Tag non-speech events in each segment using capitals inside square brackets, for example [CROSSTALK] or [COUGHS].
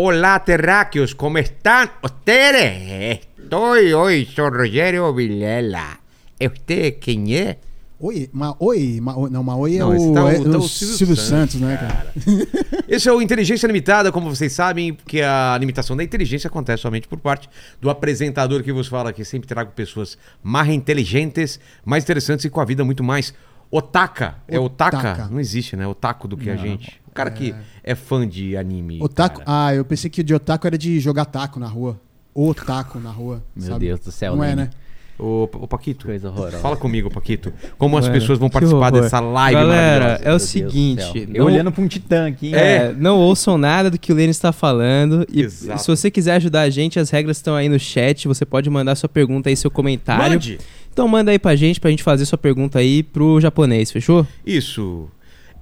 Olá, terráqueos, como estão ustedes? Estou hoje, sou Rogério Vilela. Você quem é? Oi, ma, oi, ma, não, ma, oi é Não, o, tá é tá o o Silvio, Silvio Santos, Santos, né, cara? [LAUGHS] Esse é o Inteligência Limitada, como vocês sabem, porque a limitação da inteligência acontece somente por parte do apresentador que vos fala aqui. Sempre trago pessoas mais inteligentes, mais interessantes e com a vida muito mais otaka. É otaka? Otaka. Não existe, né? Otaku do que a gente. Cara que é fã de anime. Otaku, cara. ah, eu pensei que o de otaku era de jogar taco na rua. Otaku na rua. Meu sabe? Deus do céu, Não é, Lene. né? Ô, ô, Paquito, Coisa horrorosa. fala comigo, Paquito. Como as Mano, pessoas vão participar dessa live Galera, é o Meu seguinte, não- Eu olhando pra um titã aqui, hein? É, não ouçam nada do que o Lênin está falando. E Exato. se você quiser ajudar a gente, as regras estão aí no chat. Você pode mandar sua pergunta aí, seu comentário. Mande! Então manda aí pra gente, pra gente fazer sua pergunta aí pro japonês, fechou? Isso.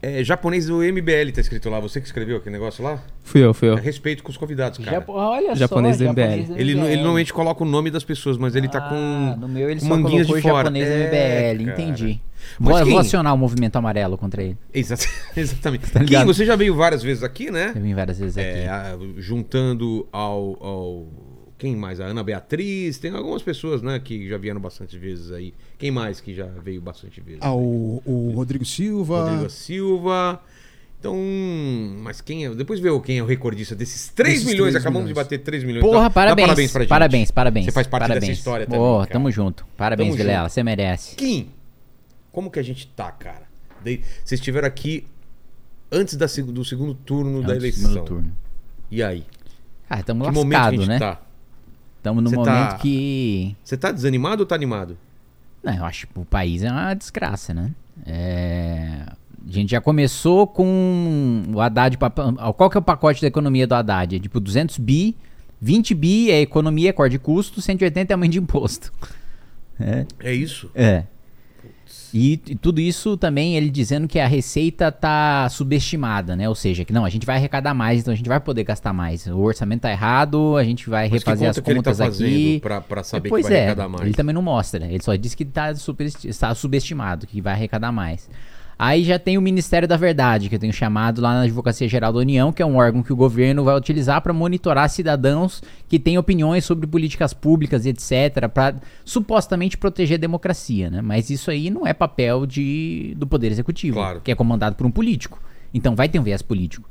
É, japonês do MBL tá escrito lá. Você que escreveu aquele negócio lá? Fui eu, fui eu. É respeito com os convidados, cara. Japo- Olha Japonês só, do MBL. japonês do Ele, MBL. ele normalmente coloca o nome das pessoas, mas ele tá Ah, com No meu ele com só manguinhas colocou de fora. japonês do É, MBL, cara. entendi. Mas Vou, quem- vou acionar o movimento amarelo contra ele. Exata- [LAUGHS] Exatamente. Tá Kim, você já veio várias vezes aqui, né? Eu vim várias vezes aqui. É, a- juntando ao, ao- Quem mais? A Ana Beatriz. Tem algumas pessoas, né, que já vieram bastante vezes aí. Quem mais que já veio bastante vezes? Ah, o, o Rodrigo Silva. Rodrigo Silva. Então, mas quem é? Depois vê quem é o recordista desses 3 Desses milhões. 3 Acabamos de milhões. bater 3 milhões. Porra, dá parabéns. parabéns pra gente. Parabéns, parabéns. Você faz parte parabéns. dessa história também. cara. tamo junto. Parabéns, Tamo Vilela. junto. Você merece. Kim, como que a gente tá, cara? Vocês estiveram aqui antes da do segundo turno da Antes do eleição. segundo turno. E aí? Ah, tamo Que momento que a lascado, gente né? tá? Tamo no Você momento tá- que... Você tá desanimado ou tá animado? Não, eu acho que o país é uma desgraça, né? É, A gente já começou com o Haddad. pa- Qual que é o pacote da economia do Haddad? É tipo 200 bi, 20 bi é economia, corte de custo, 180 é aumento de imposto. [LAUGHS] É. É isso? É. E, e tudo isso também ele dizendo que a receita tá subestimada, né? Ou seja, que não, a gente vai arrecadar mais, então a gente vai poder gastar mais. O orçamento tá errado, a gente vai Mas refazer as tá contas aqui. fazendo pra, pra saber pois que vai é, arrecadar mais? ele também não mostra. Ele só diz que tá super, está subestimado, que vai arrecadar mais. Aí já tem o Ministério da Verdade, que eu tenho chamado lá na Advocacia Geral da União, que é um órgão que o governo vai utilizar para monitorar cidadãos que têm opiniões sobre políticas públicas etc, para supostamente proteger a democracia, né? Mas isso aí não é papel de, do Poder Executivo, Claro. que é comandado por um político. Então vai ter um viés político.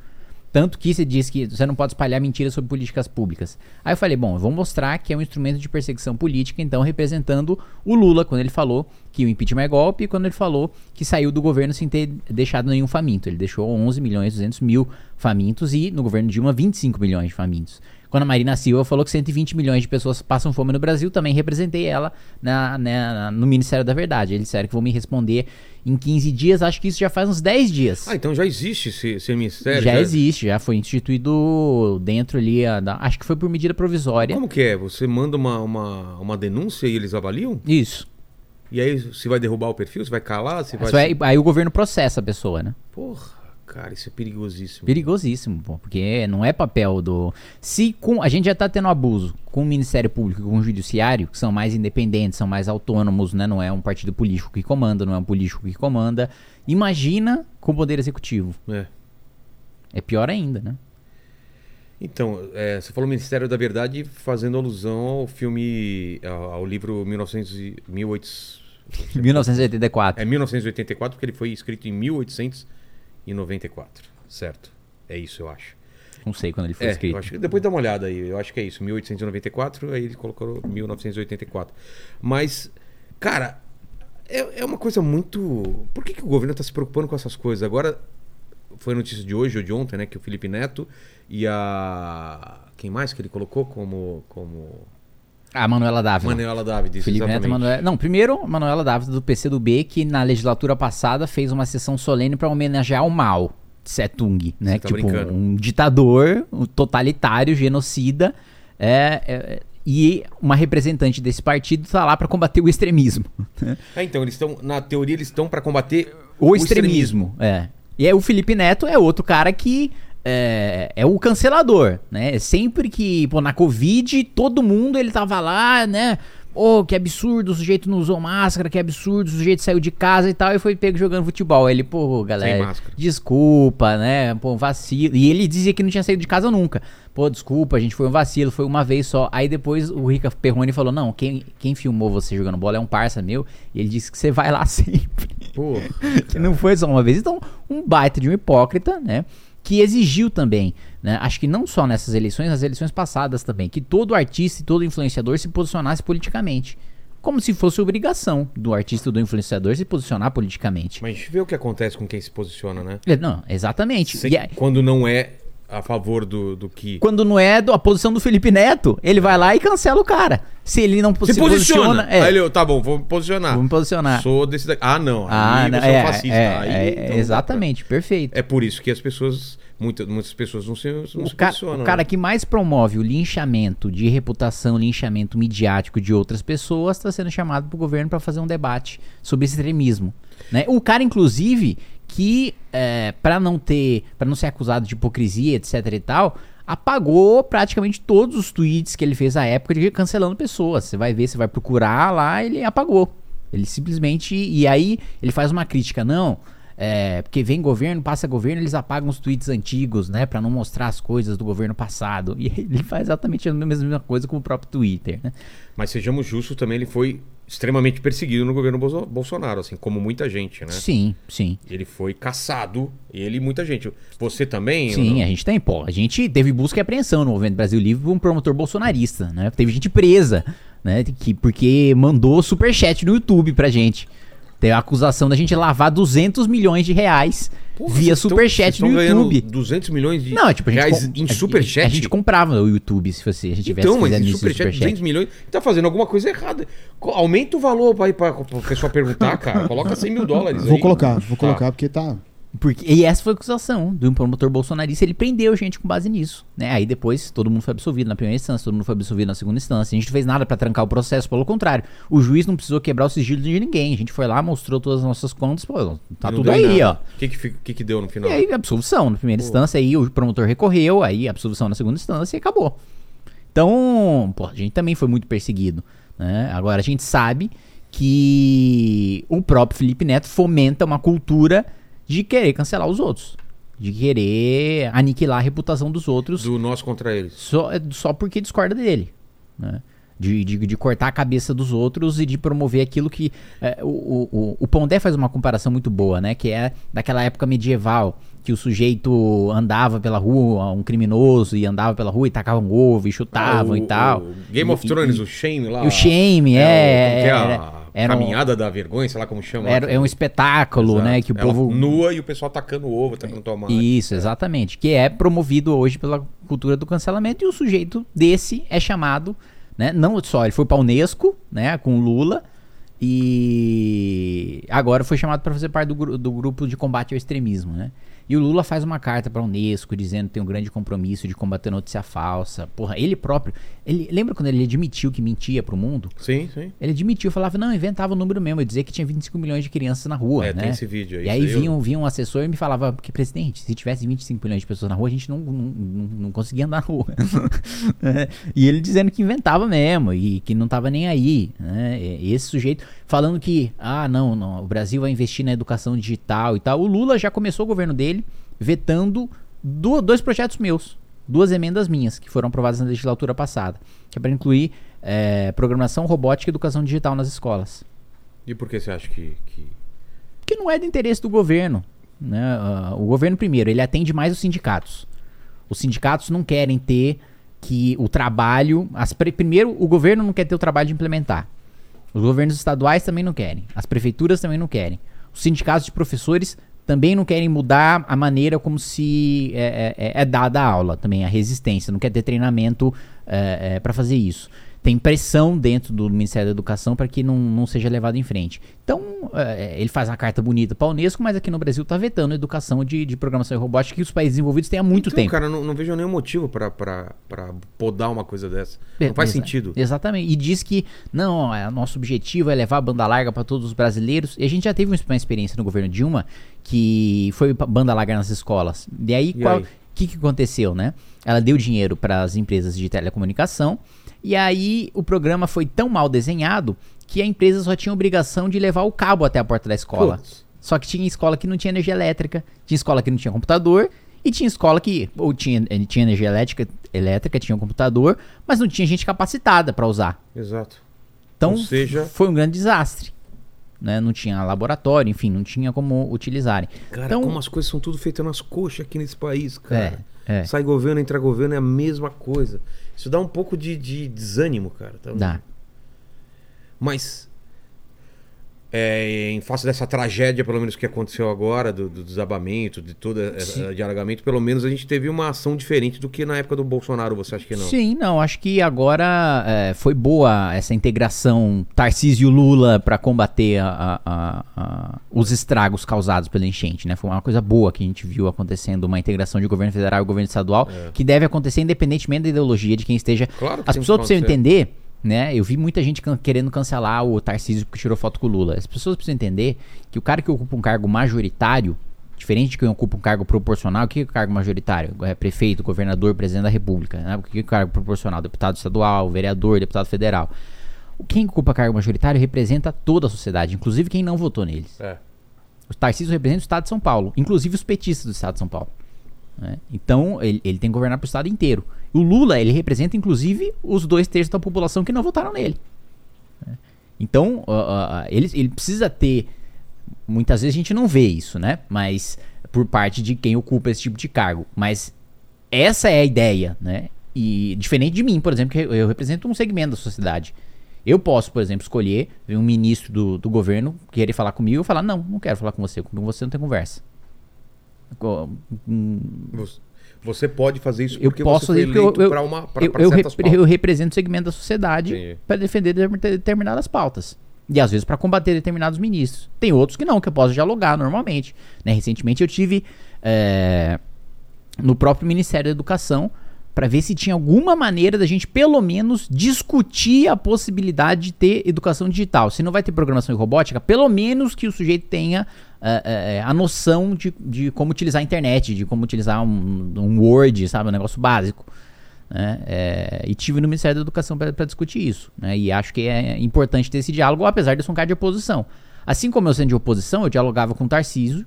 Tanto que você diz que você não pode espalhar mentiras sobre políticas públicas. Aí eu falei, bom, eu vou mostrar que é um instrumento de perseguição política, então representando o Lula, quando ele falou que o impeachment é golpe, e quando ele falou que saiu do governo sem ter deixado nenhum faminto. Ele deixou 11 milhões e 200 mil famintos e no governo Dilma 25 milhões de famintos. Quando a Marina Silva falou que 120 milhões de pessoas passam fome no Brasil, também representei ela na, na- no Ministério da Verdade. Eles disseram que vão me responder em 15 dias, acho que isso já faz uns 10 dias. Ah, então já existe esse, esse ministério? Já existe, já foi instituído dentro ali, da- acho que foi por medida provisória. Como que é? Você manda uma, uma, uma denúncia e eles avaliam? Isso. E aí você vai derrubar o perfil? Você vai calar? Você vai... É- aí o governo processa a pessoa, né? Porra, cara, isso é perigosíssimo. Perigosíssimo, pô, porque não é papel do. Se com. A gente já tá tendo abuso com o Ministério Público e com o Judiciário, que são mais independentes, são mais autônomos, né? Não é um partido político que comanda, não é um político que comanda. Imagina com o Poder Executivo. É. É pior ainda, né? Então, é, você falou Ministério da Verdade fazendo alusão ao filme, ao, ao livro 1900 e- 1800, 1984. é 1984, porque ele foi escrito em 1894, certo? É isso, eu acho. Não sei quando ele foi É, escrito. eu acho que depois dá uma olhada aí, eu acho que é isso, 1894, aí ele colocou 1984. Mas, cara, é, é uma coisa muito. Por que, que o governo está se preocupando com essas coisas? Agora, foi a notícia de hoje ou de ontem, né? Que o Felipe Neto e a. Quem mais que ele colocou como. como... A Manuela Dávila. Manuela David, isso, Felipe Neto. Manuela. Não, primeiro, a Manuela Dávila do PCdoB, que na legislatura passada fez uma sessão solene para homenagear o Mao Tse Tung, né? Tá tipo, brincando. um ditador, um totalitário, genocida. É, é, e uma representante desse partido tá lá para combater o extremismo. É, então, eles estão. Na teoria, eles estão para combater O, extremismo, é. E aí o Felipe Neto é outro cara que é, é o cancelador, né? Sempre que, pô, na Covid, todo mundo ele tava lá, né? Ô, que absurdo, o sujeito não usou máscara, que absurdo, o sujeito saiu de casa e tal, e foi pego jogando futebol. Aí ele, pô, galera, máscara. desculpa, né? Pô, vacilo. E ele dizia que não tinha saído de casa nunca. pô, desculpa, a gente foi um vacilo, foi uma vez só. Aí depois o Rica Perrone falou, não, quem, quem filmou você jogando bola é um parça meu, e ele disse que você vai lá [LAUGHS] sempre. Pô, que não foi só uma vez. Então, um baita de um hipócrita, né? Que exigiu também, né? Acho que não só nessas eleições, nas eleições passadas também, que todo artista e todo influenciador se posicionasse politicamente. Como se fosse obrigação do artista e do influenciador se posicionar politicamente. mas a gente vê o que acontece com quem se posiciona, né? É, Não, exatamente. Aí- Quando não é a favor do, do que. quando não é a posição do Felipe Neto, ele vai lá e cancela o cara. Se ele não Se, posiciona. é, Aí ele, tá bom, vou me posicionar. vou me posicionar. Sou desse daqui. Ah, não. Ah, aí não, é, é, fascista. é, Aí, é, então exatamente, perfeito. É por isso que as pessoas. Muitas, muitas pessoas não se, não se o, ca- posicionam. o cara né? que mais promove o linchamento de reputação, linchamento midiático de outras pessoas, está sendo chamado pro governo para fazer um debate sobre extremismo. Né? O cara, inclusive, que é, para não ter, para não ser acusado de hipocrisia, etc e tal, apagou praticamente todos os tweets que ele fez à época de cancelando pessoas. Você vai ver, você vai procurar lá, ele apagou. Ele simplesmente. E aí ele faz uma crítica, não. É, porque vem governo, passa governo, eles apagam os tweets antigos, né? Pra não mostrar as coisas do governo passado. [LAUGHS] E ele faz exatamente a mesma coisa com o próprio Twitter, né? Mas sejamos justos, também ele foi extremamente perseguido no governo Bolso- Bolsonaro, assim, como muita gente, né? Sim, sim. Ele foi caçado, ele e muita gente. Você também? Sim, a gente tem, pô. A gente teve busca e apreensão no Movimento Brasil Livre por um promotor bolsonarista, né? Teve gente presa, né? Que, porque mandou superchat no YouTube pra gente. Tem a acusação da gente lavar 200 milhões de reais Porra, via superchat no YouTube. 200 milhões de Não, tipo, a gente, reais com- em superchat? A gente comprava o YouTube se fosse, a gente tivesse Então, mas fazendo em isso no superchat, 200 milhões, tá fazendo alguma coisa errada. Aumenta o valor pra, pra, pra pessoa perguntar, cara. Coloca 100 mil dólares Vou aí. colocar, vou Tá. colocar, porque tá. Porque, e essa foi a acusação do promotor bolsonarista. Ele prendeu gente com base nisso. Né? Aí depois todo mundo foi absolvido na primeira instância, todo mundo foi absolvido na segunda instância. A gente não fez nada pra trancar o processo, pelo contrário. O juiz não precisou quebrar o sigilo de ninguém. A gente foi lá, mostrou todas as nossas contas, pô, tá Não tudo aí, nada. ó. O que que, que que deu no final? E aí, absolvição na primeira instância, aí o promotor recorreu, aí absolvição na segunda instância e acabou. Então, pô, a gente também foi muito perseguido. Né? Agora, a gente sabe que o próprio Felipe Neto fomenta uma cultura de querer cancelar os outros. De querer aniquilar a reputação dos outros Do nós contra eles. só, só porque discorda dele. Né? De, de, de cortar a cabeça dos outros e de promover aquilo que. é, o, o, o- Pondé faz uma comparação muito boa, né? Que é daquela época medieval, que o sujeito andava pela rua, um criminoso, e andava pela rua e tacava um ovo e chutavam Ah, o- e tal. Game E- of Thrones, e- o Shame lá. o Shame, é. é. é a era- era um- caminhada da vergonha, sei lá como chama. Era, é um espetáculo, Exato. né? Que o Ela povo. nua e o pessoal tacando ovo, tacando tomate. Isso, exatamente. Que é promovido hoje pela cultura do cancelamento e o sujeito desse é chamado, né? Não só, ele foi pra Unesco, né? Com o Lula e agora foi chamado para fazer parte do, do grupo de combate ao extremismo, né? E o Lula faz uma carta pra Unesco dizendo que tem um grande compromisso de combater notícia falsa. Porra, ele próprio, ele lembra quando ele admitiu que mentia pro mundo? Sim, sim. Ele admitiu, falava, não, inventava o número mesmo, eu dizia que tinha 25 milhões de crianças na rua, É, né? tem esse vídeo aí, E aí vinha, um- vinha um assessor e me falava, porque presidente, se tivesse 25 milhões de pessoas na rua, a gente não, não, não, não conseguia andar na rua. [LAUGHS] É, e ele dizendo que inventava mesmo e que não tava nem aí, né? Esse sujeito falando que, ah, não, não, o Brasil vai investir na educação digital e tal. O Lula já começou o governo dele vetando du- dois projetos meus, duas emendas minhas, que foram aprovadas na legislatura passada, que é para incluir é, programação robótica e educação digital nas escolas E por que você acha que. que... que não é do interesse do governo. Né? Ah, o governo, primeiro, ele atende mais os sindicatos. Os sindicatos não querem ter que o trabalho. As primeiro, o governo não quer ter o trabalho de implementar. Os governos estaduais também não querem. As prefeituras também não querem. Os sindicatos de professores também não querem mudar a maneira como se é, é- é dada a aula, também a resistência. Não quer ter treinamento para fazer isso. Tem pressão dentro do Ministério da Educação para que não, não seja levado em frente. Então, é, ele faz uma carta bonita para a Unesco, mas aqui no Brasil está vetando a educação de, de programação e robótica que os países desenvolvidos têm há muito então, tempo. cara, não, não vejo nenhum motivo pra podar uma coisa dessa. É, Não faz exa- sentido. Exatamente. E diz que, não, é, nosso objetivo é levar a banda larga para todos os brasileiros. E a gente já teve uma experiência no governo Dilma que foi banda larga nas escolas. E aí? O que, que aconteceu, né? Ela deu dinheiro para as empresas de telecomunicação. E aí o programa foi tão mal desenhado que a empresa só tinha obrigação de levar o cabo até a porta da escola. Putz. Só que tinha escola que não tinha energia elétrica, tinha escola que não tinha computador E tinha escola que ou tinha, eh, tinha energia elétrica, elétrica, tinha um computador, mas não tinha gente capacitada para usar. Exato. Então Ou seja- foi um grande desastre. Né? Não tinha laboratório, enfim, não tinha como utilizarem. Cara, então, como as coisas são tudo feitas nas coxas aqui nesse país, cara. É, é. Sai governo, entra governo, é a mesma coisa. Isso dá um pouco de, de desânimo, cara. Tá? Dá. Mas, é, em face dessa tragédia, pelo menos que aconteceu agora, do, do desabamento, de todo esse de alagamento, pelo menos a gente teve uma ação diferente do que na época do Bolsonaro, você acha que não? Sim, não, acho que agora é, foi boa essa integração Tarcísio e Lula para combater a- a- a- os estragos causados pela enchente, né? Foi uma coisa boa que a gente viu acontecendo, uma integração de governo federal e governo estadual, que deve acontecer independentemente da ideologia de quem esteja. É. Claro que As pessoas precisam entender, né? Eu vi muita gente can- querendo cancelar o Tarcísio porque tirou foto com o Lula. As pessoas precisam entender que o cara que ocupa um cargo majoritário, diferente de quem ocupa um cargo proporcional, o que é o cargo majoritário? É prefeito, governador, presidente da república. Né? O que é o cargo proporcional? Deputado estadual, vereador, deputado federal. Quem ocupa cargo majoritário representa toda a sociedade, inclusive quem não votou neles. É. O Tarcísio representa o estado de São Paulo, inclusive os petistas do estado de São Paulo. né? Então, ele, ele tem que governar para o estado inteiro. O Lula, ele representa, inclusive, os dois terços da população que não votaram nele. né? Então, ah, ah, ele, ele precisa ter. Muitas vezes a gente não vê isso, né? Mas por parte de quem ocupa esse tipo de cargo. Mas essa é a ideia, né? E diferente de mim, por exemplo, que eu represento um segmento da sociedade. Eu posso, por exemplo, escolher um ministro do, do governo querer falar comigo e falar: não, não quero falar com você, com você não tem conversa. Você- pode fazer isso Eu porque posso você foi eu, eleito eu, pra uma pra, eu, pra eu certas pautas. eu represento o segmento da sociedade para defender determin- determinadas pautas. E às vezes para combater determinados ministros. Tem outros que não, que eu posso dialogar normalmente. né? Recentemente eu tive é, no próprio Ministério da Educação para ver se tinha alguma maneira da gente pelo menos discutir a possibilidade de ter educação digital. Se não vai ter programação e robótica, pelo menos que o sujeito tenha é, é, a noção de, de como utilizar a internet, de como utilizar um, um Word, sabe, um negócio básico. né? É, e tive no Ministério da Educação para discutir isso. né? E acho que é importante ter esse diálogo, apesar de eu ser um cara de oposição. Assim como eu sendo de oposição, eu dialogava com o Tarcísio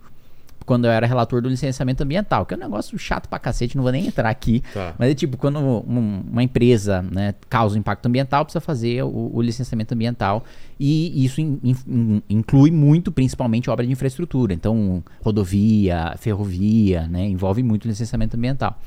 quando eu era relator do licenciamento ambiental, que é um negócio chato pra cacete, não vou nem entrar aqui. Tá. Mas é tipo, quando um- uma empresa né, causa impacto ambiental, precisa fazer o, o licenciamento ambiental. E isso in- in- inclui muito, principalmente, obra de infraestrutura. Então, rodovia, ferrovia, né, envolve muito licenciamento ambiental.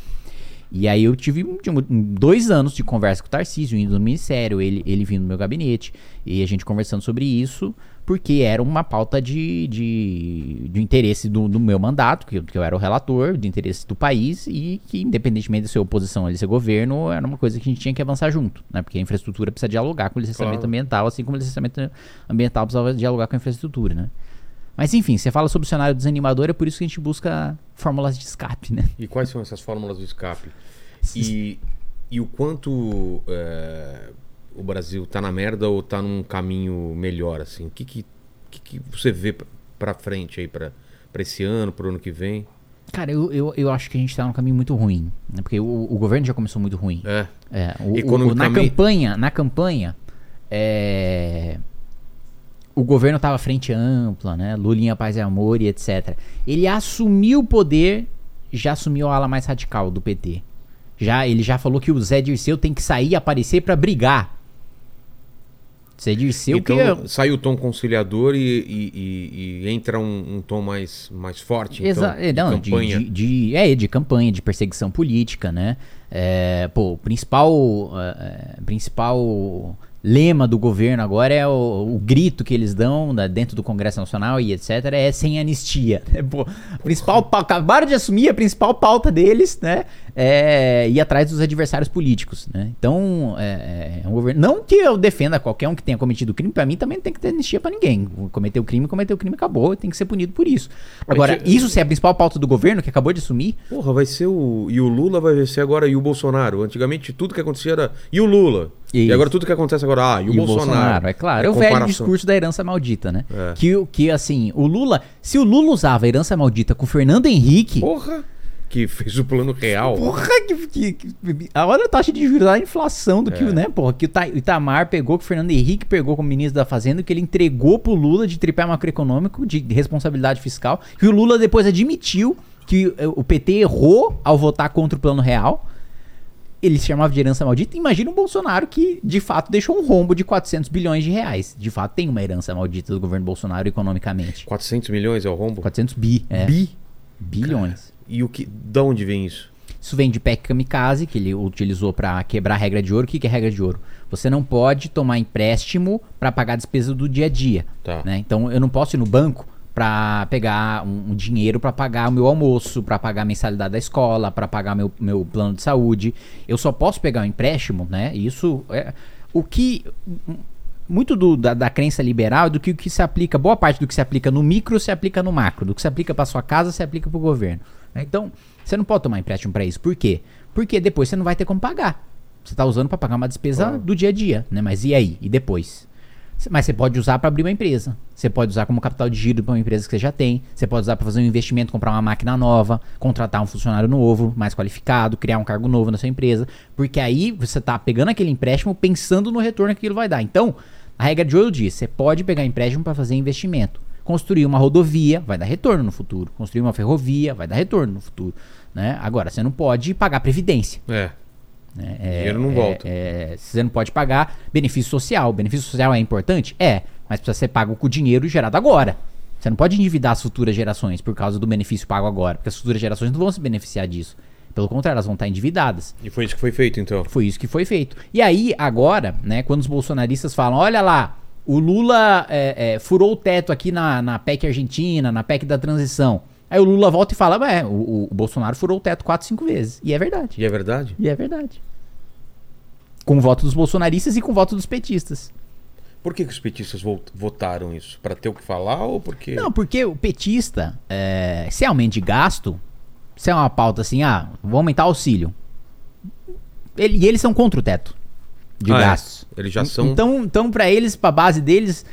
E aí eu tive um- um- dois anos de conversa com o Tarcísio, indo no ministério, ele, ele vindo no meu gabinete, e a gente conversando sobre isso, porque era uma pauta de, de, de interesse do, do meu mandato, que, eu- que eu era o relator, de interesse do país, e que independentemente de ser oposição ou de ser governo, era uma coisa que a gente tinha que avançar junto, né? Porque a infraestrutura precisa dialogar com o licenciamento Claro. ambiental, assim como o licenciamento ambiental precisava dialogar com a infraestrutura, né? Mas enfim, você fala sobre o cenário desanimador, é por isso que a gente busca fórmulas de escape, né? E quais são essas fórmulas do escape? E, e o quanto é, o Brasil tá na merda ou tá num caminho melhor, assim? O que, que, que, que você vê pra- frente aí, pra, pra esse ano, pro ano que vem? Cara, eu, eu, eu acho que a gente tá num caminho muito ruim. Né? Porque o, o governo já começou muito ruim. É. É, o- o- na campanha, na campanha, é, o governo tava frente ampla, né? Lulinha, paz e amor e etc. Ele assumiu o poder, já assumiu a ala mais radical do PT. Já, ele já falou que o Zé Dirceu tem que sair e aparecer pra brigar. Zé Dirceu então, que... sai o tom conciliador e, e- e- e entra um, um tom mais, mais forte, então, Exa de não, de, campanha. de, de- é, de campanha, de perseguição política, né? É, pô, o principal, é, é, principal lema do governo agora é o, o grito que eles dão da- dentro do Congresso Nacional e etc. é sem anistia. [LAUGHS] É, pô, principal, acabaram de assumir a principal pauta deles, né? É ir atrás dos adversários políticos, né? Então, é, é um governo. Não que eu defenda qualquer um que tenha cometido crime, pra mim também não tem que ter anistia pra ninguém. Cometeu crime, cometeu crime, acabou, tem que ser punido por isso. Agora, isso se é a principal pauta do governo que acabou de assumir, Porra, vai ser o. E o Lula vai ser agora e o Bolsonaro. Antigamente tudo que acontecia era. E o Lula? E Isso. agora tudo que acontece agora. Ah, e o, Bolsonaro. é claro. É, o velho discurso da herança maldita, né? É. Que, o- que, assim, o Lula... Se o Lula usava a herança maldita com o Fernando Henrique... Porra! Que fez o plano real. Porra, que, que, que- a hora da taxa de juros, a inflação do que, É. o, né, porra, que o Ta- o Itamar pegou, que o Fernando Henrique pegou como ministro da Fazenda, que ele entregou pro Lula de tripé macroeconômico, de responsabilidade fiscal, que o Lula depois admitiu que o PT errou ao votar contra o plano real. Ele se chamava de herança maldita. Imagina um Bolsonaro que, de fato, deixou um rombo de 400 bilhões de reais. De fato, tem uma herança maldita do governo Bolsonaro economicamente. 400 milhões é o rombo? 400 bi, é. Bi? Bilhões. E o que, da onde vem isso? Isso vem de PEC Kamikaze, que ele utilizou para quebrar a regra de ouro. O que que é regra de ouro? Você não pode tomar empréstimo para pagar a despesa do dia a dia. Tá. né? Então eu não posso ir no banco para pegar um, um dinheiro para pagar o meu almoço, para pagar a mensalidade da escola, para pagar meu, meu plano de saúde. Eu só posso pegar um empréstimo, né? Isso é o que muito do- da, da crença liberal é do que o que se aplica, boa parte do que se aplica no micro se aplica no macro, do que se aplica para sua casa se aplica para o governo. né? Então, você não pode tomar empréstimo para isso. Por quê? Porque depois você não vai ter como pagar. Você está usando para pagar uma despesa do dia a dia, né? Mas e aí? E depois? Mas você pode usar para abrir uma empresa. Você pode usar como capital de giro para uma empresa que você já tem. Você pode usar para fazer um investimento, comprar uma máquina nova, contratar um funcionário novo, mais qualificado, criar um cargo novo na sua empresa. Porque aí você está pegando aquele empréstimo pensando no retorno que aquilo vai dar. Então, a regra de ouro diz: você pode pegar empréstimo para fazer investimento. Construir uma rodovia vai dar retorno no futuro. Construir uma ferrovia vai dar retorno no futuro. Né? Agora, você não pode pagar previdência. É. né? Dinheiro não volta. é, você não pode pagar benefício social. Benefício social é importante? É, mas precisa ser pago com o dinheiro gerado agora. Você não pode endividar as futuras gerações por causa do benefício pago agora, porque as futuras gerações não vão se beneficiar disso. Pelo contrário, elas vão estar endividadas. E foi isso que foi feito, então. Foi isso que foi feito. E aí, agora, né, quando os bolsonaristas falam, olha lá, o Lula é, é, furou o teto aqui na, na PEC Argentina, na PEC da transição. Aí o Lula volta e fala, é, o, o Bolsonaro furou o teto quatro, cinco vezes. E é verdade. E é verdade? E é verdade. Com o voto dos bolsonaristas e com o voto dos petistas. Por que, que os petistas vo- votaram isso? Pra ter o que falar ou porque. Não, porque o petista, é, se é aumento de gasto, se é uma pauta assim, ah, vou aumentar o auxílio. Ele- e eles são contra o teto de Ah, é. gastos. Eles já são. Então, então para eles, pra base deles,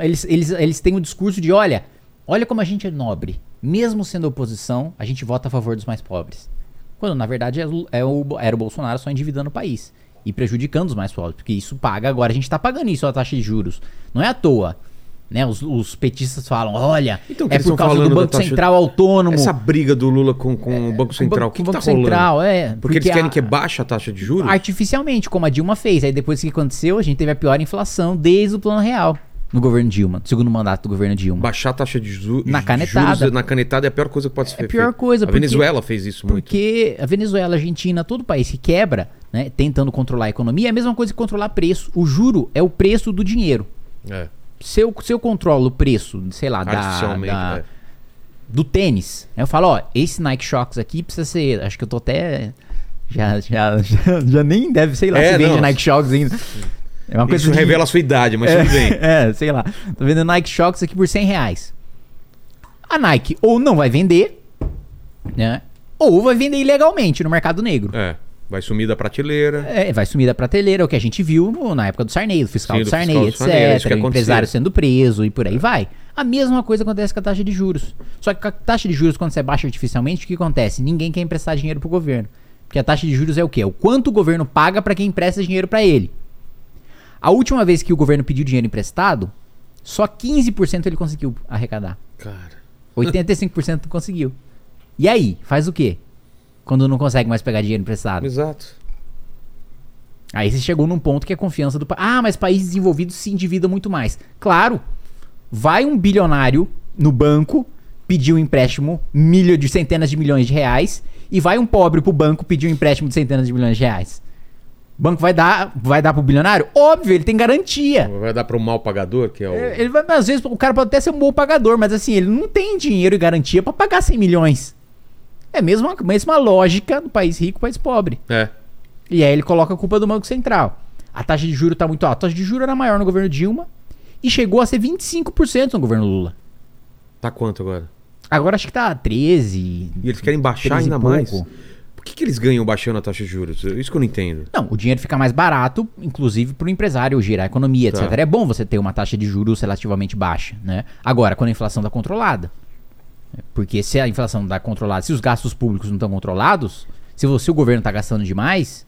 eles, eles, eles têm um discurso de, olha, olha como a gente é nobre. Mesmo sendo oposição, a gente vota a favor dos mais pobres. Quando, na verdade, é, o- é o, era o Bolsonaro só endividando o país. E prejudicando os mais pobres. Porque isso paga, agora a gente tá pagando isso, a taxa de juros. Não é à toa. Né? Os, os petistas falam, olha, Então, que é por causa do Banco Central autônomo. Essa briga do Lula com, com o Banco Central, o que, o que tá Banco rolando? Central, é. Porque, eles querem a- que baixe a taxa de juros? Artificialmente, como a Dilma fez. Aí depois que aconteceu, a gente teve a pior inflação desde o plano real no governo Dilma, no segundo mandato do governo Dilma. Baixar a taxa de ju Na canetada. juros na canetada é a pior coisa que pode ser É a pior feita. coisa, A porque- Venezuela fez isso muito. Porque a Venezuela, a Argentina, todo país que quebra, né, tentando controlar a economia, é a mesma coisa que controlar preço. O juro é o preço do dinheiro. É, Se eu, se eu controlo o preço, sei lá, da, da- é. do tênis, aí eu falo, ó, esse Nike Shox aqui precisa ser, acho que eu tô até já já, [LAUGHS] já, já nem deve, sei lá, É, se vende não. Nike Shox ainda. [LAUGHS] É uma coisa Isso de- revela a sua idade, mas tudo bem. [LAUGHS] É, sei lá. Tô vendendo Nike Shox aqui por 100 reais. A Nike ou não vai vender, né? Ou vai vender ilegalmente no mercado negro. É, vai sumir da prateleira. É, vai sumir da prateleira, é o que a gente viu no- na época do Sarney, do fiscal Sim, do do Sarney, fiscal do etc. Sarney, isso que o empresário sendo preso e por aí vai. A mesma coisa acontece com a taxa de juros. Só que com a taxa de juros, quando você baixa artificialmente, o que acontece? Ninguém quer emprestar dinheiro pro governo. Porque a taxa de juros é o quê? É o quanto o governo paga para quem empresta dinheiro para ele. A última vez que o governo pediu dinheiro emprestado, só 15% ele conseguiu arrecadar. Cara. 85% não conseguiu. E aí, faz o quê? Quando não consegue mais pegar dinheiro emprestado. Exato. Aí você chegou num ponto que a confiança do país. Ah, mas países desenvolvidos se endividam muito mais. Claro. Vai um bilionário no banco pedir um empréstimo milho de centenas de milhões de reais e vai um pobre pro banco pedir um empréstimo de centenas de milhões de reais. O banco vai dar, vai dar pro bilionário? Óbvio, ele tem garantia. Vai dar para o mal pagador, que é o. É, Ele vai, às vezes o cara pode até ser um bom pagador, mas assim, ele não tem dinheiro e garantia pra pagar 100 milhões. É a mesma, mesma lógica do país rico, país pobre. É. E aí ele coloca a culpa do Banco Central. A taxa de juro tá muito alta. A taxa de juro era maior no governo Dilma e chegou a ser 25% no governo Lula. Tá quanto agora? Agora acho que tá 13. E eles querem baixar 13 ainda mais? Por que, que eles ganham baixando a taxa de juros? Isso que eu não entendo. Não, o dinheiro fica mais barato, inclusive para o empresário girar a economia, etc. Tá. É bom você ter uma taxa de juros relativamente baixa, né? Agora, quando a inflação está controlada. Porque se a inflação está controlada, se os gastos públicos não estão controlados, se você o governo está gastando demais,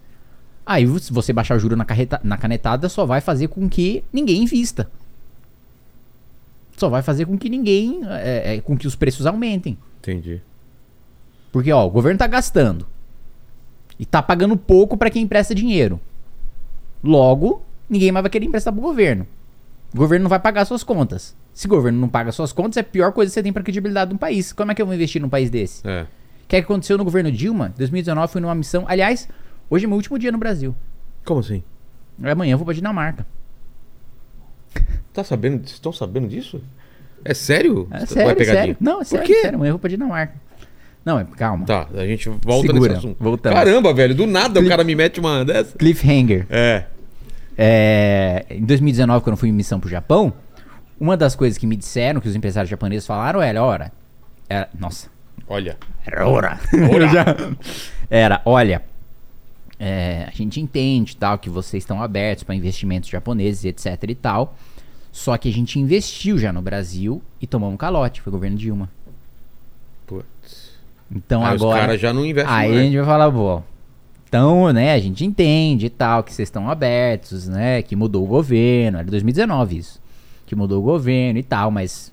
aí se você baixar o juro na, carreta- na canetada só vai fazer com que ninguém invista. Só vai fazer com que ninguém, é, é, com que os preços aumentem. Entendi. Porque, ó, o governo tá gastando. E tá pagando pouco pra quem empresta dinheiro. Logo, ninguém mais vai querer emprestar pro governo. O governo não vai pagar suas contas. Se o governo não paga suas contas, é a pior coisa que você tem pra credibilidade de um país. Como é que eu vou investir num país desse? É. O que é que aconteceu no governo Dilma? 2019 fui numa missão. Aliás, hoje é meu último dia no Brasil. Como assim? Amanhã eu vou pra Dinamarca. Tá sabendo? Vocês estão sabendo disso? É sério? É sério, sério. Não, é Por sério, quê? sério. Amanhã eu vou pra Dinamarca. Não, é, calma. Tá, a gente volta Segura, nesse assunto. voltamos. Caramba, velho, do nada o cara me mete uma dessa. Cliffhanger. É. É, em 2019, quando eu fui em missão pro Japão, uma das coisas que me disseram, que os empresários japoneses falaram, era, ora... Era, nossa, Olha. Era hora. [LAUGHS] Ora. Já- Era, olha, é, a gente entende tal que vocês estão abertos para investimentos japoneses, etc e tal. Só que a gente investiu já no Brasil e tomou um calote, foi o governo Dilma. Então Aí os agora caras já não investem aí a mais. gente vai falar, pô, então, né, a gente entende e tal que vocês estão abertos, né, que mudou o governo, era 2019 isso. Que mudou o governo e tal, mas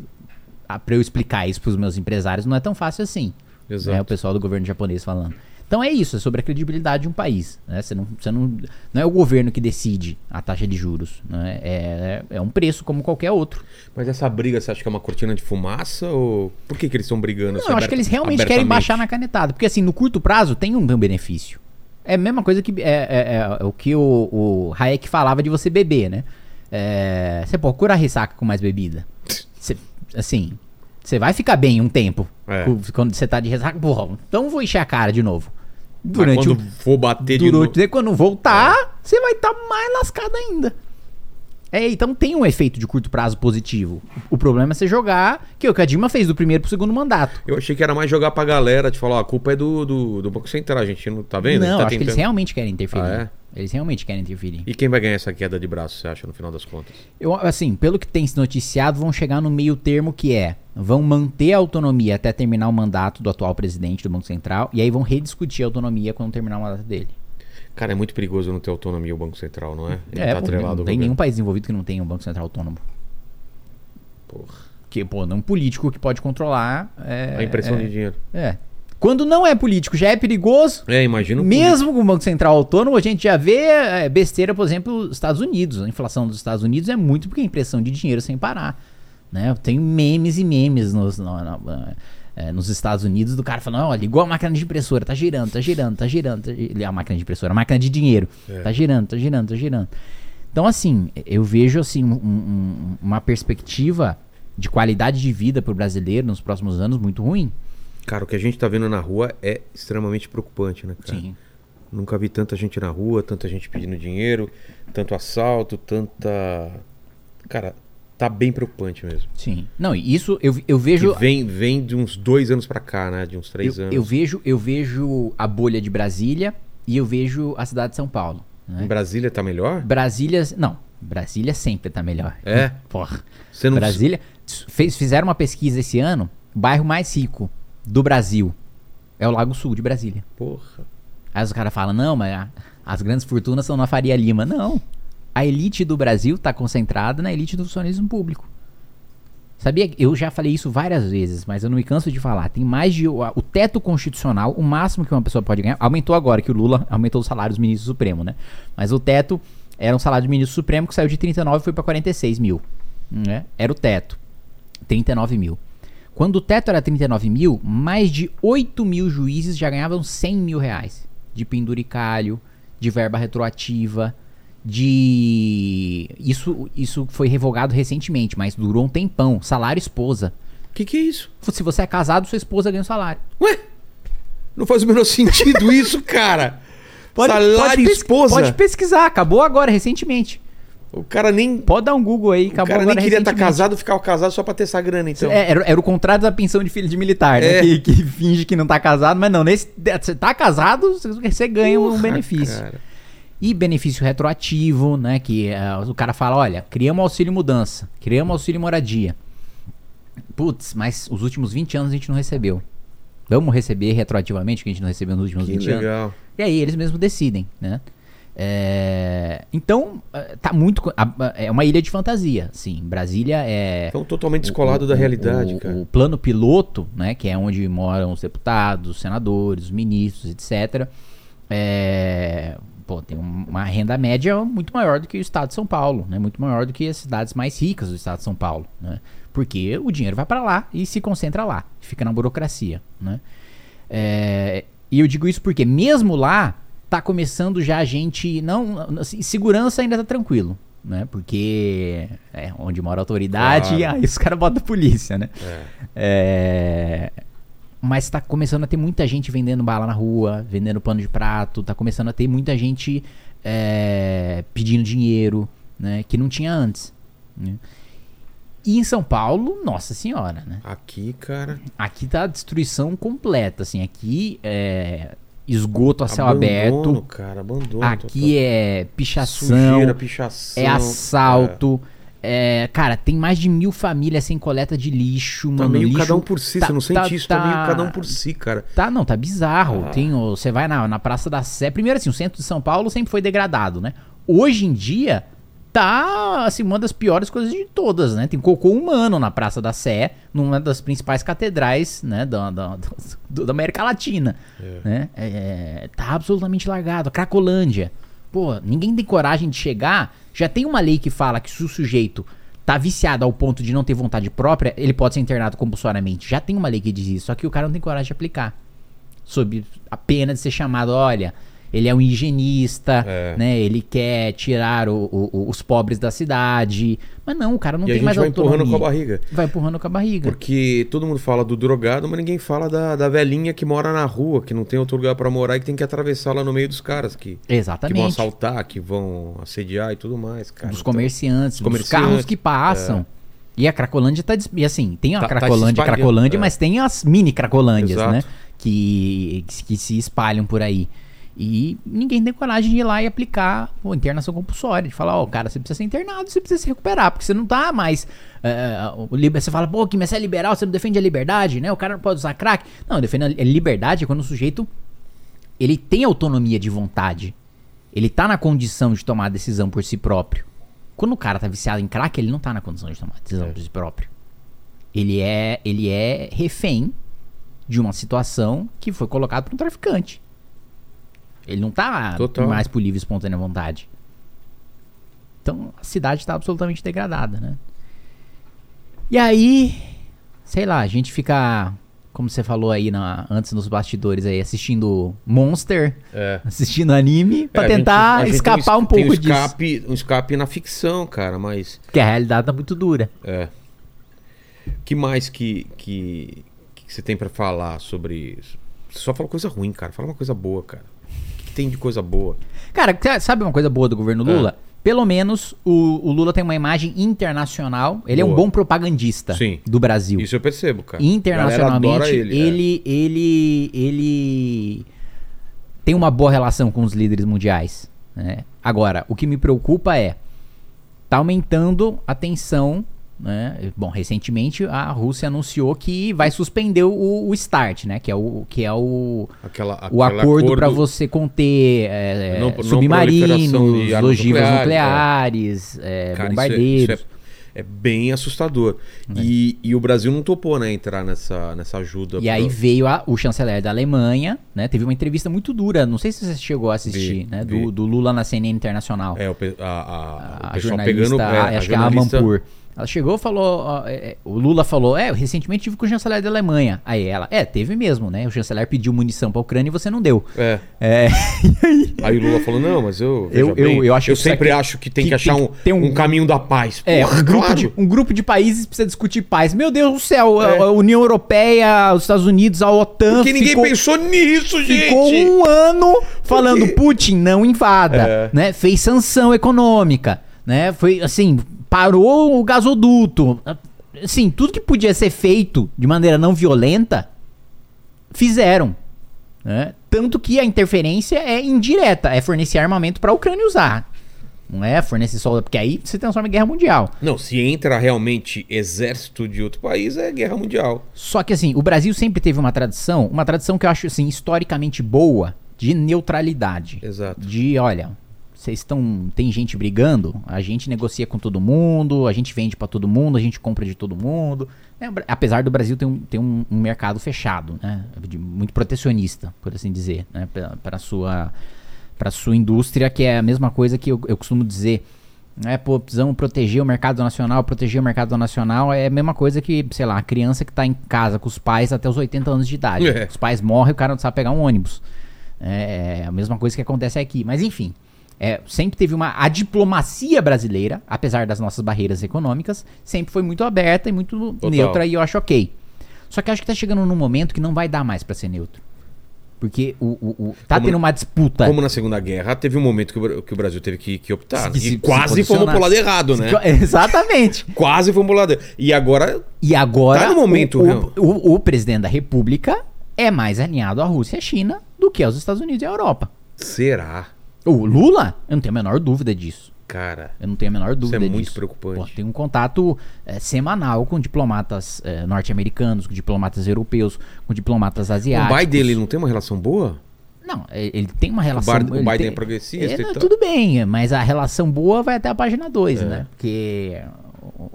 pra eu explicar isso pros meus empresários não é tão fácil assim. Exato. né, o pessoal do governo japonês falando. Então é isso, é sobre a credibilidade de um país. Né? Você não, você não, não é o governo que decide a taxa de juros. Né? É, é um preço como qualquer outro. Mas essa briga, você acha que é uma cortina de fumaça? Ou por que, que eles estão brigando Não, assim, eu acho que eles realmente querem baixar na canetada. Porque assim, no curto prazo tem um benefício. É a mesma coisa que é, é- é o que o, o Hayek falava de você beber, né? É, você pode curar ressaca com mais bebida. Você- assim, você vai ficar bem um tempo. É. Quando você tá de ressaca, porra, então vou encher a cara de novo. Mas Durante o, quando for bater de Durante, novo... quando voltar, você vai estar mais lascado ainda. É, então tem um efeito de curto prazo positivo. O problema é você jogar, que é o que a Dilma fez do primeiro pro segundo mandato. Eu achei que era mais jogar pra galera, de falar, ó, a culpa é do, do, do Banco Central, a gente não tá vendo? Não, tá acho que eles tentando- realmente querem interferir. Ah, Eles realmente querem interferir. E quem vai ganhar essa queda de braço, você acha, no final das contas? Eu, assim, pelo que tem se noticiado, vão chegar no meio termo que é: vão manter a autonomia até terminar o mandato do atual presidente do Banco Central, e aí vão rediscutir a autonomia quando terminar o mandato dele. Cara, é muito perigoso não ter autonomia o Banco Central, não é? Ele é, tá pô, não tem nenhum país desenvolvido que não tenha um Banco Central autônomo. Porra. Que, pô, não um político que pode controlar. É, A impressão é, de dinheiro. É. Quando não é político, já é perigoso. É, imagina o Mesmo com o Banco Central autônomo, a gente já vê é, besteira, por exemplo, os Estados Unidos. A inflação dos Estados Unidos é muito porque é impressão de dinheiro sem parar. Né? Tenho memes e memes nos, no- no- é, nos Estados Unidos do cara falando: ó, ligou a máquina de impressora, tá girando, tá girando, tá girando. Tá gi-" A máquina de impressora, a máquina de dinheiro. É. Tá girando, tá girando, tá girando. Então, assim, eu vejo assim, um- um- uma perspectiva de qualidade de vida pro brasileiro nos próximos anos muito ruim. Cara, o que a gente tá vendo na rua é extremamente preocupante, né, cara? Sim. Nunca vi tanta gente na rua, tanta gente pedindo dinheiro, tanto assalto, tanta. Cara, tá bem preocupante mesmo. Sim. Não, e isso eu, eu Que vejo. vem, vem de uns dois anos pra cá, né? De uns três Eu, anos. eu vejo, eu vejo a bolha de Brasília e eu vejo a cidade de São Paulo. né? Brasília tá melhor? Brasília, não, Brasília sempre tá melhor. É? [LAUGHS] Porra. Você não Brasília fez, fizeram uma pesquisa esse ano, o bairro mais rico do Brasil é o Lago Sul de Brasília. Porra. Aí os caras falam: "Não, mas as grandes fortunas são na Faria Lima". Não. A elite do Brasil tá concentrada na elite do funcionalismo público. Sabia? Eu já falei isso várias vezes, mas eu não me canso de falar. Tem mais de. O teto constitucional, o máximo que uma pessoa pode ganhar. Aumentou agora, que o Lula aumentou o salário dos ministros do Supremo, né? Mas o teto era um salário de ministro supremo que saiu de 39 e foi pra 46 mil. Né? Era o teto. 39 mil. Quando o teto era 39 mil, mais de 8 mil juízes já ganhavam 100 mil reais. De penduricalho, de verba retroativa, de. Isso, isso foi revogado recentemente, mas durou um tempão. Salário esposa. O que, que é isso? Se você é casado, sua esposa ganha o salário. Ué? Não faz o menor sentido [LAUGHS] isso, cara. Salário pes- esposa. Pode pesquisar, acabou agora, recentemente. O cara nem. Pode dar um Google aí, O acabou cara nem queria estar recentemente. casado, ficava casado só pra ter essa grana, então. É, era, era o contrário da pensão de filho de militar, né? É. Que, que finge que não tá casado, mas não. Nesse, você tá casado, você- ganha um Porra, benefício. cara. E benefício retroativo, né? Que é, o cara fala: olha, criamos auxílio mudança, criamos auxílio moradia. Putz, mas os últimos 20 anos a gente não recebeu. Vamos receber retroativamente o que a gente não recebeu nos últimos Que 20 anos? legal. E aí eles mesmos decidem, né? É, então, é, tá muito. É uma ilha de fantasia. Sim, Brasília é. Então, totalmente descolado o- da realidade, o, cara. O plano piloto, né, que é onde moram os deputados, os senadores, os ministros, etc. É, pô, tem um- uma renda média muito maior do que o estado de São Paulo, né? Muito maior do que as cidades mais ricas do estado de São Paulo, né? Porque o dinheiro vai para lá e se concentra lá, fica na burocracia, né? É, e eu digo isso porque mesmo lá tá começando já a gente não assim, segurança ainda tá tranquilo, né? Porque é onde mora a autoridade, Claro. aí os caras botam a polícia, né? É. É, Mas tá começando a ter muita gente vendendo bala na rua, vendendo pano de prato, tá começando a ter muita gente é, pedindo dinheiro, né? Que não tinha antes. né? E em São Paulo, nossa senhora, né? Aqui, cara. Aqui tá a destruição completa, assim. Aqui é esgoto a céu abandono, aberto. cara, abandono. Aqui é pichação, Sujeira, pichação. é assalto. É, cara, tem mais de mil famílias sem coleta de lixo, Tá mano. meio lixo cada um por si, tá- você não sente tá- isso? Tá... meio tá- cada um por si, cara. Tá, não, tá bizarro. Ah. Tem você vai na, na Praça da Sé. Primeiro, assim, o centro de São Paulo sempre foi degradado, né? Hoje em dia, tá, assim, uma das piores coisas de todas, né? Tem cocô humano na Praça da Sé, numa das principais catedrais, né, da, da, [LAUGHS] América Latina, né? É, tá absolutamente largado. A Cracolândia. Pô, ninguém tem coragem de chegar. Já tem uma lei que fala que se o sujeito tá viciado ao ponto de não ter vontade própria, ele pode ser internado compulsoriamente. Já tem uma lei que diz isso, só que o cara não tem coragem de aplicar. Sob a pena de ser chamado, olha, ele é um higienista, É. né? Ele quer tirar o- o- os pobres da cidade. Mas não, o cara não e tem mais vai autonomia. empurrando com a barriga. Vai empurrando com a barriga. Porque todo mundo fala do drogado, mas ninguém fala da, da velhinha que mora na rua, que não tem outro lugar pra morar e que tem que atravessar lá no meio dos caras que, que vão Exatamente. assaltar, que vão assediar e tudo mais, cara. dos Então, comerciantes, dos comerciantes, carros que passam. E a Cracolândia tá. E assim, tem a Tá- tá Cracolândia, espalhando, Cracolândia, é. mas tem as mini Cracolândias, Exato. né? Que, que se espalham por aí. E ninguém tem coragem de ir lá e aplicar a internação compulsória. De falar, ó, cara, você precisa ser internado, você precisa se recuperar, porque você não tá mais. é, o liber- você fala, pô, que você é liberal, você não defende a liberdade, né? O cara não pode usar crack. Não, defende a liberdade é quando o sujeito ele tem autonomia de vontade. Ele tá na condição de tomar a decisão por si próprio. Quando o cara tá viciado em crack, ele não tá na condição de tomar a decisão É. por si próprio. Ele é, ele é refém de uma situação que foi colocada por um traficante. Ele não tá Total. mais por livre e espontânea vontade. Então a cidade tá absolutamente degradada, né? E aí, sei lá, a gente fica, como você falou aí na, antes nos bastidores aí, assistindo Monster, É. assistindo anime, pra É, a gente- tentar a gente escapar tem um es- pouco um disso. escape, Um escape na ficção, cara, mas. Porque a realidade tá muito dura. É. que mais que, que, que você tem pra falar sobre isso? Você só fala coisa ruim, cara. Fala uma coisa boa, cara. Que, tem de coisa boa? Cara, ca- sabe uma coisa boa do governo É. Lula? Pelo menos o, o Lula tem uma imagem internacional. Ele é um Boa. bom propagandista Sim. do Brasil. Isso eu percebo, cara. Internacionalmente, ele, ele. é. ele, ele, tem uma boa relação com os líderes mundiais. né? Agora, o que me preocupa é tá aumentando a tensão. Né? Bom, recentemente a Rússia anunciou que vai suspender o, o START, né? Que é o, que é o, Aquela, o acordo para você conter é, Não- não submarinos, ogivas nucleares, nucleares, é, Cara, isso é- bombardeiros. isso é, é bem assustador. E, e o Brasil não topou, né, entrar nessa, nessa ajuda. E aí pra- veio a- o chanceler da Alemanha, né? Teve uma entrevista muito dura, não sei se você chegou a assistir, Vi, né? vi. Do, do Lula na CNN Internacional. É, o, a, a- o a pessoal jornalista, pegando. é, acho que é a Mampur. Ela chegou e falou, ó, é, é, o Lula falou, é, eu recentemente tive com o chanceler da Alemanha. Aí ela, é, teve mesmo, né? O chanceler pediu munição pra Ucrânia e você não deu. É. É, [LAUGHS] Aí o Lula falou: não, mas eu. Eu- eu- bem, eu acho que isso sempre aqui- acho que tem que que, achar tem um, que ter um- um caminho da paz. É, Porra, um grupo, claro. de, um grupo de países precisa discutir paz. Meu Deus do céu, É. a a União Europeia, os Estados Unidos, a OTAN. Porque ninguém ficou, pensou nisso, gente. ficou um ano falando Putin não invada, É. né? Fez sanção econômica, né? Foi assim, parou o gasoduto. Assim, tudo que podia ser feito de maneira não violenta, fizeram. Né? Tanto que a interferência é indireta, é fornecer armamento para a Ucrânia usar. Não é fornecer soldado, porque aí se transforma em guerra mundial. Não, se entra realmente exército de outro país, é guerra mundial. Só que assim, o Brasil sempre teve uma tradição, uma tradição que eu acho assim historicamente boa de neutralidade. Exato. De, olha, vocês estão. Tem gente brigando, a gente negocia com todo mundo, a gente vende pra todo mundo, a gente compra de todo mundo. né? Apesar do Brasil ter um, ter um, um mercado fechado, né? de- muito protecionista, por assim dizer, né? Para sua para sua indústria, que é a mesma coisa que eu, eu costumo dizer. É, pô, precisamos proteger o mercado nacional, proteger o mercado nacional é a mesma coisa que, sei lá, a criança que tá em casa com os pais até os 80 anos de idade. É. Os pais morrem, o cara não sabe pegar um ônibus. É a mesma coisa que acontece aqui. Mas enfim, é, sempre teve uma. A diplomacia brasileira, apesar das nossas barreiras econômicas, sempre foi muito aberta e muito Total. neutra e eu acho ok. Só que acho que tá chegando num momento que não vai dar mais pra ser neutro. Porque o, o, o- tá Como- tendo uma disputa. Como na Segunda Guerra, teve um momento que o, que o Brasil teve que, que optar. se- e se quase fomos pro lado errado, né? [LAUGHS] Exatamente. Quase fomos pro lado errado. E agora, E agora Tá no momento, o- o presidente da República é mais alinhado à Rússia e à China do que aos Estados Unidos e à Europa. será? O Lula, eu não tenho a menor dúvida disso. Cara, Eu não tenho a menor dúvida é muito disso. preocupante. Pô, tem um contato eh, semanal com diplomatas eh, norte-americanos, com diplomatas europeus, com diplomatas o asiáticos. Biden ele não tem uma relação boa? Não, eh, ele tem uma relação... Bar- o Biden tem- é progressista É, não. Tudo bem, mas a relação boa vai até a página 2, É. né? Porque o,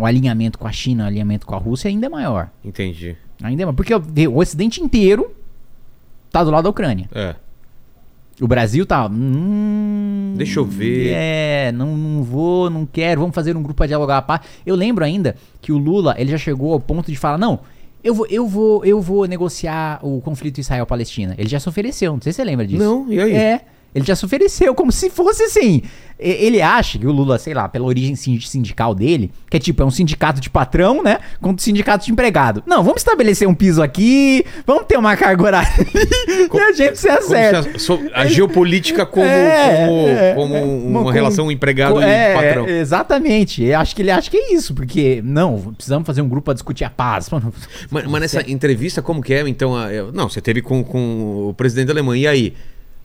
o alinhamento com a China, o alinhamento com a Rússia ainda é maior. Entendi. Ainda é maior. Porque o Ocidente inteiro tá do lado da Ucrânia. É. O Brasil tá. Hum, Deixa eu ver. É, não, não vou, não quero. Vamos fazer um grupo pra dialogar a paz. Eu lembro ainda que o Lula ele já chegou ao ponto de falar: não, eu vou, eu vou, eu vou negociar o conflito Israel-Palestina. Ele já se ofereceu, não sei se você lembra disso. Não, e aí? É. Ele já se ofereceu, como se fosse assim. Ele acha que o Lula, sei lá, pela origem sin- sindical dele, que é tipo, é um sindicato de patrão, né? Contra o sindicato de empregado. Não, vamos estabelecer um piso aqui, vamos ter uma carga horária e a gente se acerta. se a, a geopolítica como, É, como, é, como é. uma Com- relação empregado e é, patrão. é, exatamente. Eu acho que ele acha que é isso, porque, não, precisamos fazer um grupo pra discutir a paz. Mano, [LAUGHS] Mas, mas nessa entrevista, como que é? Então, a- não, você teve com, com o presidente da Alemanha, e aí?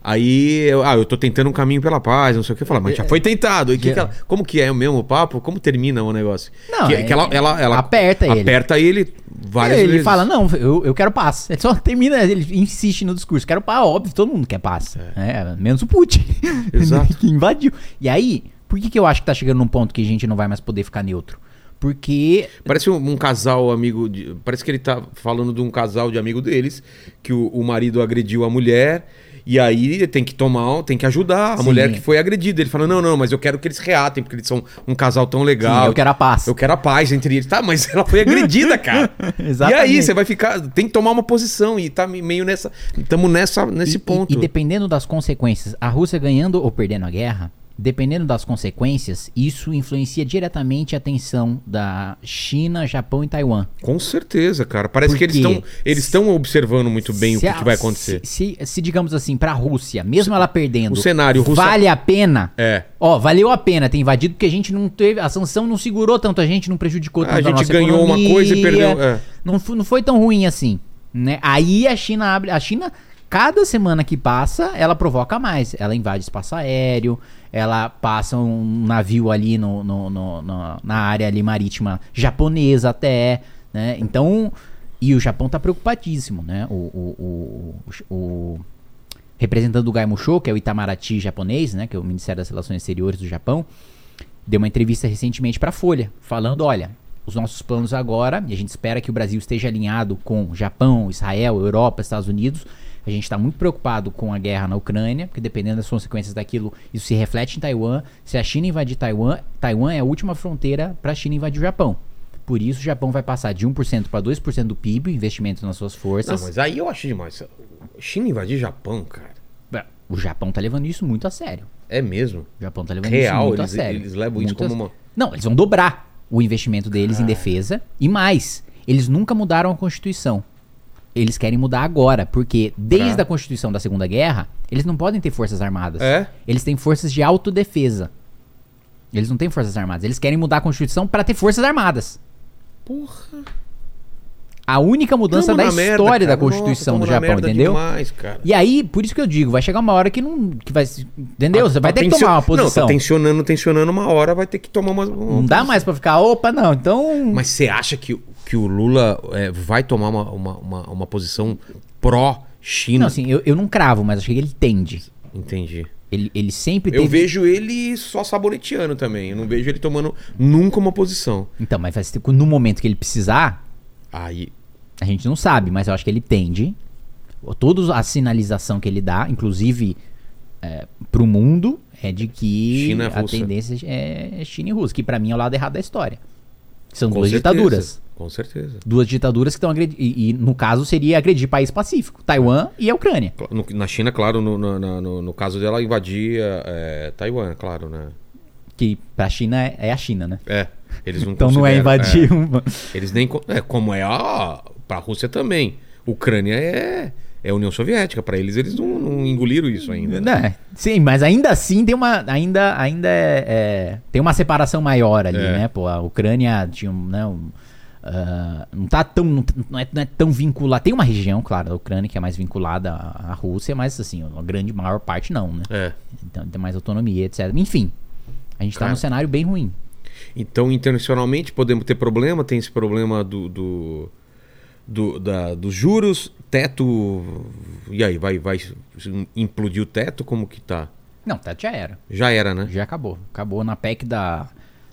Aí, eu, ah, eu tô tentando um caminho pela paz, não sei o que. Eu falo, mas já foi tentado. E que É. que ela- como que é o mesmo papo? Como termina o negócio? Não, que, é- que ela, ela, ela aperta ele. Aperta ele várias ele vezes. fala, não, eu, eu quero paz. [LAUGHS] Ele só termina, ele insiste no discurso. Quero paz, óbvio, todo mundo quer paz. É, menos o Putin. [LAUGHS] Exato. que [LAUGHS] invadiu. E aí, por que, que eu acho que tá chegando num ponto que a gente não vai mais poder ficar neutro? Porque Parece um, um casal amigo. de- parece que ele tá falando de um casal de amigo deles, que o, o marido agrediu a mulher. E aí tem que tomar, tem que ajudar a Sim. mulher que foi agredida. Ele fala: não, não, mas eu quero que eles reatem, porque eles são um casal tão legal. Sim, eu quero a paz. Eu quero a paz entre eles. Tá, mas ela foi agredida, cara. [LAUGHS] e Exatamente. aí, você vai ficar. Tem que tomar uma posição. E tá meio nessa. Estamos nessa, nesse E- ponto. E, e dependendo das consequências, a Rússia ganhando ou perdendo a guerra, dependendo das consequências, isso influencia diretamente a tensão da China, Japão e Taiwan. Com certeza, cara. Parece Por que eles estão eles estão observando muito bem o Se que, a- que vai acontecer. Se, se- se, digamos assim, pra Rússia, mesmo ela perdendo, o cenário, vale a pena. É. Ó, valeu a pena ter invadido porque a gente não teve. A sanção não segurou tanto a gente, não prejudicou Ah, tanto a a gente nossa ganhou uma economia, coisa e perdeu, é. Não, foi, não foi tão ruim assim. Né? Aí a China abre. A China, cada semana que passa, ela provoca mais. Ela invade espaço aéreo, ela passa um navio ali no, no- no- no- na área ali marítima japonesa até. Né? Então. E o Japão tá preocupadíssimo, né? O, o, o, o representante do Gaimusho, que é o Itamaraty japonês, né? Que é o Ministério das Relações Exteriores do Japão, deu uma entrevista recentemente para a Folha, falando, olha, os nossos planos agora, e a gente espera que o Brasil esteja alinhado com Japão, Israel, Europa, Estados Unidos. A gente está muito preocupado com a guerra na Ucrânia, porque dependendo das consequências daquilo, isso se reflete em Taiwan. Se a China invadir Taiwan, Taiwan é a última fronteira para a China invadir o Japão. Por isso, o Japão vai passar de 1% para 2% do PIB, investimento nas suas Não, forças. mas aí eu acho demais. China invadir Japão, cara. O Japão tá levando isso muito a sério. É mesmo. O Japão tá levando Real, isso muito eles- a sério. eles levam isso como uma- Não, eles vão dobrar o investimento deles em defesa. E mais, eles nunca mudaram a Constituição. Eles querem mudar agora, porque desde a Constituição da Segunda Guerra, eles não podem ter forças armadas. É? Eles têm forças de autodefesa. Eles não têm forças armadas. Eles querem mudar a Constituição para ter forças armadas. Porra. A única mudança Tamo da merda, história cara. da Constituição Nossa, do Japão, merda entendeu? Demais, cara. E aí, por isso que eu digo, vai chegar uma hora que não. Que vai, entendeu? Você vai Tá ter que tomar uma Não, posição. tá tensionando, tensionando uma hora, vai ter que tomar uma. uma Não dá mais pra ficar, opa, não. Então. Mas você acha que, que o Lula é, vai tomar uma, uma, uma, uma posição pró-China? Não, assim, eu, eu não cravo, mas acho que ele tende. Entendi. Ele, ele sempre Eu teve... vejo ele só saboneteando também. Eu não vejo ele tomando nunca uma posição. Então, mas vai ser- no momento que ele precisar, Aí. A gente não sabe, mas eu acho que ele tende. Toda a sinalização que ele dá, inclusive é, pro mundo, é de que China e a Rússia. tendência é China e Rússia, que pra mim é o lado errado da história. São Com duas certeza. ditaduras. Com certeza. Duas ditaduras que estão agredindo. E, no caso seria agredir país pacífico, Taiwan e a Ucrânia. Na China, claro, no, no, no- no- caso dela, invadir é, Taiwan, claro, né? Que pra China é, é a China, né? É. Eles não [LAUGHS] Então não é invadir uma. Eles nem. É, como é a. Pra Rússia também. Ucrânia é. É União Soviética. Pra eles, eles não, não engoliram isso ainda. né? É, sim, mas ainda assim tem uma. Ainda, ainda é, é- tem uma separação maior ali, É. né? Pô, a Ucrânia tinha um. Né, um, ah, não tá tão. Não, não é, não é tão vinculada. Tem uma região, claro, da Ucrânia que é mais vinculada à, à Rússia, mas assim, a grande maior parte não, né? É. Então tem mais autonomia, etc. Enfim, a gente tá Cara. num cenário bem ruim. Então, internacionalmente, podemos ter problema. Tem esse problema do. do, do- da, dos juros, teto. E aí, vai, vai implodir o teto? Como que tá? Não, tá, já era. Já era, né? Já acabou. Acabou na PEC da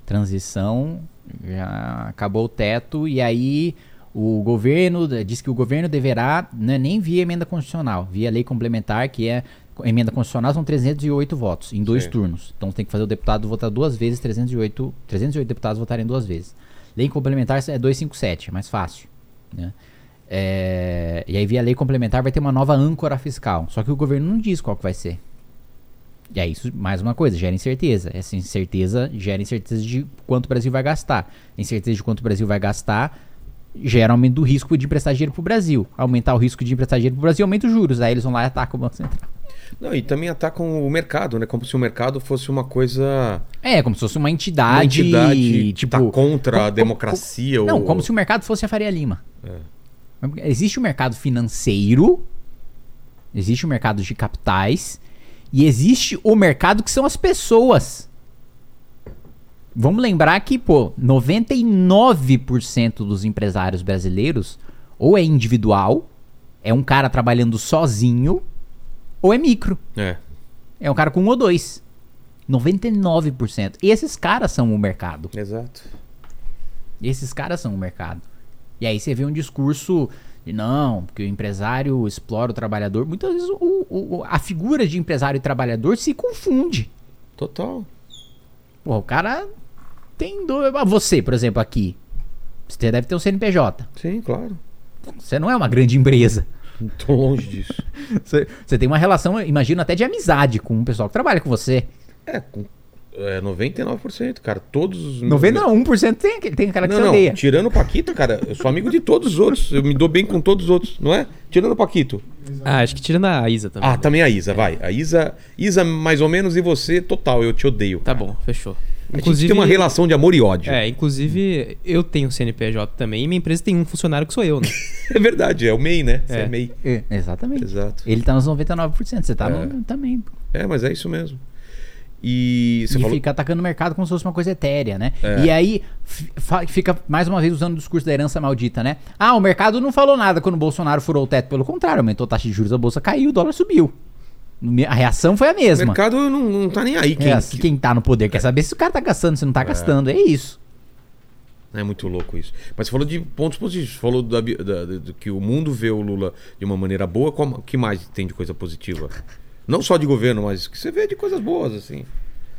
transição, já acabou o teto, e aí o governo diz que o governo deverá, não é nem via emenda constitucional, via lei complementar, que é emenda constitucional são 308 votos em dois Sim. turnos. Então tem que fazer o deputado votar duas vezes, 308, 308 deputados votarem duas vezes. Lei complementar é 257, é mais fácil. Né? É, e aí via lei complementar vai ter uma nova âncora fiscal. Só que o governo não diz qual que vai ser. E aí, isso, mais uma coisa, gera incerteza. Essa incerteza gera incerteza de quanto o Brasil vai gastar. Incerteza de quanto o Brasil vai gastar gera aumento do risco de emprestar dinheiro pro Brasil. Aumentar o risco de emprestar dinheiro pro Brasil aumenta os juros. Aí eles vão lá e atacam o Banco Central. Não, e também atacam o mercado, né? Como se o mercado fosse uma coisa. É, como se fosse uma Uma entidade. entidade tipo, tá contra como- a democracia. Não, ou... como se o mercado fosse a Faria Lima. É. Existe o mercado financeiro, existe o mercado de capitais e existe o mercado que são as pessoas. Vamos lembrar que, pô, 99% dos empresários brasileiros ou é individual, é um cara trabalhando sozinho, ou é micro. É. É um cara com um ou dois. 99%. E esses caras são o mercado. Exato. Esses caras são o mercado. E aí você vê um discurso de não, porque o empresário explora o trabalhador. Muitas vezes o- o- a figura de empresário e trabalhador se confunde. Total. Pô, o cara tem ah, Você, por exemplo, aqui. Você deve ter um CNPJ. Sim, claro. Você não é uma grande empresa. Não [LAUGHS] tô longe disso. Você, você tem uma relação, imagino, até de amizade com o pessoal que trabalha com você. É, com é, 99%, cara. Todos os. 91% tem, tem aquela que Não, você não. odeia. Tirando o Paquito, cara, eu sou amigo de todos os outros. Eu me dou bem com todos os outros, não é? Tirando o Paquito. Ah, acho que tirando a Isa também. Ah, também a Isa, vai. A Isa, Isa mais ou menos, e você, total. Eu te odeio. Tá bom, fechou. A gente tem uma relação de amor e ódio. É, inclusive, eu tenho CNPJ também e minha empresa tem um funcionário que sou eu, né? [LAUGHS] É verdade, é o MEI, né? Você é, É. MEI. É, exatamente. Exato. Ele tá nos 99%, você tá É. no, também. É, mas é isso mesmo. E você e falou. fica atacando o mercado como se fosse uma coisa etérea, né? É. E aí fica mais uma vez usando o discurso da herança maldita, né? Ah, o mercado não falou nada quando o Bolsonaro furou o teto. Pelo contrário, aumentou a taxa de juros, a bolsa caiu, o dólar subiu. A reação foi a O mesma. mercado não, não tá nem aí. Quem, É, se quem tá no poder quer saber se o cara tá gastando, se não tá gastando. É isso. É muito louco isso. Mas você falou de pontos positivos. Você falou da, da- da- do que o mundo vê o Lula de uma maneira boa. O que mais tem de coisa positiva? Não só de governo, mas que você vê de coisas boas, assim.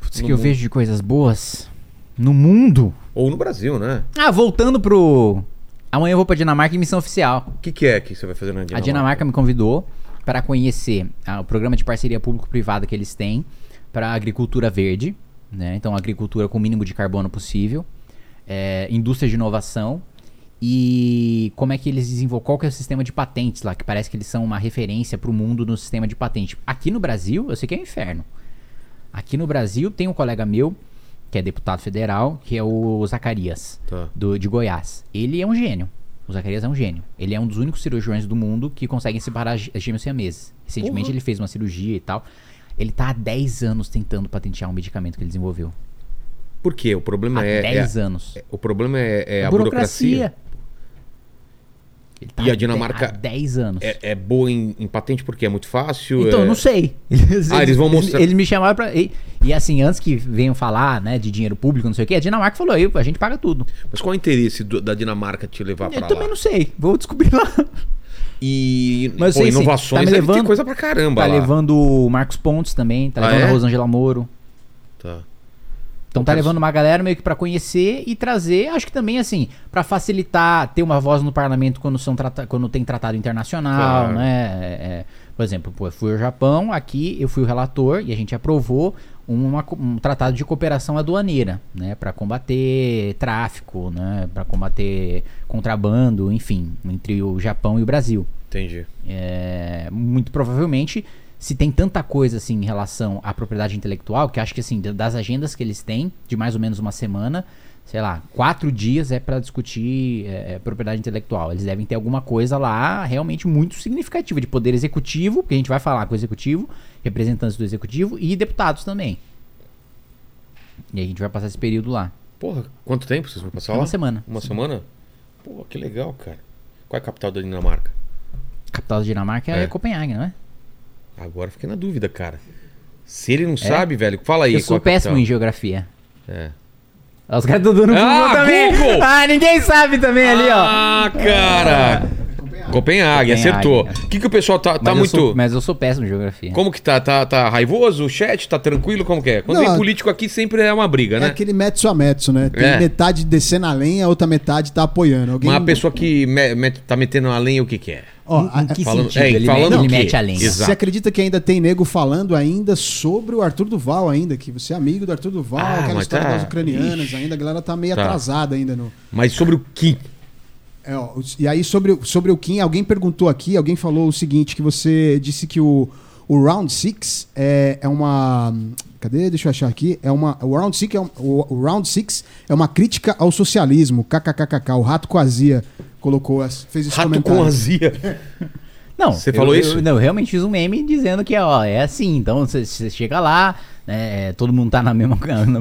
Putz, que eu mundo. vejo de coisas boas no mundo. Ou no Brasil, né? Ah, voltando pro. Amanhã eu vou pra Dinamarca em missão oficial. O que, que é que você vai fazer na Dinamarca? A Dinamarca me convidou para conhecer ah, o programa de parceria público-privada que eles têm para agricultura verde, né? Então, agricultura com o mínimo de carbono possível, é, indústria de inovação e como é que eles desenvolvem, qual que é o sistema de patentes lá, que parece que eles são uma referência para o mundo no sistema de patente. Aqui no Brasil, eu sei que é um inferno. Aqui no Brasil tem um colega meu, que é deputado federal, que é o Zacarias Tá. do, de Goiás. Ele é um gênio. O Zacarias é um gênio. Ele é um dos únicos cirurgiões do mundo que conseguem separar gê- gêmeos siameses. Recentemente Porra. ele fez uma cirurgia e tal. Ele tá há 10 anos tentando patentear um medicamento que ele desenvolveu. Por quê? O problema Há é. 10 é- anos. o problema é, é a burocracia. Ele tá E a Dinamarca há 10 anos. É, é boa em, em patente porque é muito fácil. Então, é... eu não sei. [LAUGHS] Eles, Ah, eles vão mostrar- Eles, me chamaram pra. E, e assim, antes que venham falar, né, de dinheiro público, não sei o quê, a Dinamarca falou, aí, a gente paga tudo. Mas qual é o interesse do- da Dinamarca te levar Eu pra também lá? não sei. Vou descobrir lá. E Mas pô, sei, sim, inovações tá me levando- coisa pra caramba Tá lá. levando o Marcos Pontes também, tá Ah, levando é? a Rosângela Moro. Tá. Então tá levando uma galera meio que pra conhecer e trazer, acho que também assim, pra facilitar ter uma voz no parlamento quando são quando tem tratado internacional, Claro. né? É, é, por exemplo, pô, eu fui ao Japão, aqui eu fui o relator e a gente aprovou uma um tratado de cooperação aduaneira, né, para combater tráfico, né, para combater contrabando, enfim, entre o Japão e o Brasil. Entendi. É, muito provavelmente, se tem tanta coisa assim em relação à propriedade intelectual, que acho que assim, das agendas que eles têm, de mais ou menos uma semana, sei lá, quatro dias é para discutir é, propriedade intelectual. Eles devem ter alguma coisa lá realmente muito significativa de poder executivo, porque a gente vai falar com o executivo, representantes do executivo e deputados também. E aí a gente vai passar esse período lá. Porra, quanto tempo vocês vão passar Uma lá? semana. Uma semana? Pô, que legal, cara. Qual é a capital da Dinamarca? Capital da Dinamarca é, É. Copenhague, não é? Agora fiquei na dúvida, cara. Se ele não sabe, velho, fala aí. Eu sou é péssimo em geografia. É. Os caras estão dando Ah, Google também. Google! [LAUGHS] Ah, ninguém sabe também ali, ó. Ah, cara! Copenhague, acertou. O que, que o pessoal tá, tá mas, muito. eu sou, mas eu sou péssimo em geografia. Como que tá? tá? Tá raivoso? O chat tá tranquilo? Como que é? Quando Não, vem político aqui sempre é uma briga, É né? aquele metso a metso, né? Tem É. metade descendo a lenha, a outra metade tá apoiando. Alguém... Uma pessoa que me- me- tá metendo a lenha, o que que é? Ó, Em- a- em que falando- sentido? é, ele falando mete, ele mete a lenha. Exato. Você acredita que ainda tem nego falando ainda sobre o Arthur Duval ainda? Que você é amigo do Arthur Duval, Ah, aquela mas história tá- das ucranianas Ixi. ainda, a galera tá meio Tá. atrasada ainda no... Mas sobre o que? É, ó, e aí sobre, o- sobre o Kim, alguém perguntou aqui, alguém falou o seguinte, que você disse que o, o Round Six é, é uma... Cadê? Deixa eu achar aqui. É uma, o, Round Six é um- o, o Round Six é uma crítica ao socialismo. KKKKK. O Rato com azia colocou, essa- fez esse Rato comentário. com azia. Não, Você eu- falou eu- isso? não, eu realmente fiz um meme dizendo que, ó, é assim. Então você chega lá, né, todo mundo tá na mesma, [LAUGHS] na, na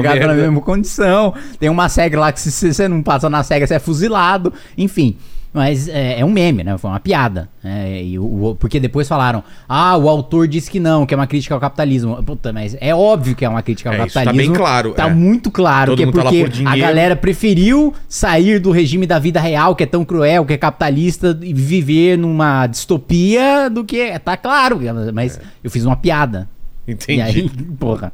merda. mesma condição. Tem uma SEG lá que se se você não passa na SEG, você é fuzilado. Enfim. Mas é, é um meme, né? Foi uma piada. né, e o- o- porque depois falaram, ah, o autor disse que não, que é uma crítica ao capitalismo. Puta, mas é óbvio que é uma crítica ao É, isso tá capitalismo. bem claro, Tá é. muito claro Todo que é tá porque por a galera preferiu sair do regime da vida real, que é tão cruel, que é capitalista, e viver numa distopia do que. Tá claro, mas eu fiz uma piada. Entendi. E aí, [LAUGHS] porra.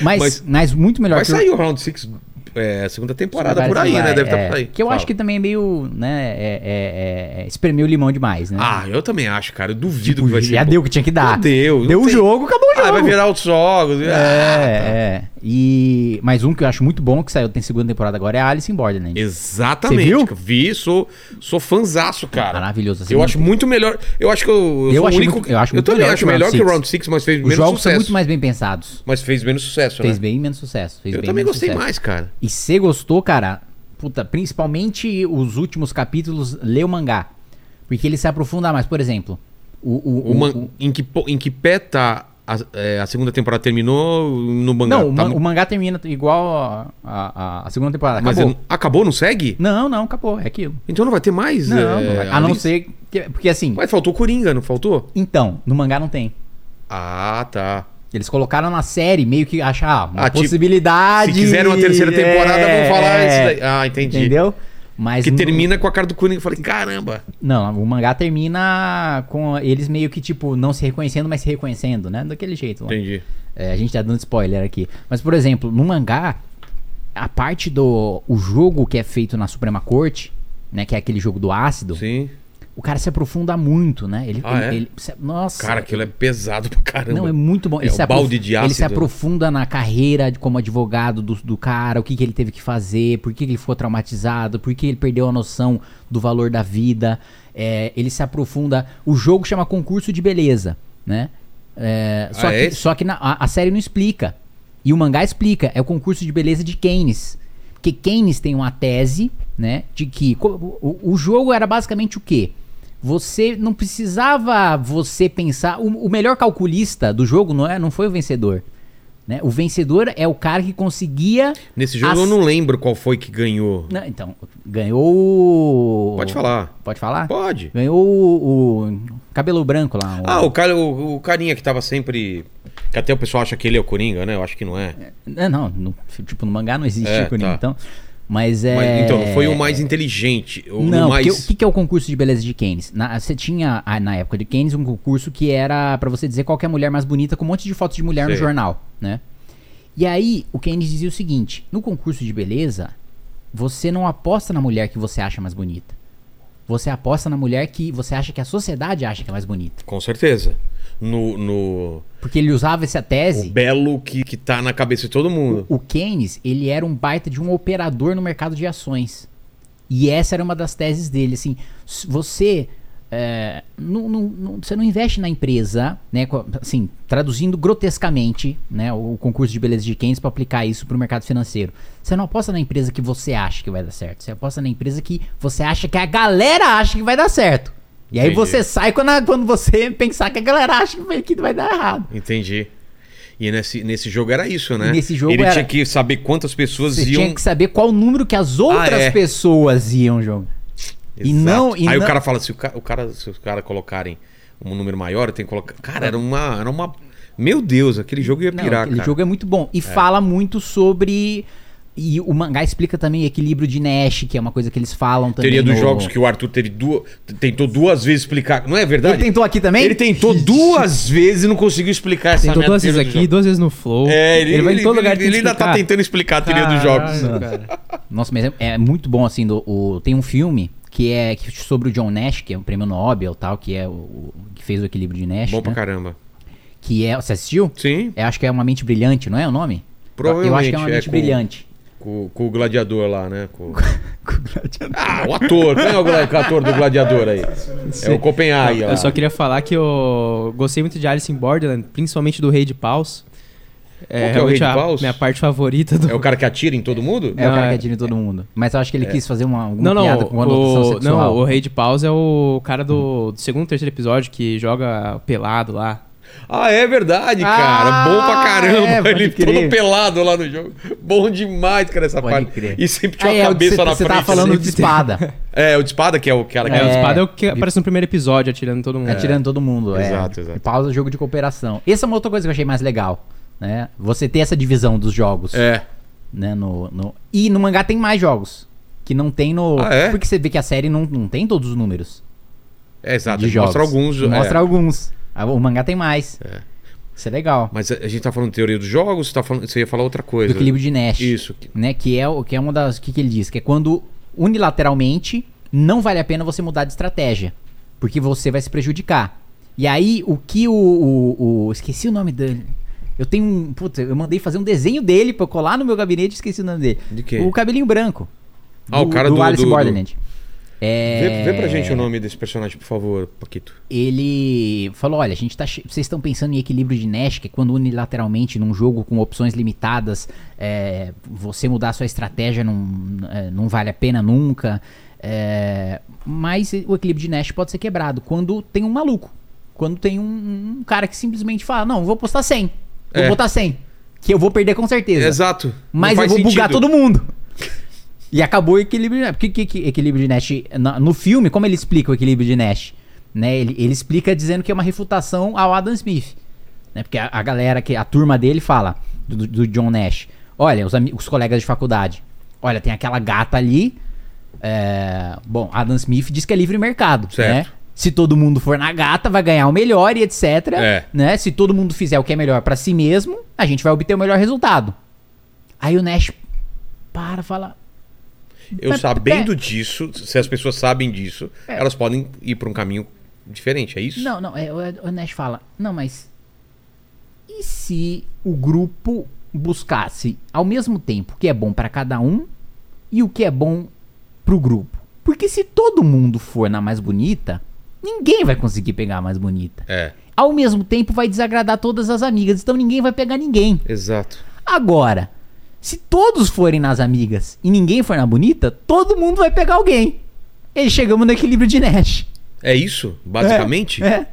Mas, Mas- mas, muito melhor Vai que o- sair o Round 6 é, segunda temporada vai- por aí, vai, né? Deve estar é. por aí. Que eu Fala. acho que também é meio, né, é, é, é, espremer o limão demais, né? Ah, eu também acho, cara. Eu duvido Tipo, que vai ser. já deu o que tinha que dar. Já deu. Deu o tem- jogo, acabou o jogo. Ah, vai virar outros jogos. É, Ah, tá. é. E mais um que eu acho muito bom que saiu, tem segunda temporada agora, é a Alice in Borderland. Exatamente. Você viu? Vi, sou, sou fanzaço, cara. Maravilhoso. A Eu acho muito melhor. Eu acho que eu, eu, Eu sou o único. muito- eu acho muito também melhor acho melhor que o. Round 6, mas fez Os menos jogos são muito mais bem pensados. Mas fez menos sucesso, Fez né? bem menos sucesso. Fez Eu também gostei sucesso. mais, cara. E você gostou, cara? Puta, principalmente os últimos capítulos, lê o mangá. Porque ele se aprofunda mais. Por exemplo, o. o, O o- man- Em, que, em que pé tá. A, é, a segunda temporada terminou no mangá? não, o, Tá man- mu- o mangá termina igual a, a- a- a segunda temporada. Mas Acabou. eu- acabou, não segue? Não, não, acabou. É aquilo. Então não vai ter mais? Não, é, não vai. a não Alice? ser. Que, porque assim. Mas faltou Coringa, não faltou? Então, no mangá não tem. Ah, tá. Eles colocaram na série meio que achar ah, uma Ah, tipo, possibilidade. Se quiserem uma terceira temporada, é, vão falar é, isso daí. Ah, entendi. Entendeu? Mas Que no- termina com a cara do Coringa. Eu falei, caramba. Não, o mangá termina com eles meio que, tipo, não se reconhecendo, mas se reconhecendo, né? Daquele jeito lá. Entendi. É, a gente tá dando spoiler aqui. Mas, por exemplo, no mangá, a parte do o jogo que é feito na Suprema Corte, né? Que é aquele jogo do ácido, Sim. O cara se aprofunda muito, né? Ele, Ah, ele- é? ele- se- nossa. Cara, aquilo é pesado pra caramba. Não, é muito bom. É, o balde de Ele se ácido. aprofunda na carreira de como advogado do, do cara, o que, que ele teve que fazer, por que, que ele ficou traumatizado, por que ele perdeu a noção do valor da vida. É, ele se aprofunda. O jogo chama concurso de beleza, né? É, só, Ah, que, é esse? só que na- a, a série não explica. E o mangá explica. É o concurso de beleza de Keynes. Porque Keynes tem uma tese, né? De que o, o jogo era basicamente o quê? Você não precisava você pensar. O, o melhor calculista do jogo não, é, não foi o vencedor. Né? O vencedor é o cara que conseguia. Nesse jogo As- eu não lembro qual foi que ganhou. Não, então, ganhou. o- Pode falar. Pode falar? Pode. Ganhou o, o cabelo branco lá. Ah, o, cara, o, o carinha que tava sempre. Que até o pessoal acha que ele é o Coringa, né? Eu acho que não é. Não, não, no- tipo, no mangá não existe É, Coringa, tá. então. Mas é. Mas, então, não foi o mais inteligente. O Não, mais. porque o que, que é o concurso de beleza de Keynes? Na- Você tinha, na época de Keynes, um concurso que era pra você dizer qual é a mulher mais bonita com um monte de fotos de mulher no jornal, né? E aí, o Keynes dizia o seguinte: no concurso de beleza, você não aposta na mulher que você acha mais bonita. Você aposta na mulher que você acha que a sociedade acha que é mais bonita. Com certeza. No, no. Porque ele usava essa O tese. belo que, que tá na cabeça de todo mundo. O Keynes, ele era um baita de um operador no mercado de ações. E essa era uma das teses dele, assim, você é, não, não- não- você não investe na empresa, né, assim, traduzindo grotescamente, né, o concurso de beleza de Keynes para aplicar isso para o mercado financeiro. Você não aposta na empresa que você acha que vai dar certo, você aposta na empresa que você acha que a galera acha que vai dar certo. E aí Entendi. você sai quando, a- quando você [LAUGHS] pensar que a galera acha que vai, que vai dar errado. Entendi. E nesse, nesse jogo era isso, né? Nesse jogo Ele era- tinha que saber quantas pessoas Você iam. tinha que saber qual número que as outras é. pessoas iam jogar. E Exato. não- e Aí não- o cara fala, se o, ca- o cara, se os caras colocarem um número maior, tem que colocar. Cara, era uma. Era uma... Meu Deus, aquele jogo ia Não, pirar, aquele cara. jogo é muito bom. E fala muito sobre. E o mangá explica também equilíbrio de Nash, que é uma coisa que eles falam também. Teoria dos no- jogos que o Arthur teve duas. Tentou duas vezes explicar. Não é verdade? Ele tentou aqui também? Ele tentou [LAUGHS] duas vezes e não conseguiu explicar essa Tentou duas vezes aqui, duas vezes no Flow. É, ele, vai em ele- todo lugar ele- ele ainda tá tentando explicar a teoria dos jogos. Cara. Nossa, mas é, é muito bom, assim. do- o, tem um filme que é que- sobre o John Nash, que é um prêmio Nobel tal, que é o, o- que fez o equilíbrio de Nash. Bom pra né? caramba. Que é. Você assistiu? Sim, É, acho que é uma mente brilhante, não é o nome? Provavelmente, Eu acho que é uma é mente com- brilhante. com, com o gladiador lá, né? Com... [LAUGHS] Ah, o ator. Quem é o gla- o ator do gladiador aí? É o Copenhague lá. Eu só queria falar que eu gostei muito de Alice in Borderland, principalmente do Rei de Paus. É o Rei de a Paus? minha parte favorita do. É o cara que atira em todo mundo? É, o cara Não, que é- atira em todo mundo. Mas eu acho que ele quis fazer uma, alguma Não, não, piada com conotação o, sexual. não, o Rei de Paus é o cara do, do segundo, terceiro episódio que joga pelado lá. Ah, é verdade, Ah, cara. Bom pra caramba. é, Ele crer. todo pelado lá no jogo. Bom demais, cara, essa Pode parte. crer. E sempre tinha Ah, uma é, que cabeça você- na Você frente. tava falando de espada. [LAUGHS] É, o de espada que é o cara que... É, o É. espada é o que aparece no primeiro episódio atirando todo mundo. Atirando todo mundo. é. Exato, exato. E pausa jogo de cooperação. Essa é uma outra coisa que eu achei mais legal. Né? Você ter essa divisão dos jogos. É. Né? No, no... E no mangá tem mais jogos. Que não tem no. Ah, é? Porque você vê que a série não, não tem todos os números. É, exato. jogos. Mostra alguns. é. Mostra alguns. Ah, O mangá tem mais. Isso é legal. Mas a gente tá falando de teoria dos jogos, você, tá falando... você ia falar outra Do coisa. equilíbrio de Nash. Isso. Né? Que é, o- que é uma das. O que, que ele diz? Que é quando unilateralmente não vale a pena você mudar de estratégia. Porque você vai se prejudicar. E aí, o que o. o- o- esqueci o nome dele. Eu tenho um. Puta, eu mandei fazer um desenho dele pra eu colar no meu gabinete e esqueci o nome dele. De quê? O cabelinho branco. Ah, o cara do- Alice do- do- Borderland. É... Vê, vê pra gente o nome desse personagem, por favor, Paquito. Ele falou: olha, a gente tá. Vocês estão pensando em equilíbrio de Nash, que é quando unilateralmente, num jogo com opções limitadas, é, você mudar a sua estratégia não, é, não vale a pena nunca. É, mas o equilíbrio de Nash pode ser quebrado quando tem um maluco. Quando tem um, um cara que simplesmente fala: não, vou postar 100. Vou É. botar 100. Que eu vou perder com certeza. Exato. Mas eu vou bugar sentido. todo mundo. E acabou o equilíbrio de Nash. Por que, que, equilíbrio de Nash? na- no filme, como ele explica o equilíbrio de Nash? Né? Ele, ele explica dizendo que é uma refutação ao Adam Smith. Né? Porque a, a galera, que a turma dele fala, do, do John Nash. Olha, os, os colegas de faculdade. Olha, tem aquela gata ali. é, bom, Adam Smith diz que é livre mercado. Certo. Né? Se todo mundo for na gata, vai ganhar o melhor e etc. É. Né? Se todo mundo fizer o que é melhor pra si mesmo, a gente vai obter o melhor resultado. Aí o Nash para fala. Eu sabendo é. disso, se as pessoas sabem disso, É. elas podem ir pra um caminho diferente, é isso? Não, não, é, o, o Nash fala. Não, mas. E se o grupo buscasse ao mesmo tempo o que é bom pra cada um e o que é bom pro grupo? Porque se todo mundo for na mais bonita, ninguém vai conseguir pegar a mais bonita. É, Ao mesmo tempo vai desagradar todas as amigas, então ninguém vai pegar ninguém. exato. Agora, se todos forem nas amigas e ninguém for na bonita, todo mundo vai pegar alguém. E chegamos no equilíbrio de Nash. É isso, basicamente? É.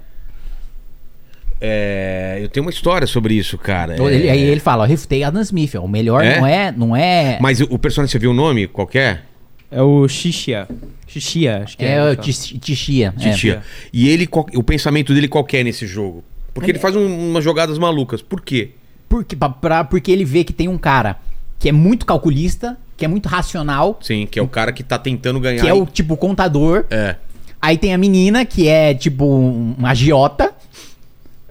É, eu tenho uma história sobre isso, cara. É, Ele- Aí ele fala, ó, refutei Adam Smith, ó, o melhor É? não é, não é... Mas o o personagem, você viu o nome? Qualquer? É o Xixia. Xixia, acho que é. É, o então. Tish- Tishia. é. Titia. E ele, o pensamento dele qual que é nesse jogo? Porque ele faz um- umas jogadas malucas. Por quê? Porque, pra- pra- porque ele vê que tem um cara que é muito calculista, que é muito racional, Sim, que é o cara que tá tentando ganhar. que é o tipo contador. É. Aí tem a menina, que é tipo um- uma agiota.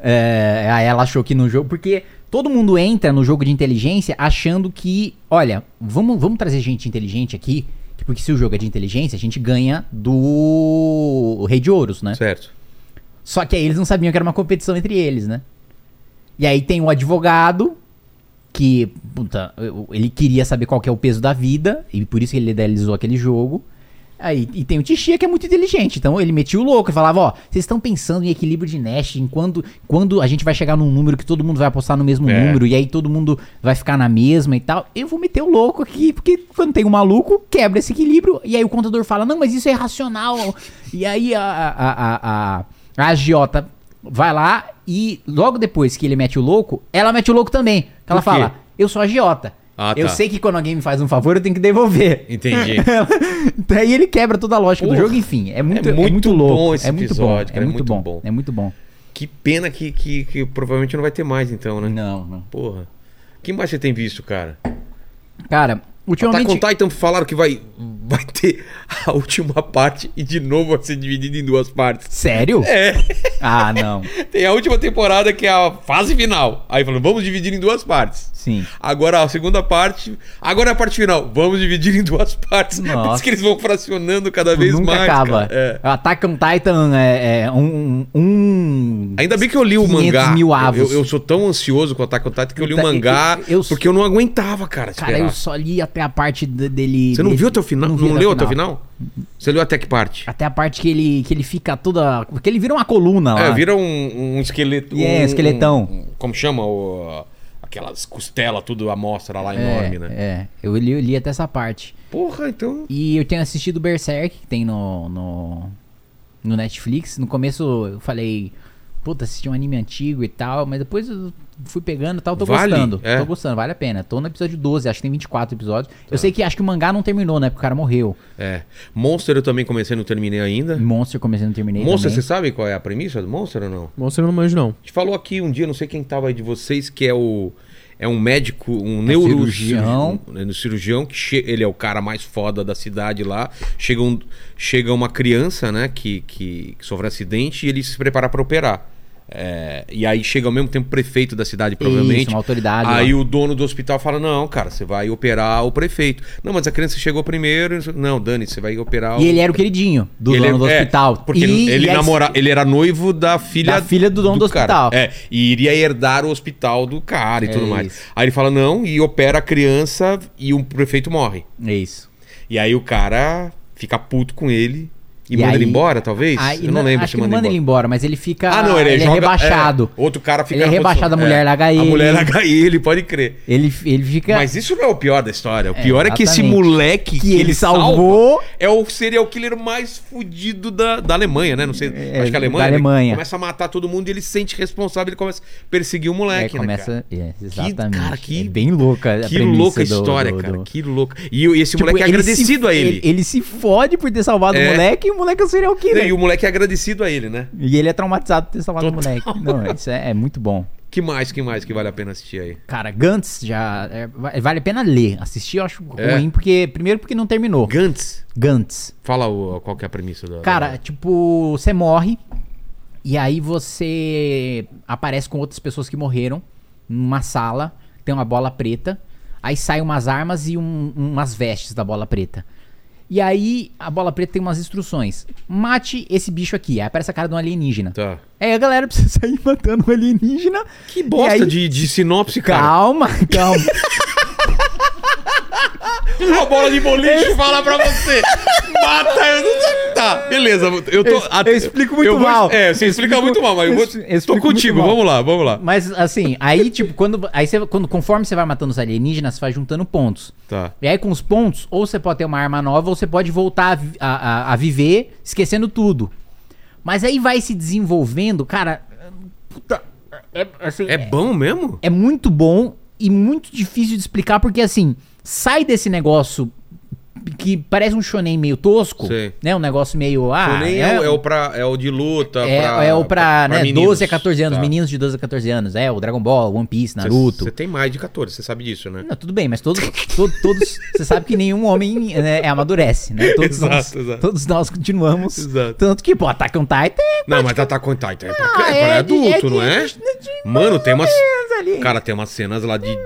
É, aí ela achou que no jogo. Porque todo mundo entra no jogo de inteligência achando que, olha, vamos, vamos trazer gente inteligente aqui. Que Porque se o jogo é de inteligência, a gente ganha do Rei de Ouros, né? Certo. Só que aí eles não sabiam que era uma competição entre eles, né? E aí tem o advogado, que, puta, ele queria saber qual que é o peso da vida, e por isso que ele idealizou aquele jogo. Aí, e tem o Tixia, que é muito inteligente. Então ele metia o louco e falava, ó, vocês estão pensando em equilíbrio de Nash, em quando, quando a gente vai chegar num número que todo mundo vai apostar no mesmo É. número, e aí todo mundo vai ficar na mesma e tal. Eu vou meter o louco aqui, porque quando tem um maluco, quebra esse equilíbrio, e aí o contador fala, não, mas isso é irracional. E aí a, a, a, a, agiota vai lá e logo depois que ele mete o louco, ela mete o louco também. Ela fala, eu sou agiota. Ah, eu tá. sei que quando alguém me faz um favor, eu tenho que devolver. Entendi. [LAUGHS] Daí ele quebra toda a lógica do Porra, jogo, enfim. É muito, é é muito muito, bom louco. esse é muito episódio, bom. cara, É muito bom. bom. É muito bom. Que pena que, que, que provavelmente não vai ter mais, então, né? Não, não. Porra. O que mais você tem visto, cara? Cara, Attack ultimamente. on Titan falaram que vai, vai ter a última parte e de novo vai ser dividido em duas partes. Sério? É. Ah, não. [LAUGHS] Tem a última temporada que é a fase final. Aí falou, vamos dividir em duas partes. Sim. Agora a segunda parte. Agora é a parte final. Vamos dividir em duas partes. [LAUGHS] Por Nossa. isso que eles vão fracionando cada vez Nunca mais. acaba. É. Attack on Titan é, é um, um. Ainda bem que eu li o 500 mangá. mil Eu, avos. eu sou tão ansioso com o Attack on Titan que eu li o mangá eu- eu- porque eu não aguentava, cara. Cara, esperar. eu só li até a parte de- dele. Você não dele- viu até o final? Não, vi leu até o final? Você leu até que parte? Até a parte que ele, que ele fica toda. Porque ele vira uma coluna lá. É, vira um, um esqueleto. É, um, esqueletão. um- como chama? O, aquelas costelas, tudo à mostra lá É, enorme, né? É, eu li, eu li até essa parte. Porra, então. E eu tenho assistido Berserk, que tem no, no, no Netflix. No começo eu falei, puta, assisti um anime antigo e tal, mas depois eu fui pegando e tal, tô Vale? gostando. É. Tô gostando, vale a pena. Tô no episódio 12, acho que tem 24 episódios. Eu sei que acho que o mangá não terminou, né? Porque o cara morreu. É. Monster eu também comecei, não terminei ainda. Monster comecei não terminei Monster, também. você sabe qual é a premissa do Monster ou não? Monstro eu não manjo, não. A gente falou aqui um dia, não sei quem tava aí de vocês, que é o. É um médico, um cirurgião. neurocirurgião. Um cirurgião que che- ele é o cara mais foda da cidade lá. Chega, um, chega uma criança, né, que, que, que sofre um acidente e ele se prepara para operar. É, e aí chega ao mesmo tempo o prefeito da cidade, provavelmente. Isso, uma autoridade Aí o dono do hospital fala: Não, cara, você vai operar o prefeito. Não, mas a criança chegou primeiro. Não, Dani, você vai operar E o. ele era o queridinho do Ele dono do é, hospital. Porque E- ele, e namora, ele era noivo da filha, Da filha do dono do cara. hospital. É, e iria herdar o hospital do cara e É tudo mais. isso. Aí ele fala não e opera a criança e o prefeito morre. É isso. E aí o cara fica puto com ele e, E manda ele aí- embora, talvez? Aí, Eu não lembro acho se que manda manda ele embora. mas ele fica. Ah, não, ele, é joga- rebaixado. é, outro cara fica Ele é rebaixado, posição- a mulher é, larga A ele. mulher larga ele, pode crer. Ele, ele fica. Mas isso não é o pior da história. O É, pior é que esse moleque Que ele salvou- salva é o serial killer mais fudido da, da Alemanha, né? Não sei. É, acho que é a Alemanha. da né? Alemanha. Começa a matar todo mundo e ele se sente responsável. Ele começa a perseguir o É, moleque, né? começa. cara? é, exatamente. cara, que- é bem louca a Que louca história, do- cara. do- Que louca. E, esse Tipo, moleque é ele agradecido a ele. Ele se fode por ter salvado É. o moleque e o moleque é o serial killer. E o moleque é agradecido a ele, né? E ele é traumatizado por ter salvado o moleque. Não, isso é, é muito bom. Que mais, que mais que vale a pena assistir aí? Cara, Gantz já. é, va- vale a pena ler. Assistir eu acho É. ruim, porque. Primeiro porque não terminou. Gantz. Gantz. Fala o, qual que é a premissa da. Cara, tipo, você morre. E aí você aparece com outras pessoas que morreram numa sala, tem uma bola preta, aí saem umas armas e um- umas vestes da bola preta. E aí a bola preta tem umas instruções. Mate esse bicho aqui. Aí aparece a cara de um alienígena. Tá. Aí a galera [LAUGHS] precisa sair matando o alienígena. Que bosta aí- de, de sinopse, cara. Calma, calma. [LAUGHS] [LAUGHS] A bola de boliche fala pra você. Mata. eu- Tá, beleza. Eu tô. Eu- eu explico muito eu vou- mal. É, você explica explico- muito mal, mas eu vou. tô contigo, vamos lá, vamos lá. Mas assim, aí tipo, quando, aí você, quando conforme você vai matando os alienígenas, você vai juntando pontos. Tá. E aí com os pontos, ou você pode ter uma arma nova, ou você pode voltar a, a, a- viver esquecendo tudo. Mas aí vai se desenvolvendo, cara. Puta, é, assim, É bom mesmo? é muito bom e muito difícil de explicar, porque assim, sai desse negócio que parece um shonen meio tosco, Sei. né? Um negócio meio. Ah, Shonen é, o- é o pra, é o de luta. é, pra, é o pra, né, meninos. 12 a 14 anos, Tá. meninos de 12 a 14 anos. É, o Dragon Ball, One Piece, Naruto. Você tem mais de 14, você sabe disso, né? Não, tudo bem, mas todos, to- todos, você sabe que nenhum homem né, amadurece, né? Todos, Exato, nós, exato. todos nós continuamos. Exato. Tanto que, pô, Attack on Titan é Não, mas Attack on Titan é pra, Ah, é pra é de- adulto, é de- não é? de- de- Mano, tem umas. ali. Cara, tem umas cenas lá de.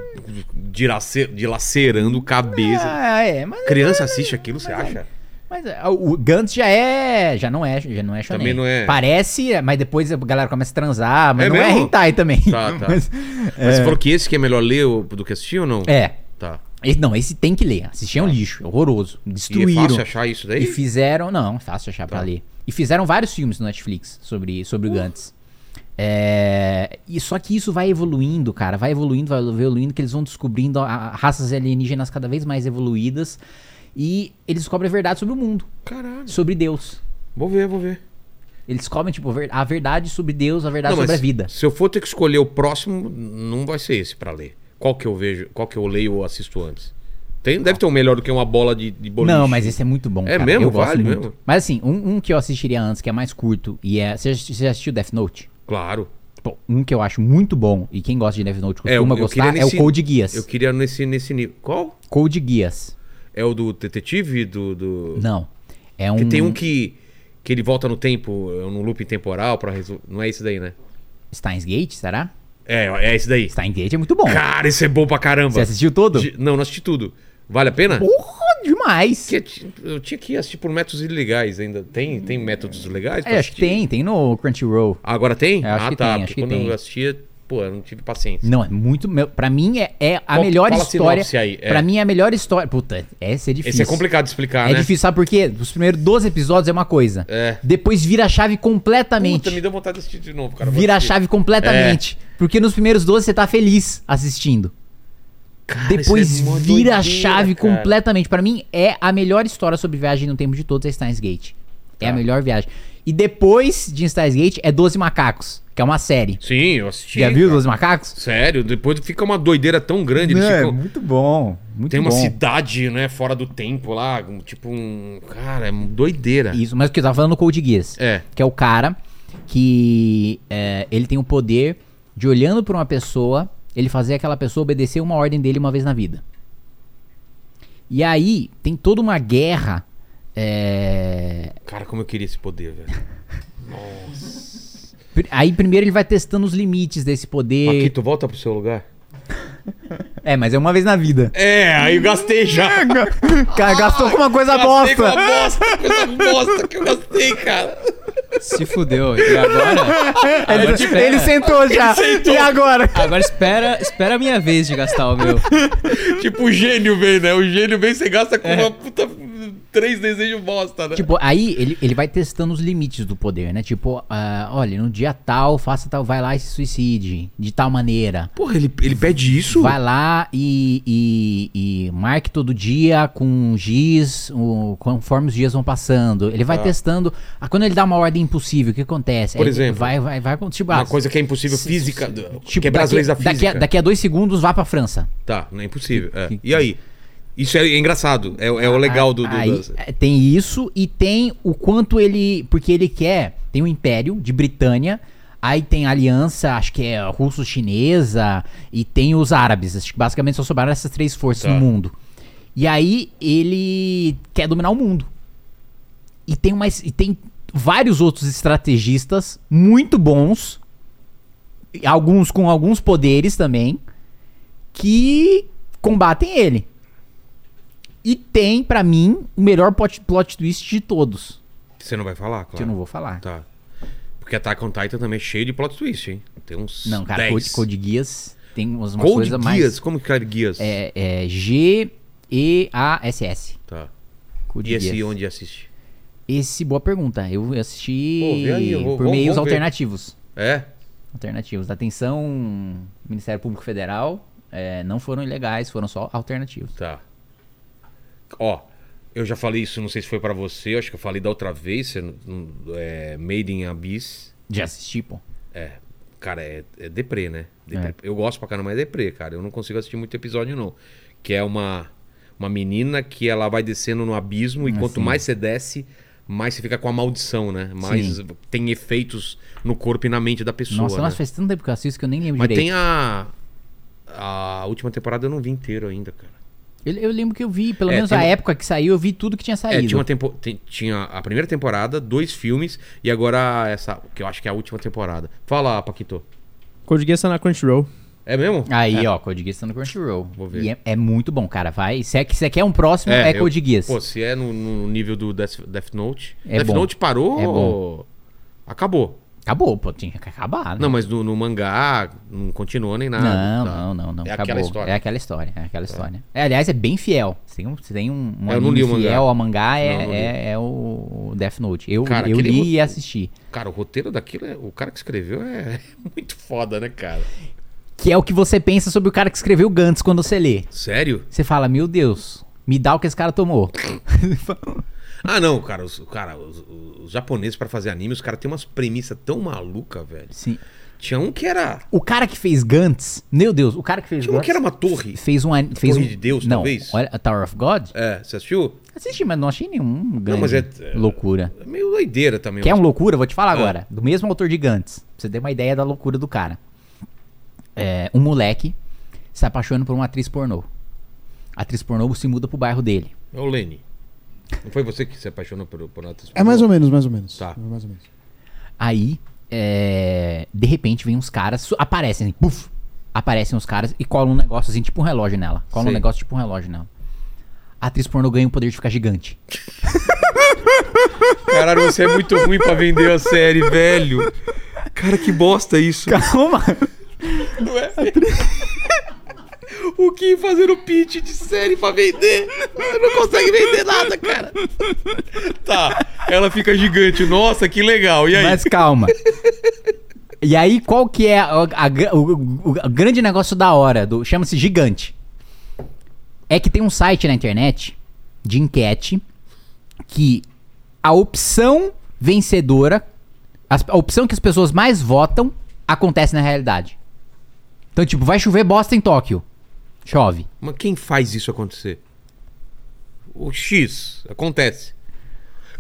De, lace- de lacerando cabeça. Ah, é, mas, Criança assiste aquilo, você acha? mas é, o Gantz já é, já não é, já não é shonen. Também não é. Parece, mas depois a galera começa a transar, mas É não é mesmo? hentai também. Tá, tá. [LAUGHS] Mas, Mas você falou que esse que é melhor ler do que assistir ou não? é. Tá. Esse- não, esse tem que ler. Assistir é um lixo, é horroroso. E é Destruíram. fácil achar isso daí? E fizeram. Não, é fácil achar pra Tá. ler. E fizeram vários filmes no Netflix sobre, sobre o Gantz. É, e só que isso vai evoluindo, cara. Vai evoluindo, vai evoluindo, que eles vão descobrindo a- a- raças alienígenas cada vez mais evoluídas. E eles descobrem a verdade sobre o mundo, Caralho. sobre Deus. Vou ver, vou ver. Eles descobrem, tipo, a verdade sobre Deus, a verdade Não, sobre a vida. Se eu for ter que escolher o próximo, não vai ser esse pra ler. Qual que eu vejo, qual que eu leio ou assisto antes? Tem, deve ter um melhor do que uma bola de, de boliche. Não, mas esse é muito bom. É cara. mesmo? Eu gosto Vale muito. mesmo? Mas assim, um, um que eu assistiria antes, que é mais curto, e é. Você já assistiu Death Note? Claro. Pô, um que eu acho muito bom, e quem gosta de Death Note É, eu- costuma eu gostar, queria é o nesse- Code Geass. Eu queria nesse, nesse nível. Qual? Code Geass. É o do detetive? Do. do... Não. É um. Que tem um que. Que ele volta no tempo, é, num looping temporal pra resolver. Não é esse daí, né? Steins Gate, será? É, é esse daí. Steins Gate é muito bom. Cara, esse é bom pra caramba. Você assistiu todo? Não, não assisti tudo. Vale a pena? Porra, demais. Que eu tinha que assistir por métodos ilegais ainda. Tem, tem métodos legais? É, acho que tem, tem no Crunchyroll. Ah, agora tem? É, acho ah, que tá. tem, acho que quando tem. eu assistia, pô, eu não tive paciência. Não, é muito. Pra mim é, é a Qual- melhor a história. aí, é. Pra mim é a melhor história. Puta, essa é difícil. Esse é complicado de explicar, É né? difícil, sabe por quê? Os primeiros 12 episódios é uma coisa. É. Depois vira a chave completamente. Puta, me deu vontade de assistir de novo, cara. Vira a chave completamente. Porque nos primeiros 12 você tá feliz assistindo. Cara, Depois é vira a chave cara. completamente. Pra mim, é a melhor história sobre viagem no tempo de todos é Steins Gate. É Tá. a melhor viagem. E depois de Steins Gate é 12 Macacos, que é uma série. Sim, eu assisti. Já viu. 12 Macacos? Sério, depois fica uma doideira tão grande. Não, é ficam... muito bom. Muito Tem uma bom. cidade, né, fora do tempo lá, tipo um. Cara, é doideira. Isso, mas o que eu tava falando no Code Geass. É. Que é o cara que é, ele tem o poder de olhando pra uma pessoa, ele fazer aquela pessoa obedecer uma ordem dele uma vez na vida. E aí tem toda uma guerra. é, Cara, como eu queria esse poder, velho. pr- Aí primeiro ele vai testando os limites desse poder. Paquito, volta pro seu lugar. É, mas é uma vez na vida. É, aí eu gastei já. [LAUGHS] Cara, gastou com uma coisa Gastei com bosta. uma bosta, coisa bosta que eu gastei, cara. Se fudeu. E agora? agora Ele, espera. ele sentou já. E agora? Agora espera, espera a minha vez de gastar o meu. Tipo, o gênio vem, né? O gênio vem, você gasta com uma puta. Três desejos bosta, né? Tipo, aí ele, ele vai testando os limites do poder, né? Tipo, ah, olha, no dia tal, faça tal, vai lá e se suicide. De tal maneira. Porra, ele, ele pede isso? Vai lá e, e, e marque todo dia com giz, o- conforme os dias vão passando. Ele vai Tá. testando. Ah, quando ele dá uma ordem impossível, o que acontece? Por Aí exemplo? Vai, vai, vai. Tipo, Uma ah, coisa que é impossível se- física. tipo, quebrar as daqui- leis da daqui a- física. Daqui a dois segundos, vá pra França. Tá, não é impossível. é. E aí? Isso é engraçado. É, é o legal do. do- Aí, das- é, Tem isso e tem o quanto ele. Porque ele quer. Tem o Império de Britânia. Aí tem a aliança, acho que é russo-chinesa. E tem os árabes. Acho que basicamente só sobraram essas três forças Tá. no mundo. E aí ele quer dominar o mundo. E tem, mais, e tem vários outros estrategistas muito bons. Alguns com alguns poderes também. Que combatem ele. E tem, pra mim, o melhor plot, plot twist de todos. Você não vai falar, Que claro. eu não vou falar. Tá. Porque Attack on Titan também é cheio de plot twist, hein? Tem uns. Não, cara, 10. Code, Code Guias tem umas, umas Code coisas mais. Geass? Como que cara Guias? É, é G-E-A-S-S. Tá. Code E esse Geass. onde assiste? Esse, boa pergunta. Eu assisti Pô, aí, eu vou- por vamos- meios alternativos. É? Alternativos. Atenção, Ministério Público Federal. é, não foram ilegais, foram só alternativos. Tá. Ó, eu já falei isso, não sei se foi pra você, acho que eu falei da outra vez, é, Made in Abyss. Já assisti, pô. É. cara, é, é deprê, né? Deprê. Eu gosto pra caramba, mas é deprê, cara. Eu não consigo assistir muito episódio, não. Que é uma, uma menina que ela vai descendo no abismo e Ah, quanto mais você desce, mais você fica com a maldição, né? Mais Sim. tem efeitos no corpo e na mente da pessoa. Nossa, né? nossa, faz tanto tempo que eu assisto que eu nem lembro Mas direito. tem a. A última temporada eu não vi inteiro ainda, cara. Eu, eu lembro que eu vi, pelo É, menos a uma- época que saiu, eu vi tudo que tinha É, saído. tinha, uma tempo... tem- tinha a primeira temporada, dois filmes, e agora essa, que eu acho que é a última temporada. Fala, Paquito. Code Geass tá na Crunchyroll. É mesmo? Aí, ó, Code Geass tá no Crunchyroll. Vou ver. E é, é muito bom, cara. Vai. Se é que você quer um próximo, é, eu- Code Geass. Pô, se é no, no nível do Death, Death Note. É Death bom. Note parou. É bom. Acabou. Acabou, pô, tinha que acabar, né? Não, mas no, no mangá não continuou nem nada. Não, tá? não, não, não. É acabou. aquela história. É aquela história, é aquela história. É, aliás, é bem fiel. Você tem um, você tem um, um É, eu não li o mangá. fiel ao mangá, é, Não, é, é o Death Note. Eu, Cara, eu li e assisti. Cara, o roteiro daquilo, é- o cara que escreveu é [LAUGHS] muito foda, né, cara? Que é o que você pensa sobre o cara que escreveu Gantz quando você lê. Sério? Você fala, meu Deus, me dá o que esse cara tomou. [LAUGHS] Ah, não, cara, os, cara, os, os japoneses pra fazer anime, os caras têm umas premissas tão malucas, velho. Sim. Tinha um que era. O cara que fez Gantz, meu Deus, o cara que fez Tinha um Gantz que era uma torre. fez um an- fez Torre um de Deus, não, talvez? olha, a Tower of God? É, você assistiu? Assisti, mas não achei nenhum grande mas é- é- loucura. É meio doideira também. Quer um loucura? Vou te falar Ah. agora. Do mesmo autor de Gantz. Pra você ter uma ideia da loucura do cara. É, um moleque se apaixona por uma atriz pornô. A atriz pornô se muda pro bairro dele. É o Lenny. Não foi você que se apaixonou por, por Natas É mais ou menos, mais ou menos. Tá. É mais ou menos. Aí, é, de repente, vem uns caras, aparecem, assim, puf, aparecem uns caras e colam um negócio assim, tipo um relógio nela. Colam um negócio tipo um relógio nela. A atriz pornô ganha o poder de ficar gigante. [LAUGHS] Caralho, você é muito ruim pra vender a série, velho. Cara, que bosta isso. Calma! [LAUGHS] O que fazendo pitch de série pra vender? Não consegue vender nada, cara. Tá, ela fica gigante. Nossa, que legal. E aí? Mas calma. E aí, qual que é a- a- o, o- o grande negócio da hora? do Chama-se Gigante. É que tem um site na internet de enquete que a opção vencedora, as- a opção que as pessoas mais votam, acontece na realidade. Então, tipo, vai chover bosta em Tóquio. Chove. Mas quem faz isso acontecer? O X. Acontece.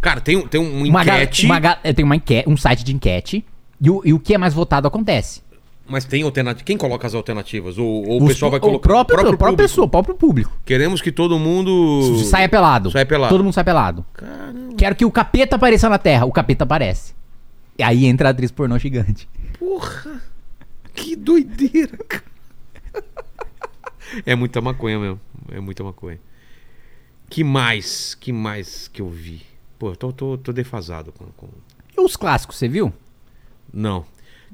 Cara, tem, um- tem um Uma enquete, uma ga- tem uma enquete, um site de enquete. E o, e o que é mais votado acontece. mas tem alternativa. Quem coloca as alternativas? Ou, ou o pessoal vai colocar. próprio, o próprio a própria público. pessoa, o próprio público. Queremos que todo mundo. Saia pelado. Saia pelado. Todo mundo sai pelado. Caramba, Quero que o capeta apareça na Terra. O capeta aparece. E aí entra a atriz pornô gigante. porra. Que doideira, cara. É muita maconha mesmo. É muita maconha. Que mais? Que mais que eu vi? Pô, eu tô, tô, tô defasado com, com- E os clássicos, você viu? Não.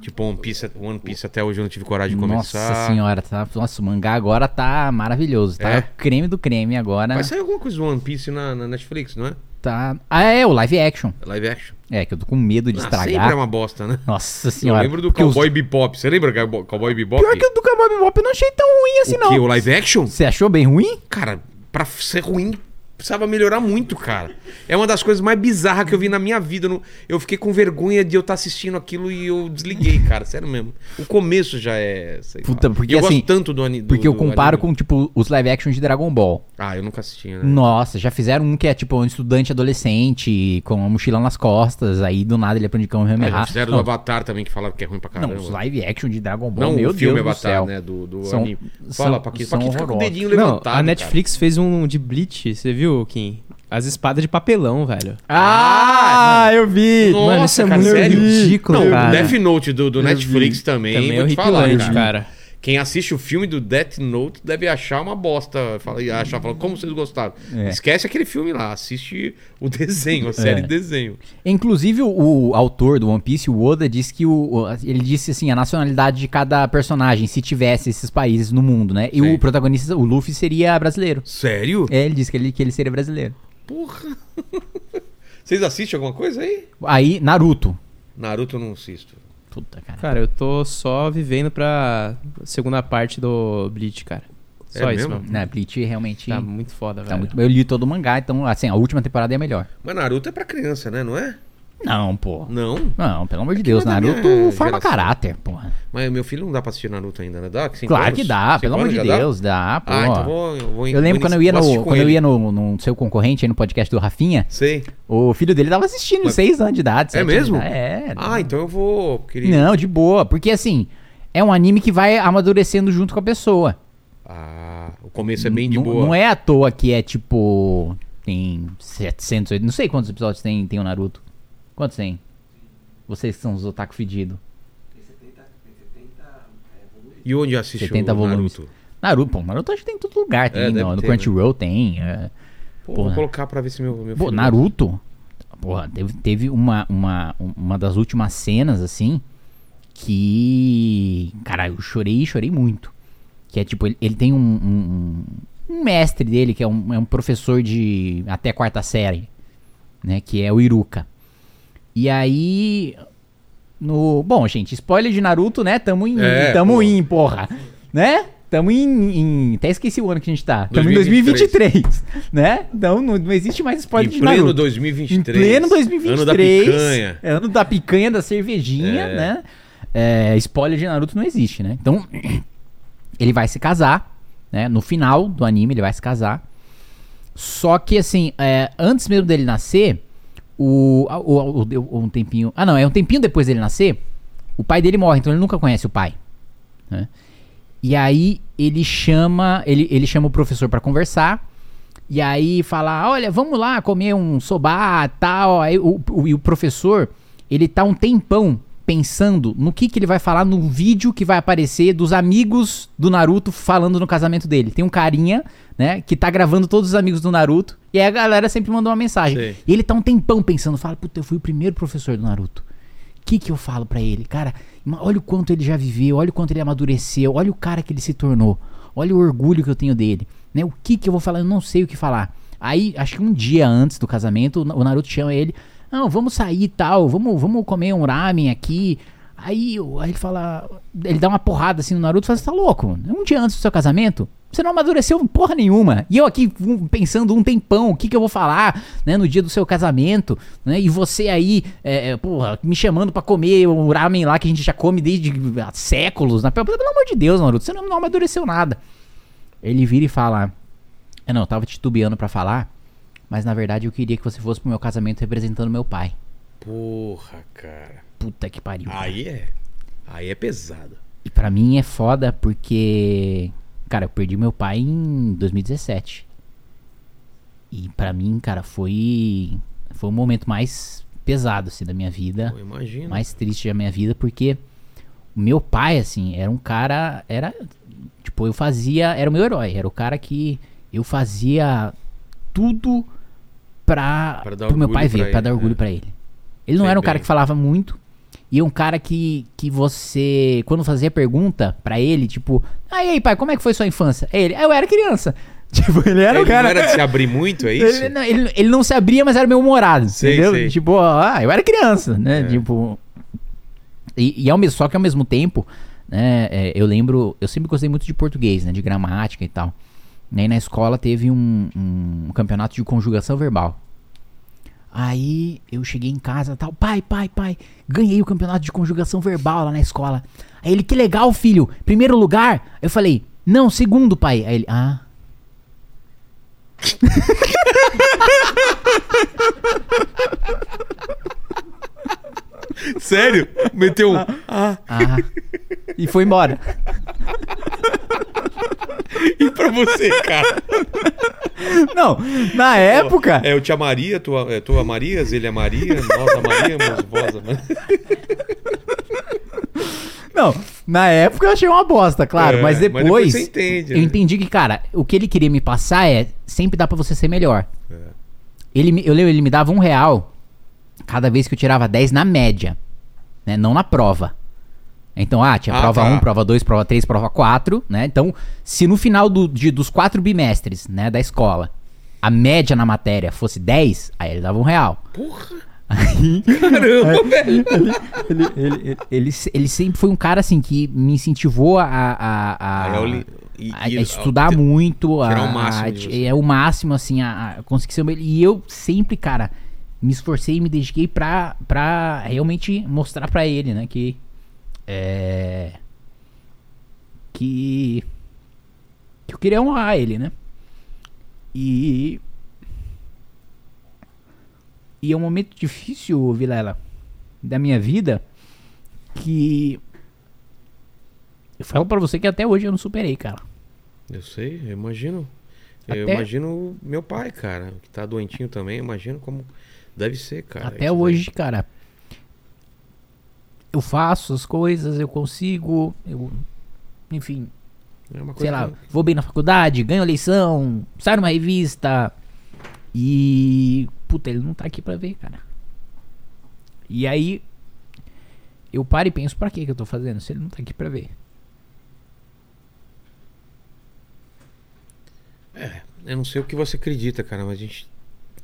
Tipo, One Piece, One Piece até hoje eu não tive coragem de começar. Nossa senhora, tá, nossa, o mangá agora tá maravilhoso. Tá É? o creme do creme agora. Vai sair alguma coisa do One Piece na, na Netflix, não é? Tá. Ah, é, o live action. Live action. É, que eu tô com medo de Ah, estragar. sempre é uma bosta, né? Nossa Eu senhora. lembro do Porque os- Cowboy Bebop. Você lembra do Cowboy- Cowboy Bebop? Pior que o do Cowboy Bebop eu não achei tão ruim assim, o que? não. O live action? Você achou bem ruim? Cara, pra ser ruim, precisava melhorar muito, cara. É uma das coisas mais bizarras que eu vi na minha vida. Eu não- Eu fiquei com vergonha de eu estar assistindo aquilo e eu desliguei, cara. Sério mesmo. O começo já é. sei Puta, lá. porque eu assim, gosto tanto do anime. Porque eu comparo com, tipo, os live action de Dragon Ball. Ah, eu nunca assisti, né? Nossa, já fizeram um que é tipo um estudante adolescente com uma mochila nas costas, aí do nada ele aprende como Ah, já Kamehameha. fizeram não, do Avatar também, que falaram que é ruim pra caramba. não, os live action de Dragon Ball, Não, meu o filme Deus do Avatar, céu. né? Do, do São- anime. são- Fala, são Paquito fica com o dedinho Não, levantado. a Netflix fez um de Bleach, você viu, Kim? As espadas de papelão, velho. Ah, eu vi! Nossa, Mano, isso é cara, muito sério? ridículo, Não, cara. o Death Note do, do Netflix também. Também é vou te falar, horripilante, cara. cara. Quem assiste o filme do Death Note deve achar uma bosta. Fala, e achar, fala, como vocês gostaram? É. Esquece aquele filme lá, assiste o [LAUGHS] desenho, a série É. de desenho. Inclusive, o, autor do One Piece, o Oda, disse que o- ele disse assim, a nacionalidade de cada personagem, se tivesse esses países no mundo, né? E Sim. o protagonista, o Luffy, seria brasileiro. Sério? É, ele disse que ele, que ele seria brasileiro. Porra. [LAUGHS] Vocês assistem alguma coisa aí? Aí, Naruto. Naruto eu não assisto. Puta, cara. Cara, eu tô só vivendo pra segunda parte do Bleach, cara. Só É isso, mesmo? mano. Né, Bleach realmente Tá tá, muito foda, velho. muito... Eu li todo o mangá, então, assim, a última temporada é a melhor. Mas Naruto é pra criança, né? Não é? Não, pô. Não? Não, pelo amor de Deus, não é Naruto minha forma geração. caráter, porra. Mas meu filho não dá pra assistir Naruto ainda, né? Dá? Claro anos? que dá, Cinco pelo amor de já dá? Deus, dá, pô. Ah, então vou, eu vou Eu lembro quando eu ia no, quando eu ia no, no seu concorrente aí no podcast do Rafinha, Sei. o filho dele tava assistindo, Mas- seis anos de idade. anos mesmo? de idade. É. Ah, então eu vou. Queria... Não, de boa. Porque assim, é um anime que vai amadurecendo junto com a pessoa. Ah, o começo é bem de não, boa. não é à toa que é tipo. Tem 700, não sei quantos episódios tem, tem o Naruto. Quantos tem? Vocês que são os otaku fedidos. E onde assiste 70 o volumes. Naruto? Naruto, pô, Naruto acho que tem em todo lugar. Tem É, no, no Crunchyroll, tem. é. Pô, Porra. vou colocar pra ver se meu, meu Pô, Naruto, porra, teve, teve uma, uma, uma das últimas cenas, assim, que. Cara, eu chorei, chorei muito. Que é tipo, ele, ele tem um, um, um mestre dele, que é um, é um professor de até quarta série, né? Que é o Iruka. E aí. No. Bom, gente, spoiler de Naruto, né? Tamo em. É, tamo pô. em, porra. Né? Tamo em, em- Até esqueci o ano que a gente tá. Tamo em 2023. 2023. Né? Então não, não existe mais spoiler Em de pleno Naruto. 2023. Em pleno 2023. Ano da picanha. é Ano da picanha, da cervejinha, É. né? É, spoiler de Naruto não existe, né? Então, [CLEARS THROAT] ele vai se casar, né? No final do anime, ele vai se casar. Só que, assim, é, antes mesmo dele nascer, o, o, o- um tempinho... Ah, não, é um tempinho depois dele nascer, o pai dele morre, então ele nunca conhece o pai, né? E aí ele chama, ele, ele chama o professor pra conversar. E aí fala, olha, vamos lá comer um sobá, tal. O, o, e o professor, ele tá um tempão pensando no que, que ele vai falar no vídeo que vai aparecer dos amigos do Naruto falando no casamento dele. Tem um carinha, né, que tá gravando todos os amigos do Naruto. E aí a galera sempre mandou uma mensagem. Sei. E ele tá um tempão pensando, fala, puta, eu fui o primeiro professor do Naruto. O que que eu falo pra ele? Cara, olha o quanto ele já viveu, olha o quanto ele amadureceu, olha o cara que ele se tornou. Olha o orgulho que eu tenho dele. Né? O que que eu vou falar? Eu não sei o que falar. Aí, acho que um dia antes do casamento, o Naruto chama ele. Não, vamos sair e tal, vamos, vamos comer um ramen aqui. Aí, aí ele fala. Ele dá uma porrada assim no Naruto e fala: Você tá louco? Um dia antes do seu casamento? Você não amadureceu porra nenhuma. E eu aqui pensando um tempão, o que, que eu vou falar, né, no dia do seu casamento, né? E você aí, é, é, porra, me chamando pra comer o ramen lá que a gente já come desde há séculos. Né? Pelo, amor de Deus, Naruto, você não, não amadureceu nada. Ele vira e fala: É, não, eu tava titubeando pra falar, mas na verdade eu queria que você fosse pro meu casamento representando meu pai. Porra, cara. Puta que pariu. Aí é. Aí é pesado. E pra mim é foda porque, cara, eu perdi meu pai em 2017. E pra mim, cara, foi foi o momento mais pesado assim da minha vida, Pô, imagina. mais triste da minha vida, porque o meu pai assim, era um cara, era tipo, eu fazia, era o meu herói, era o cara que eu fazia tudo pra, Pra dar pro meu pai ver, pra ele, dar orgulho é. pra ele. Ele não Sei era um cara bem. que falava muito, e é um cara que, que você, quando fazia pergunta pra ele, tipo, ah, e aí, pai, como é que foi sua infância? Ele, ah, eu era criança. [LAUGHS] Tipo, ele era Ele o cara. não era de se abrir muito, é [LAUGHS] isso? Ele, não, ele, ele não se abria, mas era meio humorado, Sei, entendeu? sei. Tipo, ah, eu era criança, né? É. Tipo. E, e ao mesmo, só que ao mesmo tempo, né, é, eu lembro, eu sempre gostei muito de português, né? De gramática e tal. E aí na escola teve um, um campeonato de conjugação verbal. Aí eu cheguei em casa tal, pai, pai, pai, ganhei o campeonato de conjugação verbal lá na escola. Aí ele, que legal, filho, primeiro lugar. Eu falei, não, segundo, pai. Aí ele, ah. [LAUGHS] Sério? Meteu um. Ah, Ah. E foi embora. [LAUGHS] [LAUGHS] e pra você, cara? Não, na época. É, eu te amaria, tu, é, tu amarias, ele amaria, nós amaríamos, vós amaríamos. Não, na época eu achei uma bosta, claro. É, mas, mas depois, depois você entende, Eu né? entendi que, cara, o que ele queria me passar é sempre dá pra você ser melhor. É. Ele, eu lembro, ele me dava um real cada vez que eu tirava 10 na média, né? Não na prova. Então, ah, tinha Ah, prova tá. 1, prova 2, prova 3, prova 4, né? Então, se no final do, de- dos quatro bimestres, né, da escola, a média na matéria fosse 10, aí ele dava um real. Porra! Aí, [LAUGHS] Caramba, velho! ele, ele, ele, ele, sempre foi um cara assim que me incentivou a, a, a, é a- a estudar muito, a, o máximo é o máximo assim, a, a conseguir ser o melhor. E eu sempre, cara, me esforcei e me dediquei pra, pra realmente mostrar pra ele, né, que é que que eu queria honrar ele, né? E e é um momento difícil, Vilela, da minha vida que eu falo pra você que até hoje eu não superei, cara. Eu sei, eu imagino. Eu Até- imagino meu pai, cara, que tá doentinho também. Eu imagino como deve ser, cara. Até hoje, cara. Eu faço as coisas, eu consigo, eu enfim, É sei lá, que- vou bem na faculdade, ganho eleição, saio numa revista e. Puta, ele não tá aqui pra ver, cara. E aí. Eu paro e penso, pra que que eu tô fazendo se ele não tá aqui pra ver? Eu não sei o que você acredita, cara, mas a gente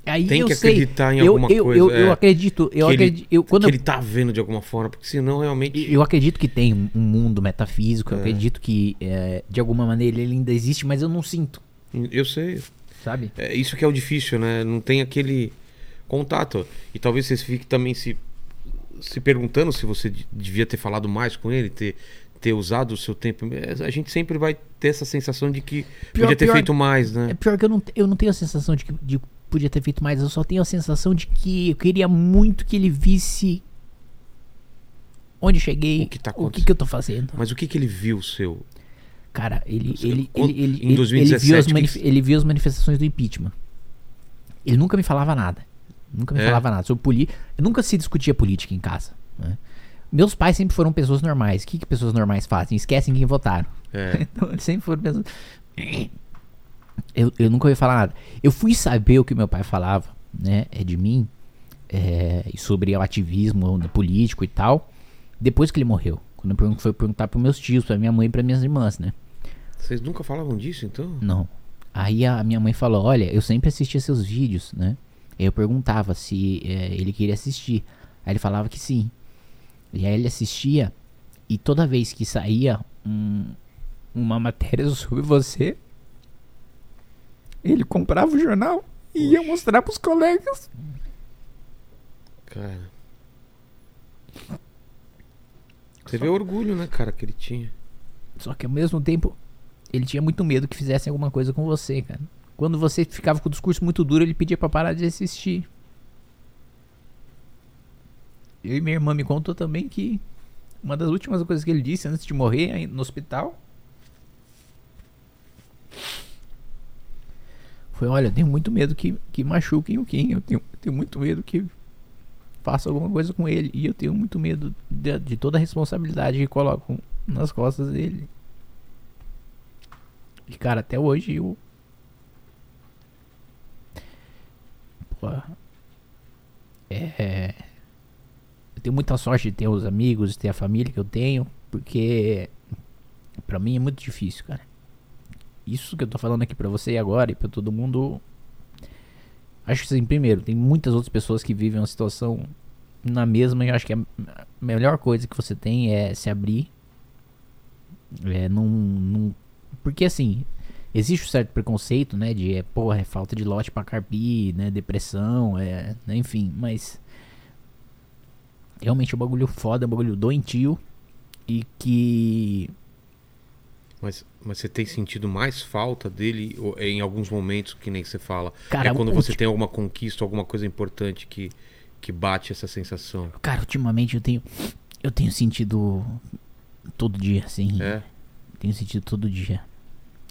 Aí tem que sei, acreditar em eu, alguma eu, coisa. Eu, é, eu acredito, eu que ele- acredito. Eu, quando que ele tá vendo de alguma forma, porque senão realmente. Eu acredito que tem um- mundo metafísico, eu É. acredito que é, de alguma maneira ele ainda existe, mas eu não sinto, Eu sei. sabe? É isso que é o difícil, né? Não tem aquele contato. E talvez você fique também se, se perguntando se você de- devia ter falado mais com ele, ter, ter usado o seu tempo. É, A gente sempre vai ter essa sensação de que Pior- podia ter pior- feito mais, É né? pior que eu não, eu não tenho a sensação de que de podia ter feito mais, eu só tenho a sensação de que eu queria muito que ele visse onde cheguei, O que tá o que, que eu tô fazendo. Mas o que, que ele viu seu? Cara, ele, ele, ele, ele, em ele- ele 2017, viu as que ele viu as manifestações do impeachment. Ele nunca me falava nada. Nunca me É? falava nada sobre política. Nunca se discutia política em casa. né? Meus pais sempre foram pessoas normais. O que, que pessoas normais fazem? Esquecem quem votaram. É, [LAUGHS] Então, eles sempre foram pessoas. Eu, eu nunca ouvi falar nada. Eu fui saber o que meu pai falava, né? É de mim. é, sobre o ativismo político e tal. Depois que ele morreu. Quando eu pergun- foi perguntar pros meus tios, pra minha mãe e pra minhas irmãs, né? vocês nunca falavam disso, então? Não. Aí a minha mãe falou: Olha, eu sempre assistia seus vídeos, né? Eu perguntava se eh, ele queria assistir. Aí ele falava que sim. E aí ele assistia. E toda vez que saía um- uma matéria [LAUGHS] sobre você, ele comprava o jornal e ia mostrar pros colegas. Cara. Você vê o orgulho, né, cara, que ele tinha. Só que ao mesmo tempo, ele tinha muito medo que fizessem alguma coisa com você, cara. Quando você ficava com o discurso muito duro, ele pedia pra parar de assistir. Eu e minha irmã me contou também que uma das últimas coisas que ele disse antes de morrer aí no hospital foi: Olha, eu tenho muito medo que, que machuquem o Kim. Eu tenho, tenho muito medo que faça alguma coisa com ele. E eu tenho muito medo de, de toda a responsabilidade que colocam nas costas dele. E cara, até hoje eu. Pô. É. Eu tenho muita sorte de ter os amigos, de ter a família que eu tenho, porque pra mim é muito difícil, cara. Isso que eu tô falando aqui pra você agora e pra todo mundo. Acho que assim, primeiro, tem muitas outras pessoas que vivem uma situação na mesma e acho que a melhor coisa que você tem é se abrir. É, não, não porque assim, existe um certo preconceito, né? De, é, porra, é falta de lote pra carpir, né? Depressão, é, né, enfim, mas realmente é um bagulho foda, é um bagulho doentio e que Mas, mas você tem sentido mais falta dele ou- em alguns momentos, que nem você fala? Cara, é quando você tem alguma conquista, alguma coisa importante que, que bate essa sensação. cara, ultimamente eu tenho eu tenho sentido todo dia assim, É? tenho sentido todo dia.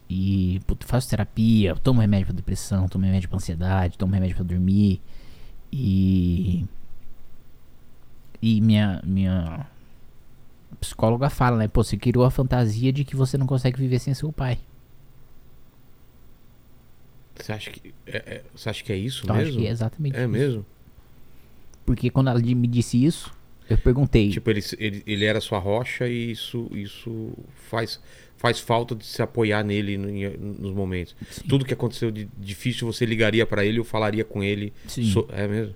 E puto, faço terapia, tomo remédio pra depressão, tomo remédio pra ansiedade, tomo remédio pra dormir. E. E minha, minha psicóloga fala, né? Pô, você criou a fantasia de que você não consegue viver sem seu pai. Você acha que é, é- você acha que é isso Então mesmo? acho que é exatamente É isso. mesmo? Porque quando ela me disse isso, eu perguntei. Tipo, ele, ele, ele era sua rocha e isso, isso faz, faz falta de se apoiar nele nos momentos. Sim. Tudo que aconteceu de difícil, você ligaria pra ele ou falaria com ele. Sim. So- é mesmo?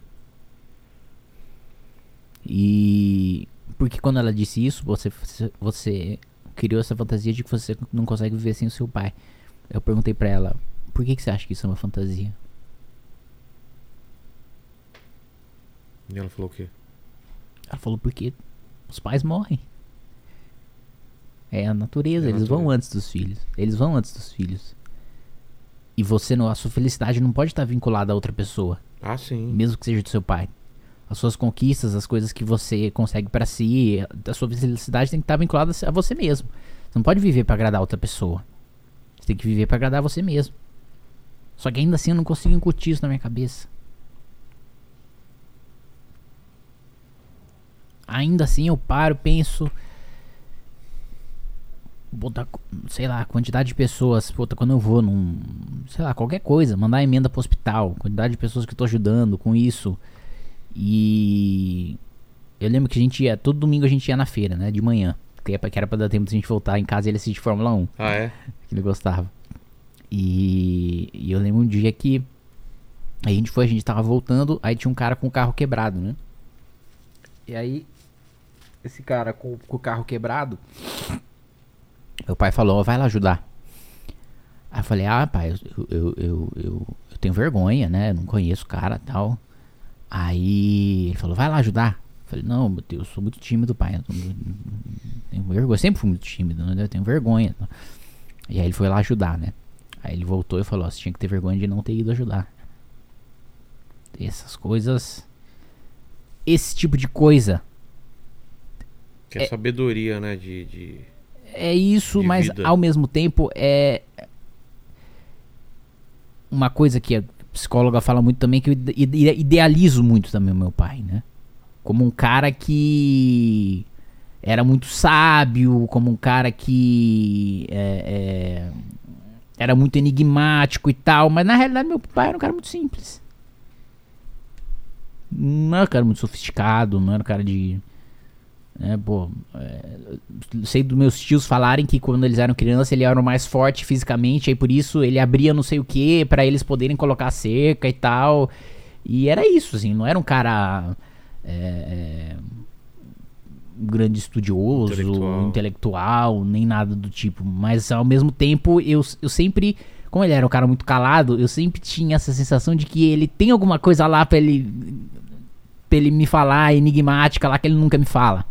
E porque quando ela disse isso, você, você- criou essa fantasia de que você não consegue viver sem o seu pai. Eu perguntei pra ela, por que, que você acha que isso é uma fantasia? E ela falou o quê? Ela falou, porque os pais morrem. É a natureza, É a eles vão natureza. antes dos filhos. Eles vão antes dos filhos. E você não, a sua felicidade não pode estar vinculada a outra pessoa, Ah, sim. mesmo que seja do seu pai. As suas conquistas, as coisas que você consegue pra si, a sua felicidade tem que estar vinculada a você mesmo. Você não pode viver pra agradar outra pessoa. Você tem que viver pra agradar você mesmo. Só que ainda assim eu não consigo incutir isso na minha cabeça. Ainda assim eu paro, penso. Botar, sei lá, quantidade de pessoas. Puta, quando eu vou num. Sei lá, qualquer coisa. Mandar emenda pro hospital. Quantidade de pessoas que eu tô ajudando com isso. E. Eu lembro que a gente ia. Todo domingo a gente ia na feira, né? De manhã. Que era pra- que era pra dar tempo de a gente voltar em casa e ele assistir Fórmula 1 Ah, é? que ele gostava. E, e eu lembro um dia que a gente foi, a gente tava voltando, aí tinha um cara com o carro quebrado, né? E aí, esse cara com, com o carro quebrado, meu pai falou, ó, vai lá ajudar. Aí eu falei, ah, pai, eu, eu, eu, eu, tenho vergonha, né? Eu não conheço o cara e tal. Aí ele falou, vai lá ajudar. Eu falei, não, meu Deus, eu sou muito tímido, pai. Eu tenho vergonha, eu sempre fui muito tímido, né? Eu tenho vergonha. E aí ele foi lá ajudar, né? Aí ele voltou e falou: você tinha que ter vergonha de não ter ido ajudar. Essas coisas. Esse tipo de coisa. Que é, sabedoria, né? De, de- É isso, De mas vida. ao mesmo tempo é. Uma coisa que a psicóloga fala muito também, que eu ide- ide- idealizo muito também o meu pai, né? Como um cara que era muito sábio, como um cara que é, é, era muito enigmático e tal, mas na realidade meu pai era um cara muito simples. Não era um cara muito sofisticado, não era um cara de. Né, pô, é, sei dos meus tios falarem que quando eles eram crianças ele era o mais forte fisicamente, aí por isso ele abria não sei o que pra eles poderem colocar cerca e tal. E era isso, assim, não era um cara é, é, um grande estudioso, Intelectual. intelectual. nem nada do tipo. Mas ao mesmo tempo eu, eu sempre, como ele era um cara muito calado, eu sempre tinha essa sensação de que ele tem alguma coisa lá pra ele, pra ele me falar, enigmática lá que ele nunca me fala.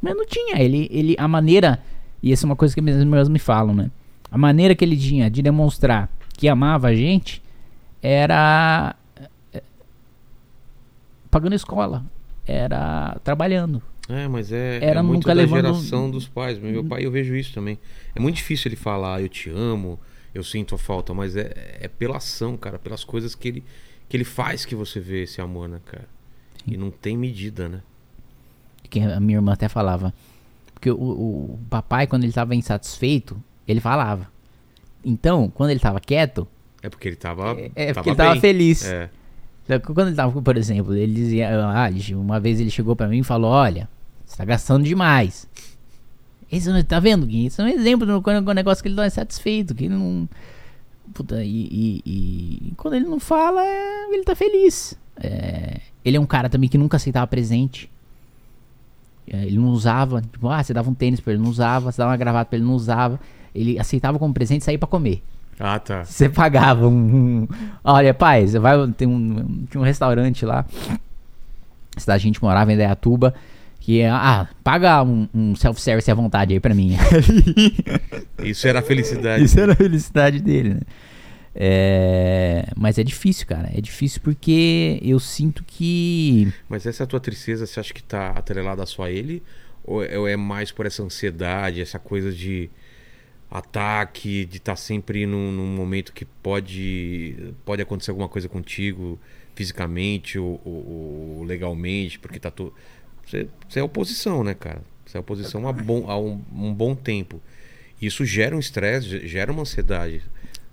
Mas não tinha, ele, ele, a maneira, e essa é uma coisa que meus meus me falam, né? A maneira que ele tinha de demonstrar que amava a gente era é, pagando escola, era trabalhando. É, mas é, Era é muito da levando- geração dos pais. Meu pai, eu vejo isso também. É muito difícil ele falar, eu te amo, eu sinto a falta, mas é, é pela ação, cara, pelas coisas que ele, que ele faz que você vê esse amor, né, cara? E não tem medida, né? Que a minha irmã até falava. Porque o, o- papai, quando ele estava insatisfeito, ele falava. Então, quando ele estava quieto, É porque ele tava. é, é porque ele tava bem. feliz. É. Quando ele tava, por exemplo, ele dizia, ah, uma vez ele chegou pra mim e falou, olha, você tá gastando demais. Esse não- tá vendo, Gui? Isso é um exemplo do o negócio que ele tá insatisfeito, que ele não. Puta, e, e- e quando ele não fala, é, ele tá feliz. É, ele é um cara também que nunca aceitava presente. É, ele não usava, tipo, ah, você dava um tênis pra ele, não usava, você dava uma gravata pra ele, não usava. Ele aceitava como presente sair pra comer. Ah, tá. Você pagava um, um- Olha, pai, você vai. Tem um, tinha um restaurante lá. A gente morava em Indaiatuba. Que é. Ah, paga um, um self-service à vontade aí pra mim. [LAUGHS] [LAUGHS] Isso era a felicidade. Isso era a felicidade dele, né? É, mas é difícil, cara. É difícil porque eu sinto que. Mas essa tua tristeza, você acha que tá atrelada só a ele? Ou é, é mais por essa ansiedade, essa coisa de ataque, de estar sempre num, num momento que pode, pode acontecer alguma coisa contigo, fisicamente ou, ou- ou legalmente, porque tá tu... você, você é oposição, né, cara? Você é oposição há, bom, um, um bom tempo. Isso gera um estresse, ge- gera uma ansiedade.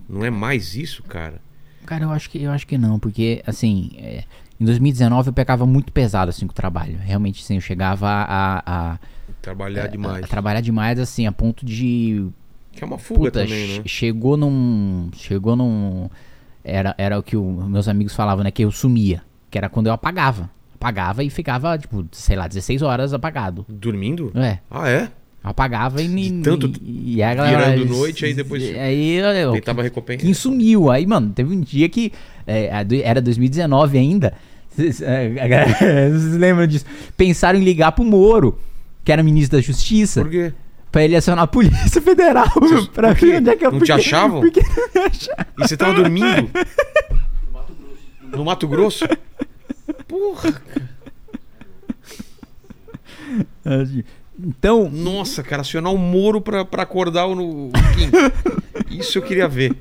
Não é mais isso, cara? Cara, eu acho que, eu acho que não, porque, assim, é, em 2019 eu pegava muito pesado, assim, com o trabalho. Realmente, assim, eu chegava a, a- Trabalhar a- demais. a trabalhar demais, assim, a ponto de Que é uma fuga Puta, também, né? chegou num. Chegou num. Era, era o que o- meus amigos falavam, né? Que eu sumia. Que era quando eu apagava. Apagava e ficava, tipo, sei lá, 16 horas apagado. Dormindo? É. Ah, é? Apagava e. De tanto e, e a galera- virando noite, aí depois Aí eu, Tentava quem sumiu. Aí, mano, teve um dia que. é, era 2019 ainda. Vocês é, [LAUGHS] vocês lembram disso? Pensaram em ligar pro Moro, que era ministro da Justiça, Por quê? pra ele acionar a Polícia Federal. [LAUGHS] pra por quê? ver onde é que eu Não te porque- achavam? Porque não me achavam. E você tava dormindo? [LAUGHS] No Mato Grosso? Porra, Então, nossa, cara, acionar o Moro pra, pra acordar o, o Kim. Isso eu queria ver.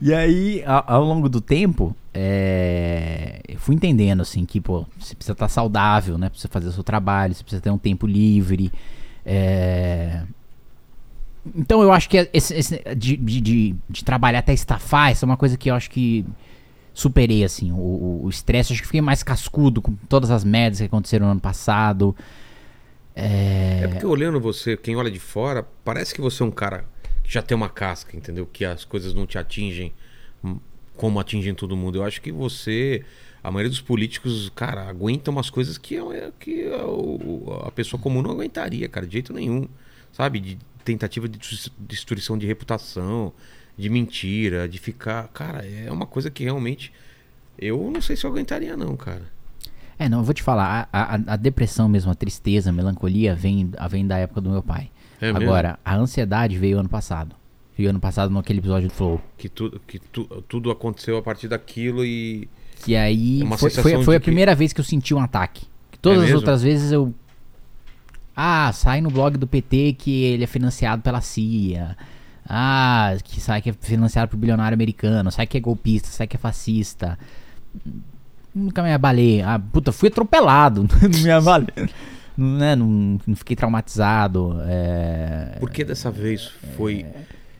E aí, a- ao, longo do tempo, é, eu fui entendendo, assim, que, pô, você precisa estar saudável, né? Precisa fazer o seu trabalho, você precisa ter um tempo livre. é. Então, eu acho que esse, esse- de, de, de, de trabalhar até estafar, isso é uma coisa que eu acho que superei, assim. O estresse, acho que fiquei mais cascudo com todas as merdas que aconteceram no ano passado. É porque olhando você, quem olha de fora, parece que você é um cara que já tem uma casca, entendeu? Que as coisas não te atingem hum, como atingem todo mundo. Eu acho que você, a maioria dos políticos, cara, aguenta umas coisas que, é- que a, o- a pessoa comum não aguentaria, cara, de jeito nenhum. Sabe? De tentativa de des- destruição de reputação, de mentira, de ficar. Cara, é uma coisa que realmente. Eu não sei se eu aguentaria, não, cara. É, não, eu vou te falar, a, a- a depressão mesmo, a tristeza, a melancolia vem, a- vem da época do meu pai. É mesmo? Agora, a ansiedade veio ano passado. Veio ano passado naquele episódio do Flow. Que, tu, que tu, tudo aconteceu a partir daquilo e. Que aí É foi, foi, foi a que- primeira vez que eu senti um ataque. Que todas É as mesmo? outras vezes eu. Ah, sai no blog do PT que ele é financiado pela CIA. Ah, que sai que é financiado por bilionário americano. Sai que é golpista, sai que é fascista. Nunca me abalei. Ah, puta, fui atropelado. [LAUGHS] não me abalei. Não, né, não, não fiquei traumatizado. É... Por que dessa vez foi.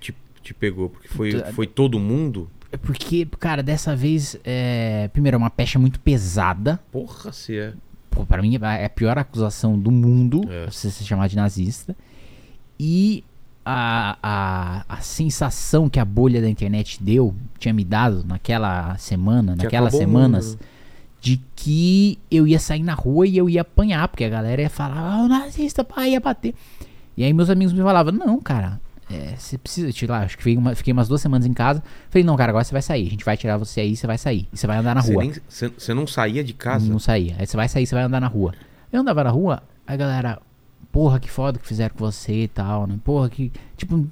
Te, te pegou? Porque foi, foi todo mundo? É porque, cara, dessa vez, é... primeiro, é uma pecha muito pesada. Porra, se é. Pô, pra mim é a pior acusação do mundo É. você se chamar de nazista. E a, a, a sensação que a bolha da internet deu, tinha me dado naquela semana, Que naquelas semanas, mundo, né? De que eu ia sair na rua e eu ia apanhar, porque a galera ia falar, ah, o nazista, pai, ia bater. E aí meus amigos me falavam, não, cara, é, você precisa tirar. Acho que fiquei, uma- fiquei umas duas semanas em casa. Falei, não, cara, agora você vai sair. A gente vai tirar você aí, você vai sair. E você vai andar na rua. você- não saía de casa? Não saía. Aí você vai sair, você vai andar na rua. Eu andava na rua, a galera, porra, que foda que fizeram com você e tal, né? Porra, que. Tipo,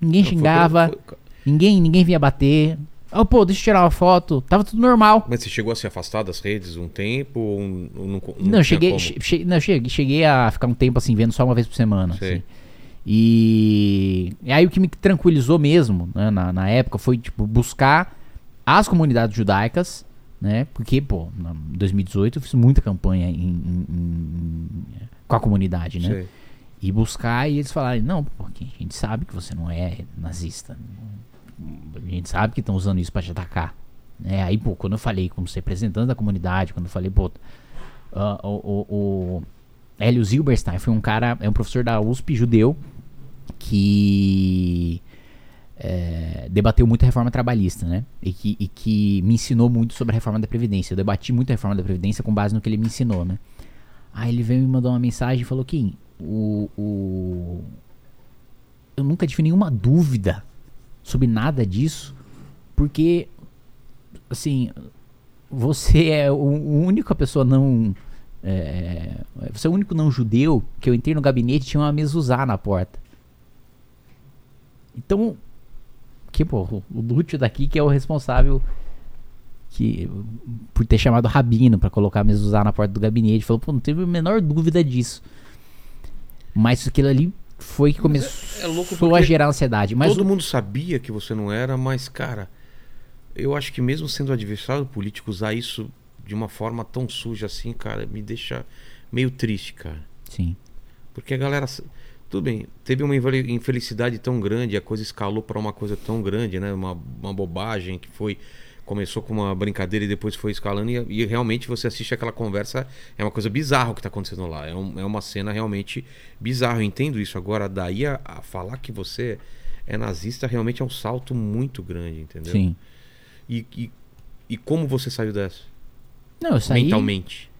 ninguém Foi- xingava, foi- ninguém, ninguém vinha bater. Oh, pô, deixa eu tirar uma foto. Tava tudo normal. Mas você chegou a se afastar das redes um tempo? Ou não, não, cheguei, che- não, cheguei, cheguei a ficar um tempo assim, vendo só uma vez por semana. Assim. E, e aí o que me tranquilizou mesmo, né, na, na época, foi, tipo, buscar as comunidades judaicas, né? Porque, pô, em 2018 eu fiz muita campanha em- em- em- com a comunidade, né? Sei. E buscar e eles falarem, não, porque a gente sabe que você não é nazista. A gente sabe que estão usando isso pra te atacar. Né? Aí, pô, quando eu falei como representante da comunidade, quando eu falei, pô, ah, o, o, o Hélio Zilberstein foi um cara, é um professor da USP judeu que é, debateu muito a reforma trabalhista, né? E que, e que me ensinou muito sobre a reforma da Previdência. Eu debati muito a reforma da Previdência com base no que ele me ensinou, né? Aí ele veio me mandou uma mensagem e falou: Kim, o, o... eu nunca tive nenhuma dúvida sobre nada disso, porque, assim, você é o, o única pessoa não. é, você é o único não judeu que eu entrei no gabinete tinha uma mezuzá na porta. Então, que pô, o Lúcio daqui que é o responsável que por ter chamado Rabino pra colocar a mezuzá na porta do gabinete, falou, pô, não teve a menor dúvida disso. Mas aquilo ali foi que começou é louco a gerar ansiedade. Mas Todo o- mundo sabia que você não era, mas, cara, eu acho que mesmo sendo adversário político, usar isso de uma forma tão suja assim, cara, me deixa meio triste, cara. Sim. Porque a galera. Tudo bem, teve uma infeli- infelicidade tão grande, a coisa escalou para uma coisa tão grande, né? Uma, uma bobagem que foi. Começou com uma brincadeira e depois foi escalando, e, e realmente você assiste aquela conversa, é uma coisa bizarra o que tá acontecendo lá. É, um- é uma cena realmente bizarra, eu entendo isso. Agora, daí a, a falar que você é nazista realmente é um salto muito grande, entendeu? Sim. E, e, e como você saiu dessa? Não, eu saí. Mentalmente.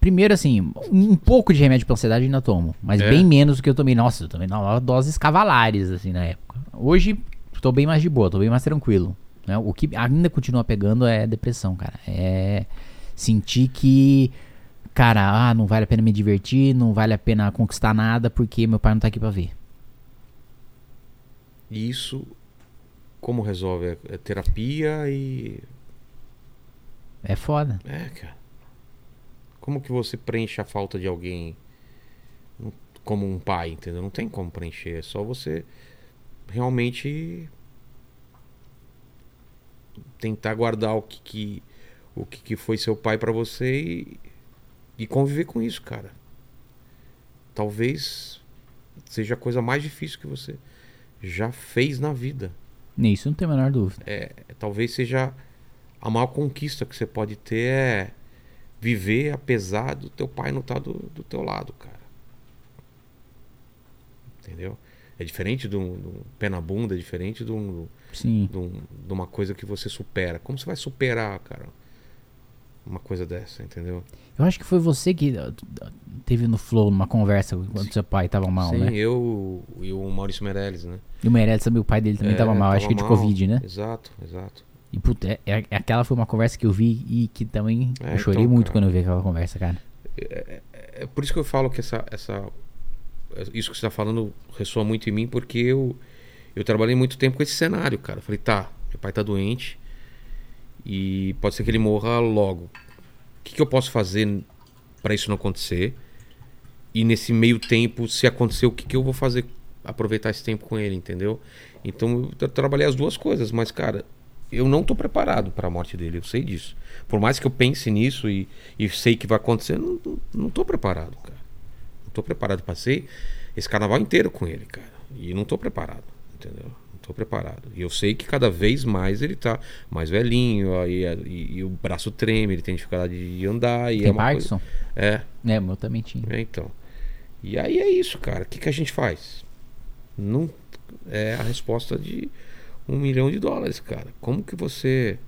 Primeiro, assim, um pouco de remédio pra ansiedade ainda tomo. Mas É? bem menos do que eu tomei. Nossa, eu tomei doses cavalares, assim, na época. Hoje, tô bem mais de boa, tô bem mais tranquilo. Né? O que ainda continua pegando é depressão, cara. É. Sentir que, cara, ah, não vale a pena me divertir, não vale a pena conquistar nada porque meu pai não tá aqui pra ver. E isso, como resolve? É, é terapia e. É foda. É, cara. Como que você preenche a falta de alguém como um pai, entendeu? Não tem como preencher. É só você realmente tentar guardar o que, que o que, que foi seu pai pra você e, e conviver com isso, cara. Talvez seja a coisa mais difícil que você já fez na vida. Isso não tem a menor dúvida. É, talvez seja a maior conquista que você pode ter é viver apesar do teu pai não estar do, do teu lado, cara. Entendeu? É diferente de um, de um pé na bunda, é diferente de, um, Sim. de, um- de uma coisa que você supera. Como você vai superar, cara? Uma coisa dessa, entendeu? Eu acho que foi você que uh, teve no Flow numa conversa quando seu pai tava mal, Sim, né? eu e o Maurício Meirelles, né? E o Meirelles também, o pai dele também É, tava mal, acho que de Covid, né? Exato, exato. E puta, é, é- aquela foi uma conversa que eu vi e que também É, eu chorei então, muito cara. quando eu vi aquela conversa, cara. É por isso que eu falo que essa, essa isso que você está falando ressoa muito em mim, porque eu, eu trabalhei muito tempo com esse cenário, cara. Eu falei, tá, meu pai tá doente e pode ser que ele morra logo. O que, que eu posso fazer para isso não acontecer? E nesse meio tempo, se acontecer, o que, que eu vou fazer? Aproveitar esse tempo com ele, entendeu? Então eu tra- trabalhei as duas coisas, mas, cara, eu não tô preparado para a morte dele, eu sei disso. Por mais que eu pense nisso e, e sei que vai acontecer, não, não, não tô preparado, cara. Tô preparado. Passei esse carnaval inteiro com ele, cara. E não tô preparado, entendeu? Não tô preparado. E eu sei que cada vez mais ele tá mais velhinho, ó, e, e- o braço treme, ele tem dificuldade de andar. E Tem é Parkinson? Coisa... É, É, meu também tinha. é, então. E aí é isso, cara. O que, que a gente faz? Não é a resposta de um milhão de dólares, cara. Como que você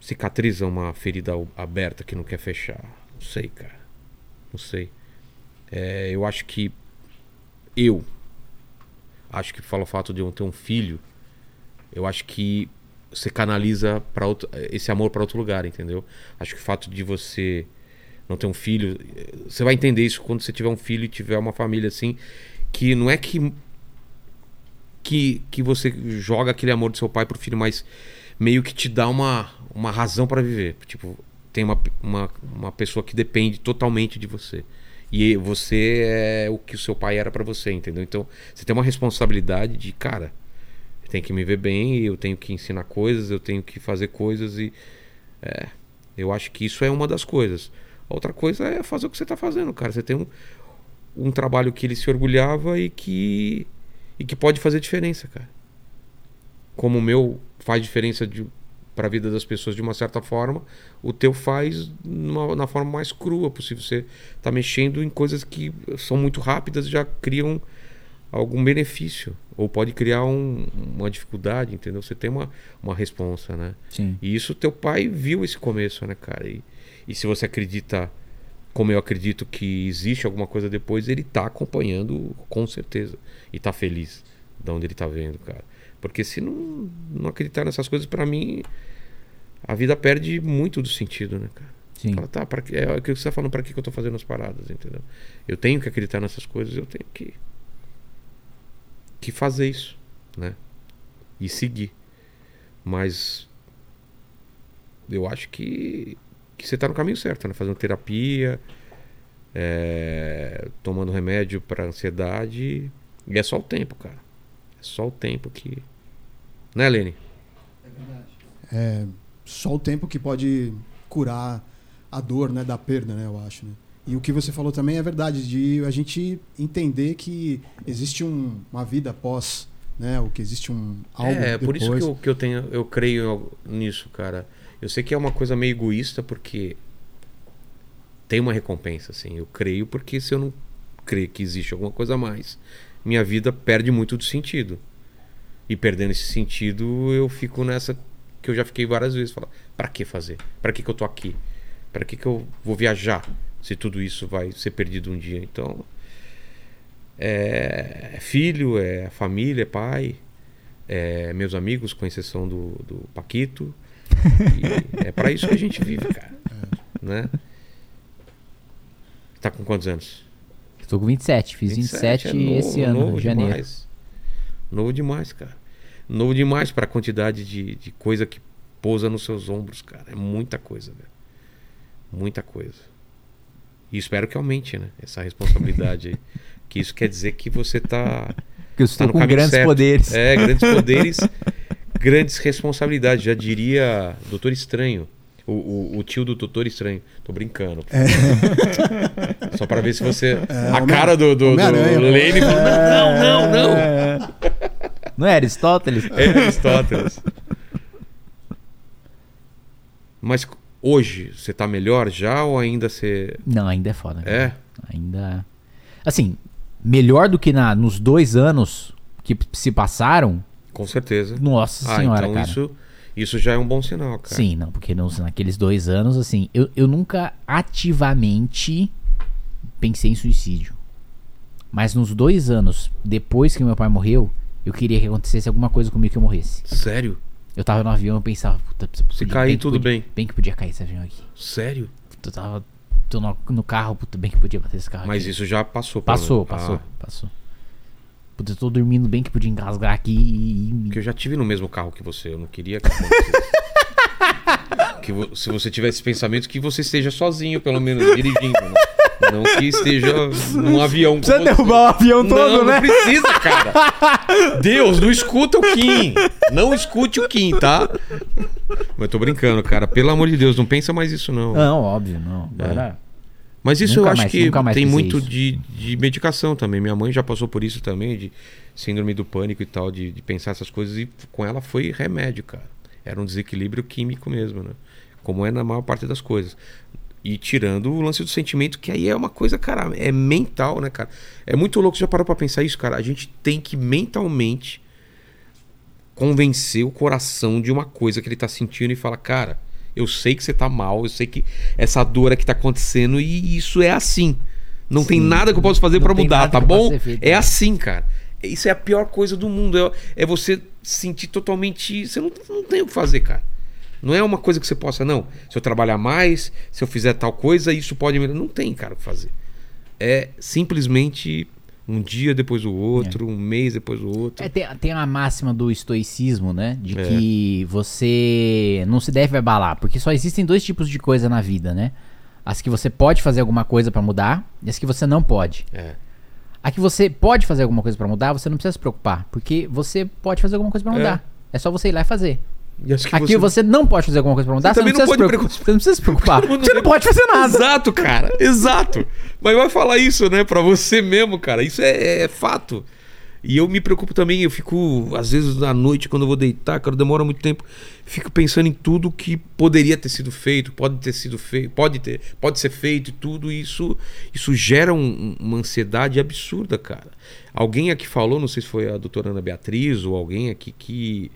cicatriza uma ferida aberta que não quer fechar? Não sei, cara. Não sei. É, eu acho que eu acho que fala o fato de eu ter um filho, eu acho que você canaliza para esse amor para outro lugar, entendeu? Acho que o fato de você não ter um filho, você vai entender isso quando você tiver um filho e tiver uma família assim, que não é que que, que você joga aquele amor do seu pai pro filho, mas meio que te dá uma, uma razão para viver. Tipo, tem uma, uma, uma pessoa que depende totalmente de você. E você é o que o seu pai era para você, entendeu? Então, você tem uma responsabilidade de, cara, eu tenho que me ver bem, eu tenho que ensinar coisas, eu tenho que fazer coisas e é, eu acho que isso é uma das coisas. Outra coisa é fazer o que você tá fazendo, cara. Você tem um, um trabalho que ele se orgulhava e que e que pode fazer diferença, cara. Como o meu faz diferença de, para a vida das pessoas de uma certa forma, o teu faz numa, na forma mais crua possível. Você está mexendo em coisas que são muito rápidas e já criam algum benefício. Ou pode criar um, uma dificuldade, entendeu? Você tem uma, uma responsa, né? Sim. E isso teu pai viu esse começo, né, cara? E, e se você acredita, como eu acredito que existe alguma coisa depois, ele tá acompanhando com certeza. E tá feliz de onde ele tá vendo, cara. Porque se não, não acreditar nessas coisas, para mim, a vida perde muito do sentido, né, cara? Sim. Fala, tá, pra, que- é aquilo que você tá falando, pra que, que eu tô fazendo as paradas, entendeu? Eu tenho que acreditar nessas coisas, eu tenho que. que fazer isso, né? E seguir. Mas. Eu acho que. que você tá no caminho certo, né? Fazendo terapia, é, tomando remédio pra ansiedade. E é só o tempo, cara. É só o tempo que. Né, Lene? É só o tempo que pode curar a dor né, da perda, né, eu acho. Né? E o que você falou também é verdade, de a gente entender que existe um- uma vida após, né? O que existe um algo é, por isso que depois. eu, que eu tenho, eu creio nisso, cara. Eu sei que é uma coisa meio egoísta, porque tem uma recompensa, assim. Eu creio porque se eu não crer que existe alguma coisa a mais, minha vida perde muito do sentido. E perdendo esse sentido, eu fico nessa que eu já fiquei várias vezes, falar, para que fazer? Para que que eu tô aqui? Para que que eu vou viajar? Se tudo isso vai ser perdido um dia, então é, é filho, é família, é pai, é meus amigos, com exceção do, do Paquito. E é pra isso que a gente vive, cara. Né? Tá com quantos anos? Tô com 27, fiz 27, é novo, esse ano, novo janeiro. Demais. Novo demais, cara. Novo demais pra quantidade de, de coisa que pousa nos seus ombros, cara. É muita coisa, velho. Muita coisa. E espero que aumente, né? Essa responsabilidade aí. [LAUGHS] Que isso quer dizer que você tá. Porque eu tá estou no com grandes certo. poderes. É, grandes poderes, grandes responsabilidades. Já diria Doutor Estranho. O, o, o tio do Doutor Estranho. Tô brincando. Só pra ver se você. a Homem- cara do, do, do Homem-Aranha. Lane. Não, não, não. Não é Aristóteles? É Aristóteles. Mas hoje, você tá melhor já ou ainda você. Não, ainda é foda. cara. É? Ainda. Assim, melhor do que na, nos dois anos que se passaram. Com certeza. Nossa ah, senhora, então cara. isso, isso já é um bom sinal, cara. Sim, não, porque nos, naqueles dois anos, assim, eu, eu nunca ativamente pensei em suicídio. Mas nos dois anos depois que meu pai morreu, eu queria que acontecesse alguma coisa comigo que eu morresse. Sério? Eu tava no avião, eu pensava, puta, Se podia- cair, que tudo podia- bem. Bem que podia cair esse avião aqui. Sério? Eu tava tô no, no carro, puta, bem que podia bater esse carro Mas aqui. isso já passou. Passou, passou, Ah, passou. Puta, eu tô dormindo bem que podia engasgar aqui e. porque eu já tive no mesmo carro que você. Eu não queria que [LAUGHS] que vo- se você tivesse pensamentos, que você esteja sozinho, pelo menos, dirigindo. Né? Não que esteja num avião Precisa você. derrubar o avião todo, não, né? não precisa, cara. [LAUGHS] Deus, não escuta o Kim. Não escute o Kim, tá? Mas tô brincando, cara. Pelo amor de Deus, não pensa mais isso, não. Não, óbvio, não. Agora. Mas isso Nunca eu acho mais- que tem muito isso. de, de medicação também. Minha mãe já passou por isso também, de síndrome do pânico e tal, de, de pensar essas coisas. E com ela foi remédio, cara. Era um desequilíbrio químico mesmo, né? Como é na maior parte das coisas. E tirando o lance do sentimento, que aí é uma coisa, cara, é mental, né, cara? É muito louco, você já parou pra pensar isso, cara? A gente tem que mentalmente convencer o coração de uma coisa que ele tá sentindo e fala, cara, eu sei que você tá mal, eu sei que essa dor é que tá acontecendo e isso é assim. Não tem Sim. nada que eu possa fazer tem mudar, tá bom? feito, É né? assim, cara. Isso é a pior coisa do mundo. É, é você sentir totalmente. Você não, não tem o que fazer, cara. Não é uma coisa que você possa, não. Se eu trabalhar mais, se eu fizer tal coisa, isso pode melhorar. Não tem, cara, o que fazer. É simplesmente um dia depois do outro, um mês depois do outro. É, tem, tem uma máxima do estoicismo, né? De É. que você não se deve abalar, porque só existem dois tipos de coisa na vida, né? As que você pode fazer alguma coisa pra mudar e as que você não pode. É. A que você pode fazer alguma coisa pra mudar, você não precisa se preocupar, porque você pode fazer alguma coisa pra É. mudar. É só você ir lá e fazer. Aqui você... não pode fazer alguma coisa pra mudar, Você você, não, também precisa não pode preocupar. Você não precisa se preocupar. Mundo você não pode fazer nada. Exato, cara. Exato. Mas vai falar isso, né? Pra você mesmo, cara. Isso é, é fato. E eu me preocupo também. Eu fico, às vezes, à noite, quando eu vou deitar, cara, demora muito tempo. Fico pensando em tudo que poderia ter sido feito, pode ter sido feito, pode ter, pode ser feito e tudo. E isso, isso gera um- uma ansiedade absurda, cara. Alguém aqui falou, não sei se foi a doutora Ana Beatriz ou alguém aqui que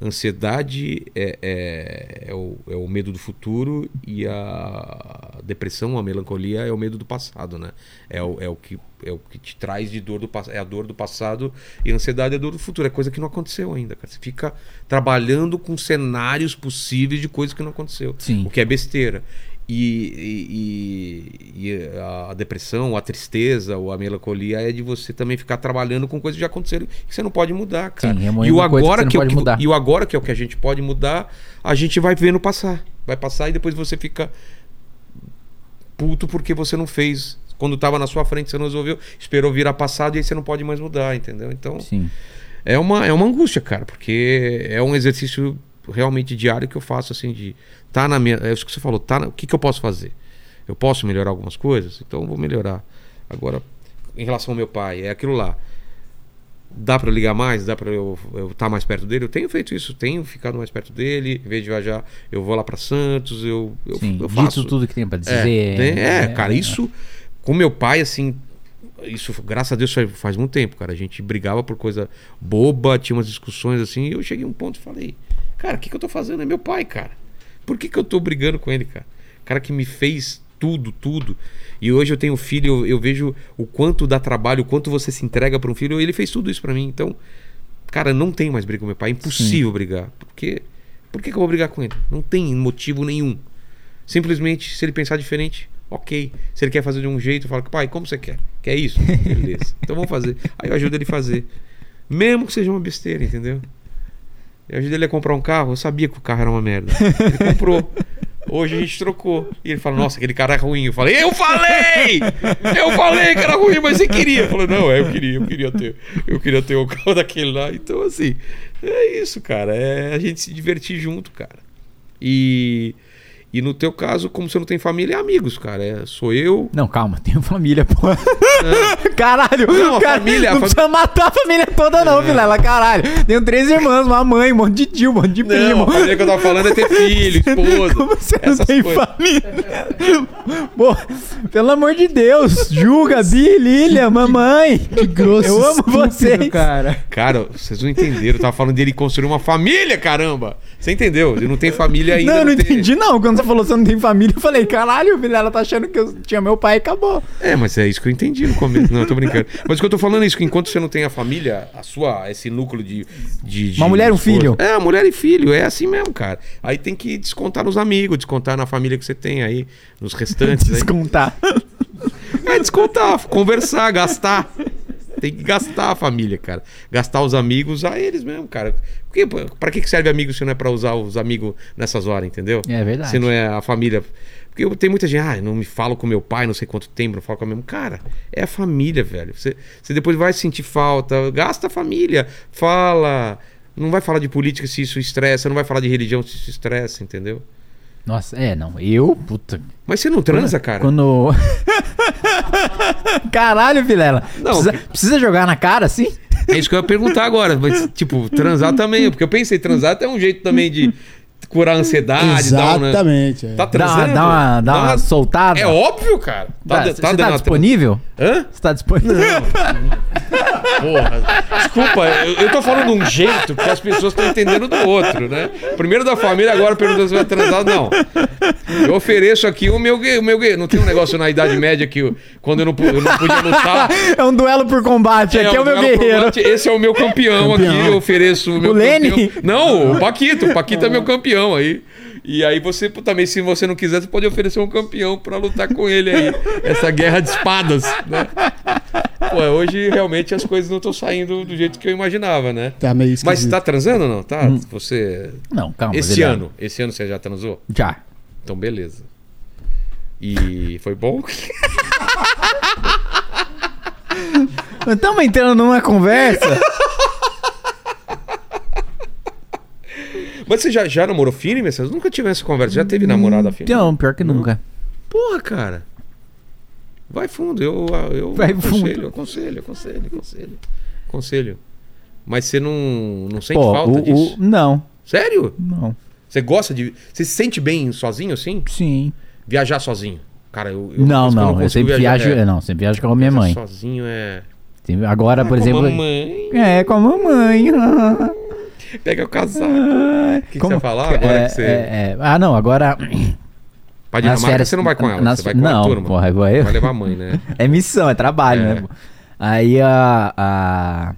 ansiedade é, é, é o, é o medo do futuro e a depressão, a melancolia é o medo do passado, né? É o, é o, que, é o que te traz de dor do passado, é a dor do passado e a ansiedade é a dor do futuro, é coisa que não aconteceu ainda, cara. Você fica trabalhando com cenários possíveis de coisas que não aconteceu, Sim. o que é besteira. E, e- e a depressão, a tristeza ou a melancolia é de você também ficar trabalhando com coisas que já aconteceram que você não pode mudar, cara. Sim, e remoendo o que agora que, é que- mudar. e o agora que é o que a gente pode mudar, a gente vai vendo passar. Vai passar e depois você fica puto porque você não fez. Quando tava na sua frente, você não resolveu, esperou virar passado e aí você não pode mais mudar, entendeu? Então, Sim. é uma, é uma angústia, cara, porque é um exercício realmente diário que eu faço, assim, de. Tá na minha. É isso que você falou, tá na- o que, que eu posso fazer? Eu posso melhorar algumas coisas? Então eu vou melhorar. Agora, em relação ao meu pai, é aquilo lá. Dá pra eu ligar mais? Dá pra eu estar mais perto dele? Eu tenho feito isso, tenho ficado mais perto dele. Em vez de viajar, eu vou lá pra Santos, eu, eu, Sim. eu faço. Dito tudo que tem pra É, dizer. tem- é, cara, isso com meu pai, assim, isso, graças a Deus, faz, faz muito tempo, cara. A gente brigava por coisa boba, tinha umas discussões assim, e eu cheguei a um ponto e falei, cara, o que, que eu tô fazendo? É meu pai, cara. Por que, que eu tô brigando com ele, cara? O cara que me fez tudo, tudo. E hoje eu tenho filho, eu, eu vejo o quanto dá trabalho, o quanto você se entrega para um filho, ele fez tudo isso para mim. Então, cara, não tem mais briga com meu pai, é impossível brigar, porque Por que, que eu vou brigar com ele? Não tem motivo nenhum. Simplesmente, se ele pensar diferente, ok. Se ele quer fazer de um jeito, eu falo, pai, como você quer? Quer isso? [LAUGHS] Beleza. Então vamos fazer. Aí eu ajudo ele a fazer. Mesmo que seja uma besteira, entendeu? Eu ajudei ele a comprar um carro, eu sabia que o carro era uma merda. Ele comprou. Hoje a gente trocou. E ele fala, nossa, aquele cara é ruim. Eu falei, eu falei! Eu falei que era ruim, mas você queria. Eu falei, não, é, eu queria, eu queria ter. Eu queria ter o carro [LAUGHS] daquele lá. Então, assim, é isso, cara. É a gente se divertir junto, cara. E. E no teu caso, como você não tem família, é amigos, cara. É, sou eu. Não, calma, tenho família, pô. Caralho, Não, a cara, família- a não fam- precisa matar a família toda, não, Vilela, caralho. Tenho três irmãos, uma mãe, um monte de tio, um monte de Não, primo. a família que eu tava falando é ter [LAUGHS] filho, esposa. Como você não tem coisas. família? Pô, pelo amor de Deus, Ju, Gabi, Lilia, mamãe. Que grosso, Eu amo estúpido, vocês. cara. Cara, vocês não entenderam. Eu tava falando dele construir uma família, caramba. Você entendeu? Ele não tem família ainda. Não, eu não tem- entendi não. Quando você falou que você não tem família, eu falei, caralho, Vilela tá achando que eu tinha meu pai e acabou. É, mas é isso que eu entendi no começo. Não, eu tô brincando. Mas o que eu tô falando é isso, que enquanto você não tem a família, a sua, esse núcleo de... de, de Uma mulher e um filho. É, mulher e filho. É assim mesmo, cara. Aí tem que descontar nos amigos, descontar na família que você tem aí, nos restantes. aí. Descontar. É descontar, conversar, gastar. Tem que gastar a família, cara. Gastar os amigos a eles mesmo, cara. Porque, pra que serve amigo se não é pra usar os amigos nessas horas, entendeu? É verdade. Se não é a família. Porque tem muita gente, ah, não me falo com meu pai, não sei quanto tempo, não falo com a mesma. Cara, é a família, velho. Você, você depois vai sentir falta, gasta a família, fala. Não vai falar de política se isso estressa, não vai falar de religião se isso estressa, entendeu? Nossa, é, não. Eu, puta. Mas você não transa, cara? Quando. [LAUGHS] Caralho, Vilela. Não, precisa, que- precisa jogar na cara assim? É isso que eu ia perguntar agora. Mas, tipo, transar também. Porque eu pensei, transar até é um jeito também de curar a ansiedade. dar né? Exatamente. é. Tá Dá uma, dá uma, dá uma soltada? É óbvio, cara. Tá, você tá, dando a- disponível? Hã? Você tá disponível? Porra. Desculpa, eu, eu tô falando de um jeito que as pessoas estão entendendo do outro, né? Primeiro da família, agora perguntando se vai transar. Não. Eu ofereço aqui o meu gay. O meu gay. Não tem um negócio na Idade Média que eu- quando eu não, pu- eu não podia lutar. é um duelo por combate. Aqui é, o meu duelo por guerreiro. combate. Esse é o meu campeão, Campeão. aqui. Eu ofereço o meu O Lene? campeão. Não, o Paquito. O Paquito é meu campeão aí. E aí você também, se você não quiser, você pode oferecer um campeão pra lutar com ele aí. Essa guerra de espadas, né? Pô, hoje realmente as coisas não estão saindo do jeito que eu imaginava, né? Tá meio Mas esquisito. tá transando ou não? Tá? Hum. Você. Não, calma. Esse ano. Esse ano você já transou? Já. Então beleza. E foi bom? [LAUGHS] Estamos entrando numa conversa. [LAUGHS] Mas você já, já namorou firme? Você nunca tive essa conversa? Já teve namorada firme? Não, pior que nunca. Porra, cara. Vai fundo, eu, eu Vai aconselho, fundo. aconselho, aconselho, aconselho. Aconselho. Mas você não, não sente Pô, falta o, disso? o- Não, Sério? não. Você gosta de. Você se sente bem sozinho assim? Sim. Viajar sozinho? Cara, eu. eu Não, confesso que não. Eu, sempre viajo. é, Não, sempre viajo com a minha mãe. Sozinho é. Agora, por Com a exemplo. mamãe. É, com a mamãe. [LAUGHS] Pega o casaco. O que, que você vai falar agora é, que você. é, é. Ah, não, agora. [CLEARS THROAT] Pra Dinamarca férias- você não vai com ela, nas- você vai com não, a turma. porra, eu Vai levar a mãe, né? [LAUGHS] É missão, é trabalho, É. né? pô? Aí a, a-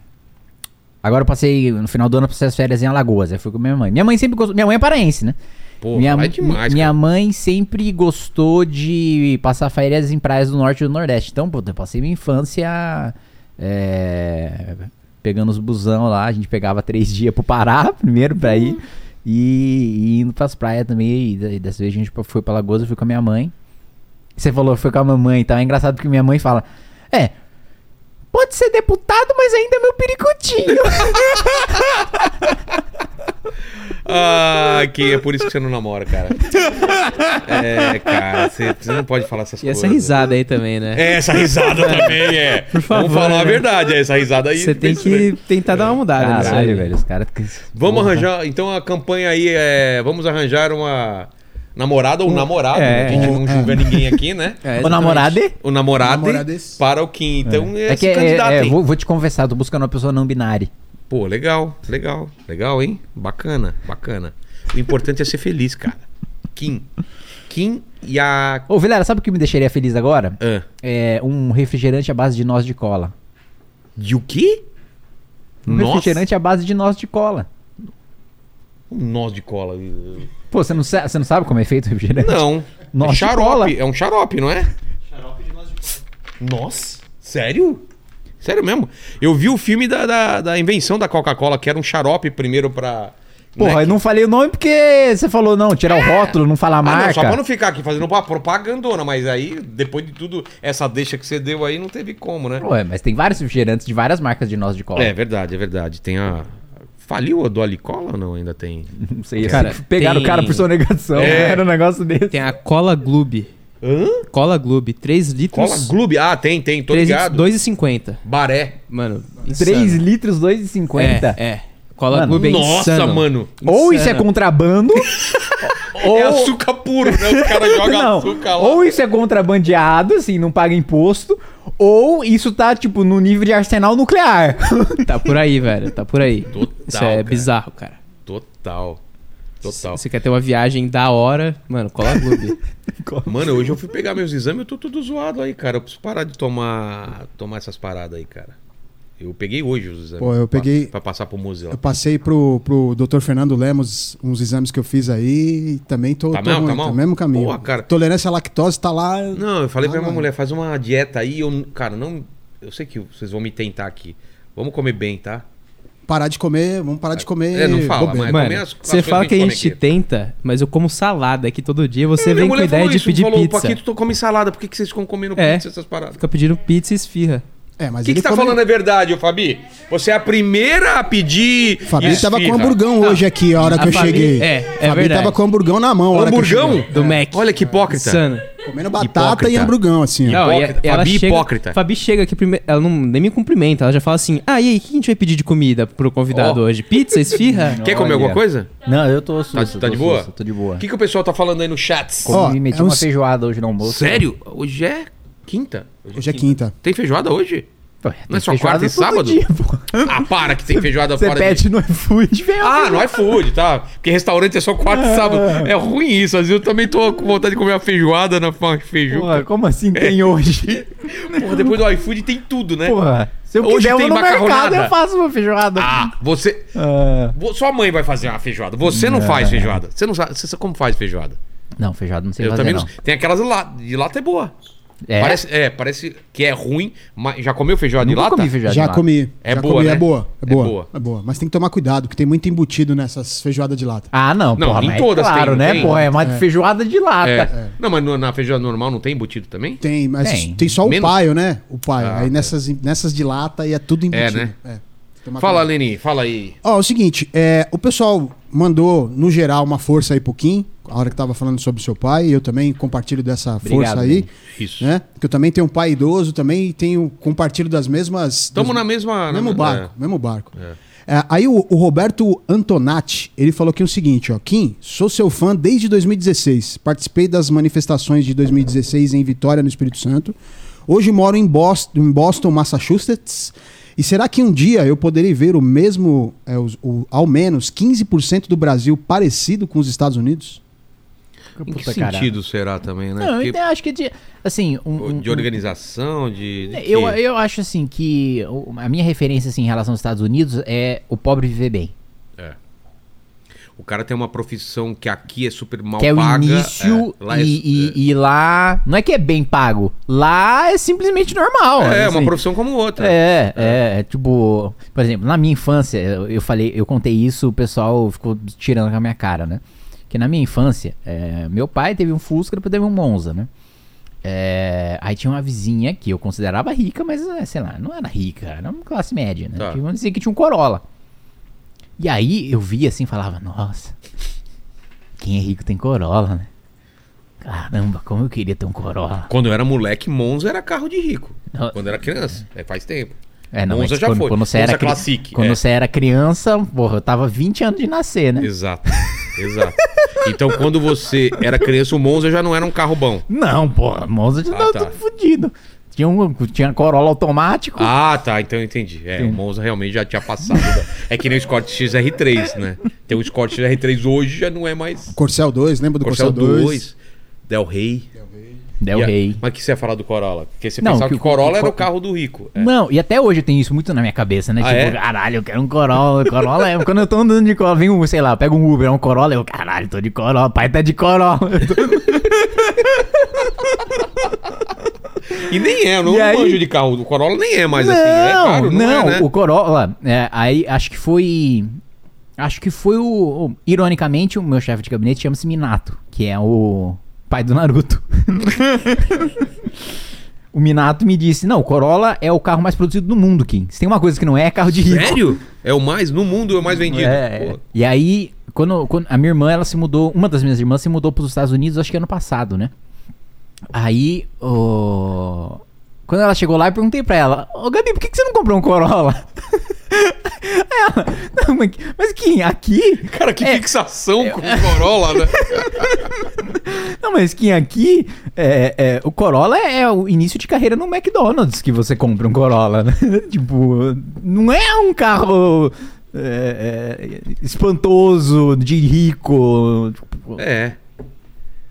Agora eu passei. No final do ano eu passei as férias em Alagoas. Aí fui com minha mãe. Minha mãe sempre gostou. Minha mãe é paraense, né? Porra, minha, é demais, minha cara. mãe sempre gostou de passar férias em praias do norte e do nordeste. Então, pô, eu passei minha infância é, pegando os busão lá. A gente pegava três [LAUGHS] dias pro Pará primeiro pra ir. E, e indo pras praias também. E e dessa vez a gente foi pra Lagoas, eu fui com a minha mãe. Você falou foi com a mamãe e tal. É engraçado porque minha mãe fala: É, pode ser deputado, mas ainda é meu pericutinho. [LAUGHS] Ah, que é por isso que você não namora, cara. É, cara, você, você não pode falar essas E coisas. essa risada aí também, né? É, essa risada [LAUGHS] também é. favor, Vamos falar a né? verdade, é essa risada aí. Você tem que tentar dar uma mudada nisso Caralho, aí. velho. Os caras. Vamos Porra. arranjar, então a campanha aí é. Vamos arranjar uma namorada ou namorado, é, né? A gente não é. julga ninguém aqui, né? É, O namorado? O namorado para o Kim. Então é, É que esse é, é, vou, vou te confessar, tô buscando uma pessoa não binária. Pô, legal, legal, legal, hein? Bacana, bacana. O importante é ser feliz, cara. Kim. Kim e a. Ô, Vilela, sabe o que me deixaria feliz agora? Ah, É um refrigerante à base de noz de cola. de o quê? Um refrigerante à base de noz de cola. Um nós de cola. Pô, você não, sa- você não sabe como é feito o refrigerante? Não. [LAUGHS] Nós é xarope. cola. É um xarope, não é? Xarope de nós de cola. Nossa. Sério? Sério mesmo? Eu vi o filme da, da, da invenção da Coca-Cola, que era um xarope primeiro pra. Porra, né, eu não falei o nome porque você falou não, tirar o rótulo, não falar a Ah, marca. não, só pra não ficar aqui fazendo propagandona, mas aí, depois de tudo, essa deixa que você deu aí, não teve como, né? Ué, mas tem vários refrigerantes de várias marcas de nós de cola. É verdade, é verdade. Tem a. Faliu a do Alicola ou não? Ainda tem. [LAUGHS] Não sei, Cara, assim, pegaram tem- o cara por sonegação, É. era um negócio desse. Tem a Cola Gloob. Hã? Cola Gloob, 3 litros. Cola Gloob? Ah, tem, tem, tô 3 litros, ligado. 2,50. Baré. Mano, 3 insano. litros, 2,50. É, é. Cola Mano, Gloob é Nossa, insano. mano. Ou isso é Insano. contrabando, [LAUGHS] ou... É açúcar puro, né? Os caras jogam [LAUGHS] açúcar lá. ou isso é contrabandeado, assim, não paga imposto, ou isso tá, tipo, no nível de arsenal nuclear. [LAUGHS] Tá por aí, velho. Tá por aí. Total, Isso é cara. bizarro, cara. Total. Total. Você quer ter uma viagem da hora, mano, Cola Gloob. [LAUGHS] Mano, hoje eu fui pegar meus exames e eu tô tudo zoado aí, cara. Eu preciso parar de tomar, tomar essas paradas aí, cara. Eu peguei hoje os exames. Pô, eu peguei- Pra, passar pro museu. Eu passei pro, pro Dr. Fernando Lemos uns exames que eu fiz aí e também tô, Tá tô mesmo? Tá ruim, mal? no mesmo caminho. Porra, cara. Tolerância à lactose tá lá. Não, eu falei Ah, pra minha não. mulher, faz uma dieta aí. Eu, cara, não. Eu sei que vocês vão me tentar aqui. Vamos comer bem, tá? Parar de comer, vamos parar de comer. É, não fala, bobeira. mas- comer Mano, as- você fala que a a gente tenta, mas eu como salada aqui todo dia. Você Minha vem com mulher ideia falou de isso, pedir falou, pizza. Paquito, tu come salada, por que, que vocês ficam comendo É. pizza essas paradas? Fica pedindo pizza e esfirra. É, mas O que, você tá come- falando é verdade, ô Fabi? Você é a primeira a pedir. Fabi tava com esfirra. hamburgão hoje aqui, a hora A que eu Fabi- cheguei. é, é Fabi verdade. tava com hamburgão na mão. a hora que eu Hamburgão? cheguei. Do Mac. Olha que hipócrita. Insano. Comendo batata Hipócrita. e hamburgão, assim. Não, e Hipócrita. ela Fabi chega, hipócrita. Fabi chega aqui primeiro. Ela não, nem me cumprimenta. Ela já fala assim: Ah, e aí, o que a gente vai pedir de comida pro convidado Ó. hoje? Pizza, esfirra? [LAUGHS] Quer comer Olha. alguma coisa? Não, eu tô susto. Tá- tá tô de boa? susto, tô de boa. O que, que o pessoal tá falando aí no chat? Ó, me meti é uma feijoada hoje no almoço. Sério? Hoje é quinta. Hoje é quinta. Tem feijoada hoje? Pô, Não é só quarta e sábado? dia, pô. Ah, para que tem feijoada Você fora pede de... no iFood, vem Ah, no iFood, tá? Porque restaurante é só quarta e sábado. É ruim isso. Às vezes eu também tô com vontade de comer uma feijoada na Porra, feijuca. como assim tem hoje? [LAUGHS] Porra, depois do iFood tem tudo, né? Porra, se eu Hoje eu tem vou no macarronada. mercado eu faço uma feijoada. Ah, você... Ah, Sua mãe vai fazer uma feijoada. Você não faz feijoada. Você não sabe... Você sabe como faz feijoada? não, feijoada não sei Eu fazer, também não. não... Tem aquelas de lata. De lata é boa. É? Parece, é, parece que é ruim, mas já comeu feijoada de lata? comi feijoada Já de lata. comi. É já boa, comi. né? É boa. É É boa. boa. É boa. Mas tem que tomar cuidado, que tem muito embutido nessas feijoadas de lata. Ah, não, Não, porra, nem mas todas é claro, tem, né? tem. Porra, é uma feijoada de lata. É. Não, mas no- na feijoada normal não tem embutido também? Tem, mas Tem. tem, só o Menos- paio, né? O paio. Ah, Aí nessas, nessas de lata e é tudo embutido. né? É. Tomar Fala, cuidado. Leni, fala aí. Ó, é o seguinte, é, o pessoal mandou, no geral, uma força aí pro Kim, a hora que tava falando sobre o seu pai, e eu também compartilho dessa Obrigado, força aí, Leni. Isso. né? Que eu também tenho um pai idoso, também tenho compartilho das mesmas... Estamos na mesma. mesmo na- barco, mesmo barco. É, aí o, o Roberto Antonati, ele falou aqui o seguinte, ó, Kim, sou seu fã desde 2016, participei das manifestações de 2016 em Vitória, no Espírito Santo, hoje moro em Boston, em Boston Massachusetts, e será que um dia eu poderei ver o mesmo, é, os- o- ao menos 15% do Brasil parecido com os Estados Unidos? Em que Puta, cara. sentido será também, né? Não, Porque- então, eu acho que de, assim, um, um- de organização, de. de eu, eu acho assim que o- a minha referência assim, em relação aos Estados Unidos é o pobre viver bem. É. O cara tem uma profissão que aqui é super mal que é o paga. início é, lá é- e, e- e lá. Não é que é bem pago. Lá é simplesmente normal. É, é assim. uma profissão como outra. É, é, é, tipo, por exemplo, na minha infância, eu, falei, eu contei isso, o pessoal ficou tirando com a minha cara, né? Que na minha infância, é, meu pai teve um Fusca, depois teve um Monza, né? É, aí tinha uma vizinha que eu considerava rica, mas é, sei lá, não era rica, era uma classe média, né? Tá. Que vamos dizer que tinha um Corolla. E aí eu via assim e falava, nossa, quem é rico tem Corolla, né? Caramba, como eu queria ter um Corolla. Quando eu era moleque, Monza era carro de rico. Não. Quando eu era criança. É, faz tempo. É, não, Monza já quando, foi. Quando você Monza era, Classic, quando é. você era criança, porra, eu tava 20 anos de nascer, né? Exato. Exato. Então, quando você era criança, o Monza já não era um carro bom. Não, porra, Monza já Ah, tava tá. tudo fudido. Tinha, um, tinha Corolla automático. Ah, tá. Então eu entendi. É, o Monza realmente já tinha passado. da- É que nem o Scott XR3, né? Tem o Scott XR3 hoje, já não é mais. Corcel 2, lembra do Corcel Corcel, 2? 2, Del Rey. Del A- Rey. Mas que você ia falar do Corolla? Porque você Não, pensava que que, o- Corolla o era o carro do rico. É. Não, e até hoje eu tenho isso muito na minha cabeça, né? Ah, tipo, é? caralho, eu quero um Corolla. Corolla é. Quando eu tô andando de Corolla, vem um, sei lá, pega um Uber, é um Corolla, eu, caralho, tô de Corolla, pai tá de Corolla. [LAUGHS] E nem é, não aí- manjo de carro. O Corolla nem é mais não, assim. É caro, não, não, é, né? o Corolla, é, aí acho que foi. Acho que foi o. o- Ironicamente, o meu chefe de gabinete chama-se Minato, que é o pai do Naruto. [LAUGHS] o Minato me disse: Não, o Corolla é o carro mais produzido do mundo, Kim. Se tem uma coisa que não é, é carro de rico. Sério? É o mais, no mundo é o mais vendido. É, Pô. e aí, quando, quando a minha irmã, ela se mudou, uma das minhas irmãs se mudou para os Estados Unidos, acho que ano passado, né? Aí, o... quando ela chegou lá, eu perguntei pra ela, ô Gabi, por que, que você não comprou um Corolla? [LAUGHS] Aí ela, não, mas, mas Kim, aqui... Cara, que É. fixação com o Corolla, né? [LAUGHS] Não, mas Kim, aqui, é, é, o Corolla é o início de carreira no McDonald's que você compra um Corolla, né? [LAUGHS] tipo, não é um carro... é, é, espantoso, de rico. tipo, É.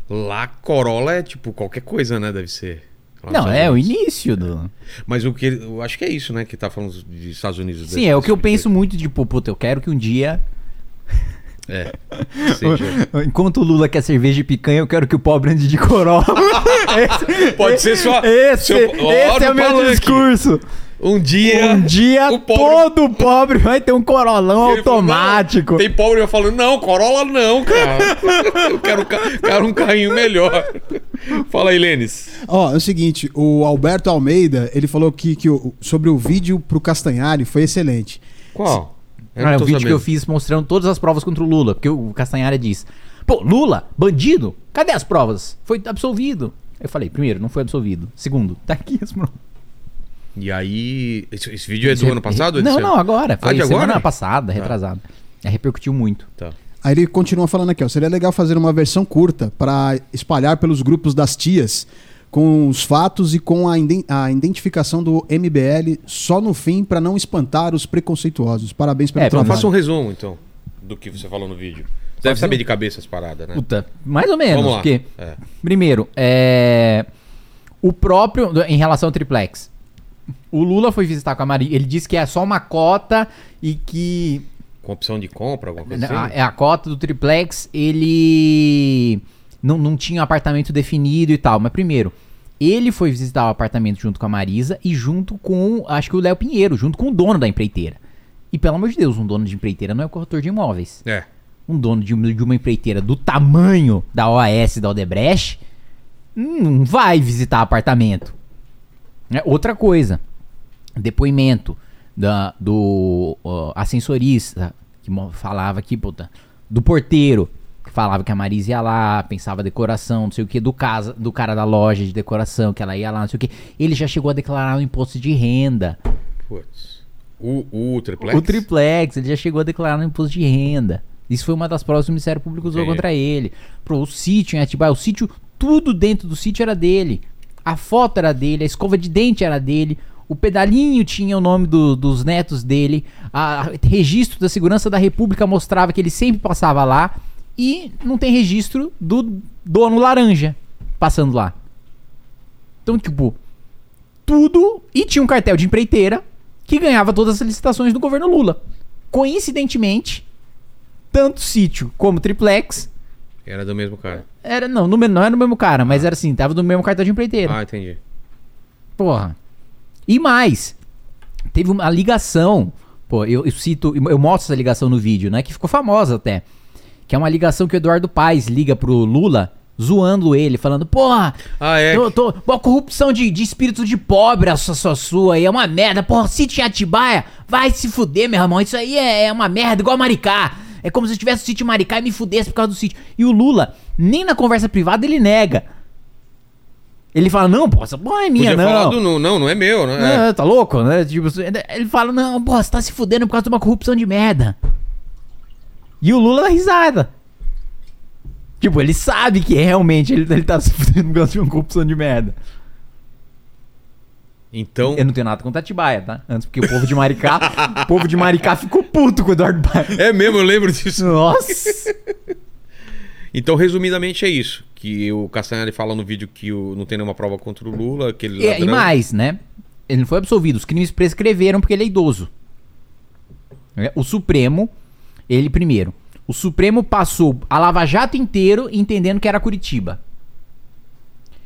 Lá, Corolla é tipo qualquer coisa, né? Deve ser. Não, é o início do. Mas o que ele- eu acho que é isso, né? Que tá falando de Estados Unidos. Sim, é o que eu penso muito, tipo, puta, eu quero que um dia. [LAUGHS] É. [LAUGHS] Seja. Enquanto o Lula quer cerveja e picanha, eu quero que o pobre ande de Corolla. Esse- [LAUGHS] Pode ser só- Esse, seu- esse Olha é o meu discurso. Um dia. Um dia o pobre- todo pobre vai ter um Corolão Ele falou, automático. "Não." Tem pobre eu falando, não, Corolla não, cara. [LAUGHS] eu quero, um quero um carrinho melhor. Fala aí, Lênis. Ó, é o seguinte, o Alberto Almeida, ele falou que, que o- sobre o vídeo pro Castanhari foi excelente. Qual? Ah, não é o vídeo que sabendo. eu fiz mostrando todas as provas contra o Lula. Porque o Castanhari diz: Pô, Lula, bandido, cadê as provas? Foi absolvido. Eu falei: primeiro, não foi absolvido. Segundo, tá aqui as provas. E aí. Esse, esse vídeo é do ano passado? Não, não, agora. Foi Ah, de semana agora? passada, retrasada. É, repercutiu muito. Tá. Aí ele continua falando aqui, ó, seria legal fazer uma versão curta para espalhar pelos grupos das tias com os fatos e com a, iden- a identificação do MBL só no fim para não espantar os preconceituosos. Parabéns pelo É, Então trabalho. faça um resumo, então, do que você falou no vídeo. Deve Fazer saber um- de cabeça as paradas, né? Puta, mais ou menos. Vamos lá. Porque, É. primeiro, é. O próprio. Em relação ao triplex. O Lula foi visitar com a Maria. Ele disse que é só uma cota e que Com opção de compra, alguma coisa A, assim? é a cota do triplex, ele não, não tinha um apartamento definido e tal. Mas primeiro, ele foi visitar o apartamento junto com a Marisa e junto com, acho que o Léo Pinheiro, junto com o dono da empreiteira. E pelo amor de Deus, um dono de empreiteira não é corretor de imóveis. É. Um dono de, uma- de uma empreiteira do tamanho da OAS da Odebrecht não vai visitar apartamento. É, outra coisa, depoimento da, do ó, ascensorista que falava aqui, puta, do porteiro que falava que a Marisa ia lá, pensava decoração, não sei o que, do, casa, do cara da loja de decoração, que ela ia lá, não sei o que. Ele já chegou a declarar o imposto de renda. Putz. O, o triplex? O triplex, ele já chegou a declarar no imposto de renda. Isso foi uma das provas que o Ministério Público usou É. contra ele. Pro, o sítio em Atibaia, o sítio, tudo dentro do sítio era dele. A foto era dele, a escova de dente era dele, o pedalinho tinha o nome do- dos netos dele, a, a- registro da Segurança da República mostrava que ele sempre passava lá e não tem registro do dono laranja passando lá. Então, tipo, tudo. E tinha um cartel de empreiteira que ganhava todas as licitações do governo Lula. Coincidentemente, tanto sítio como triplex Era do mesmo cara. era. Não, não era no mesmo cara, mas era assim, tava no mesmo cartel de empreiteira. Ah, entendi. Porra. E mais, teve uma ligação. Pô, eu, eu cito, eu mostro essa ligação no vídeo, né? Que ficou famosa até. Que é uma ligação que o Eduardo Paes liga pro Lula, zoando ele, falando, porra, Ah, é. Tô, tô, pô, corrupção de, de espírito de pobre, a sua, sua, sua aí, é uma merda. Porra, sítio em Atibaia, vai se fuder, meu irmão. Isso aí é, é uma merda, igual Maricá. É como se eu tivesse o sítio em Maricá e me fudesse por causa do sítio. E o Lula, nem na conversa privada, ele nega. Ele fala, não, pô, essa porra é minha, Podia não. falar do não, não, não é meu, né? É, tá louco, né? Tipo, ele fala, não, pô, você tá se fudendo por causa de uma corrupção de merda. E o Lula dá risada. Tipo, ele sabe que realmente ele, ele tá se fudendo por causa de uma corrupção de merda. Então, Eu não tenho nada contra Atibaia, tá? Antes, porque o povo de Maricá, o povo de Maricá ficou puto com o Eduardo Paes. é mesmo, eu lembro disso. Nossa! [LAUGHS] Então, resumidamente, é isso. Que o Castanhari fala no vídeo que o- não tem nenhuma prova contra o Lula, aquele É, e mais, né? Ele não foi absolvido. Os crimes prescreveram porque ele é idoso. É, O Supremo, ele primeiro. O Supremo passou a Lava Jato inteiro entendendo que era Curitiba.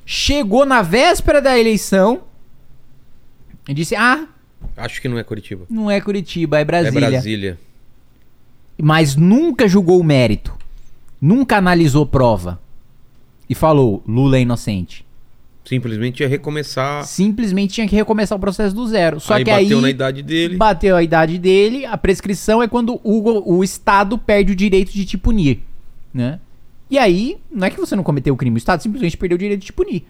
Chegou na véspera da eleição e disse: Ah, Acho que não é Curitiba. não é Curitiba, é Brasília. É Brasília. Mas nunca julgou o mérito. Nunca analisou prova. E falou: Lula é inocente. Simplesmente ia recomeçar. Simplesmente tinha que recomeçar o processo do zero. Só aí que bateu aí na idade dele. bateu a idade dele, a prescrição é quando o, o Estado perde o direito de te punir, né? E aí, não é que você não cometeu o crime, o Estado simplesmente perdeu o direito de te punir.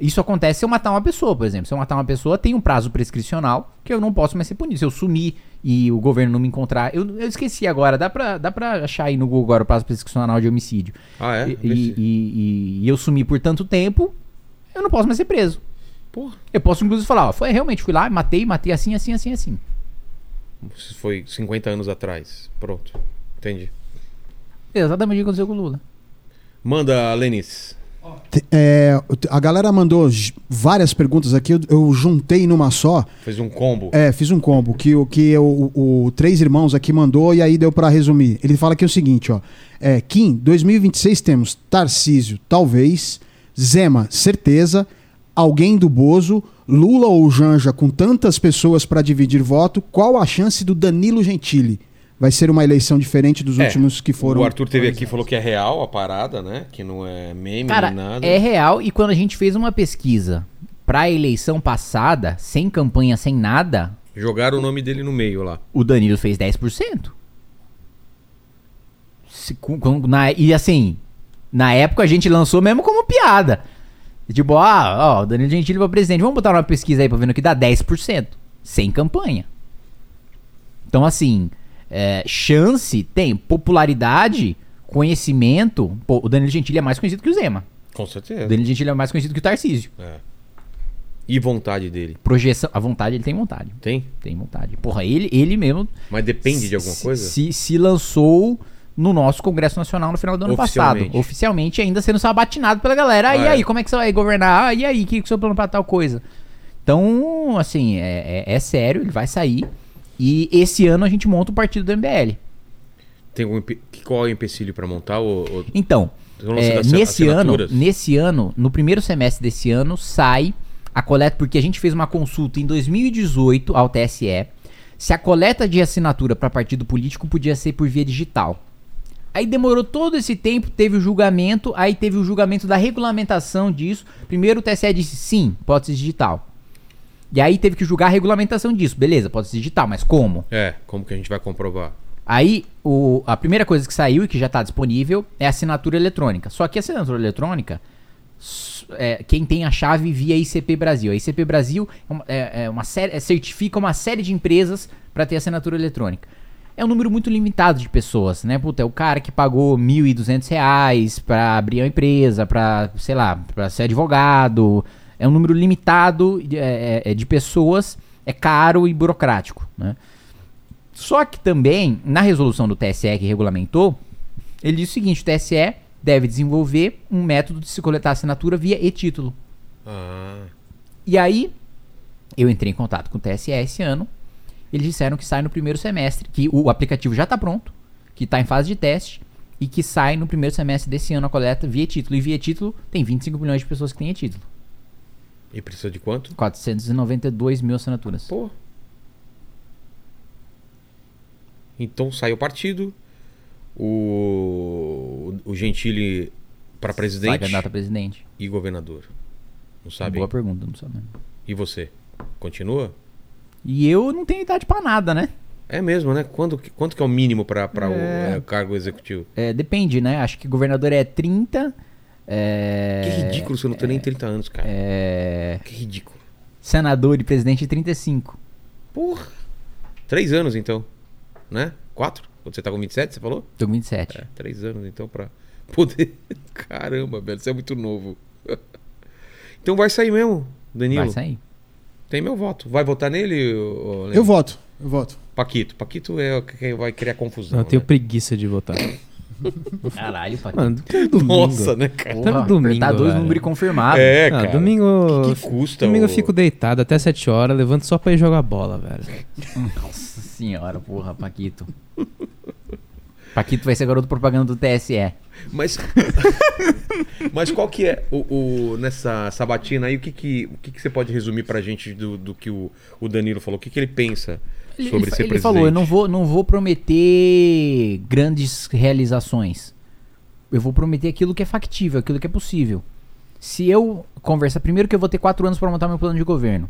Isso acontece se eu matar uma pessoa, por exemplo. Se eu matar uma pessoa, tem um prazo prescricional que eu não posso mais ser punido. Se eu sumir e o governo não me encontrar... Eu, eu esqueci agora, dá pra, dá pra achar aí no Google agora o prazo prescricional de homicídio. Ah, é? E, e- e- e eu sumi por tanto tempo, eu não posso mais ser preso. Porra. Eu posso inclusive falar, ó, foi realmente, fui lá, matei, matei assim, assim, assim, assim. Foi 50 anos atrás. Pronto. Entendi. Exatamente o que aconteceu com o Lula. Manda, Lenis. É, a galera mandou várias perguntas aqui, eu, eu juntei numa só. Fez um combo. É, fiz um combo que o que o, o Três Irmãos aqui mandou e aí deu pra resumir. Ele fala aqui o seguinte, ó. É, Kim, 2026 temos Tarcísio, talvez, Zema, certeza, alguém do Bozo, Lula ou Janja com tantas pessoas pra dividir voto, qual a chance do Danilo Gentili? Vai ser uma eleição diferente dos É, últimos que foram. O Arthur teve aqui e falou que é real a parada, né? Que não é meme Cara, nem nada. é real e quando a gente fez uma pesquisa pra eleição passada, sem campanha, sem nada, Jogaram o nome dele no meio lá. o Danilo fez 10%. Se, com- com- na- e assim, na época a gente lançou mesmo como piada. Tipo, ah, ó, o Danilo Gentili pra presidente. Vamos botar uma pesquisa aí pra ver no que dá 10%. Sem campanha. Então, assim, é, chance tem. Popularidade, conhecimento. Pô, o Danilo Gentili é mais conhecido que o Zema. Com O certeza. Danilo Gentili é mais conhecido que o Tarcísio. É. E vontade dele. Projeção. A vontade, ele tem vontade. Tem? Tem vontade. Porra, ele, ele mesmo. Mas depende de alguma coisa? Se, se lançou no nosso Congresso Nacional no final do ano passado. Oficialmente. Ainda sendo sabatinado pela galera. Ah, Ah, e é. aí, como é que você vai governar? Ah, e aí, o que, que é o seu plano pra tal coisa? Então, assim, é, é- é sério, ele vai sair. E esse ano a gente monta o partido do MBL. Tem que- Qual é o empecilho pra montar? O, o... Então, é, nesse ano, nesse ano, no primeiro semestre desse ano, sai a coleta, porque a gente fez uma consulta em 2018 ao TSE, se a coleta de assinatura para partido político podia ser por via digital. Aí demorou todo esse tempo, teve o julgamento, aí teve o julgamento da regulamentação disso. Primeiro o TSE disse sim, pode ser digital. E aí teve que julgar a regulamentação disso. Beleza, pode ser digital, mas como? É, como que a gente vai comprovar? Aí, o- a primeira coisa que saiu e que já está disponível é a assinatura eletrônica. Só que a assinatura eletrônica, é, quem tem a chave via ICP Brasil. A ICP Brasil é uma, é- é uma série, é- certifica uma série de empresas para ter assinatura eletrônica. É um número muito limitado de pessoas, né? Puta, é o cara que pagou 1.200 reais para abrir uma empresa, para, sei lá, para ser advogado. É um número limitado de, é- é- de pessoas, é caro e burocrático, né? Só que também, na resolução do TSE que regulamentou, ele diz o seguinte: o TSE deve desenvolver um método de se coletar assinatura via e-título. Ah, E aí, eu entrei em contato com o TSE esse ano. Eles disseram que sai no primeiro semestre, que o aplicativo já está pronto, que está em fase de teste e que sai no primeiro semestre desse ano a coleta via título. E via título tem 25 milhões de pessoas que têm título. E precisa de quanto? 492 mil assinaturas. Pô. Então sai o partido. O, o Gentili pra Sai presidente candidato a presidente. e governador. Não sabe? Boa pergunta, não sabe. E você? Continua? E eu não tenho idade pra nada, né? É mesmo, né? Quando, quanto que é o mínimo pra pra o É. é, cargo executivo? É, depende, né? Acho que governador é 30. É... Que ridículo você não tem nem 30 anos, cara. É... Que ridículo. Senador e presidente 35. Porra. Três anos, então. Né? Quatro? Quando você tá com 27, você falou? Tô com 27. É, três anos, então, pra poder. [LAUGHS] Caramba, velho, você é muito novo. [LAUGHS] então vai sair mesmo, Danilo. Vai sair. Tem meu voto. Vai votar nele? Eu voto, eu voto. Paquito. Paquito é o que vai criar confusão. Não, eu tenho né? preguiça de votar. [COUGHS] [LAUGHS] Caralho, Paquito. Mano, todo domingo. Nossa, né, cara? Porra, todo domingo, apertar dois números confirmados. É, Ah, cara. domingo. Que que custa Domingo eu fico deitado até 7 horas, levanto só pra ir jogar bola, velho. [LAUGHS] Nossa senhora, porra, Paquito. Paquito vai ser garoto propaganda do TSE. Mas, [LAUGHS] mas qual que é o, o- nessa sabatina aí? O que que, o que que você pode resumir pra gente do, do que o, o Danilo falou? O que que ele pensa sobre ele, ser ele presidente? falou, eu não vou, não vou prometer grandes realizações. Eu vou prometer aquilo que é factível, aquilo que é possível. Se eu conversar, primeiro que eu vou ter quatro anos para montar meu plano de governo.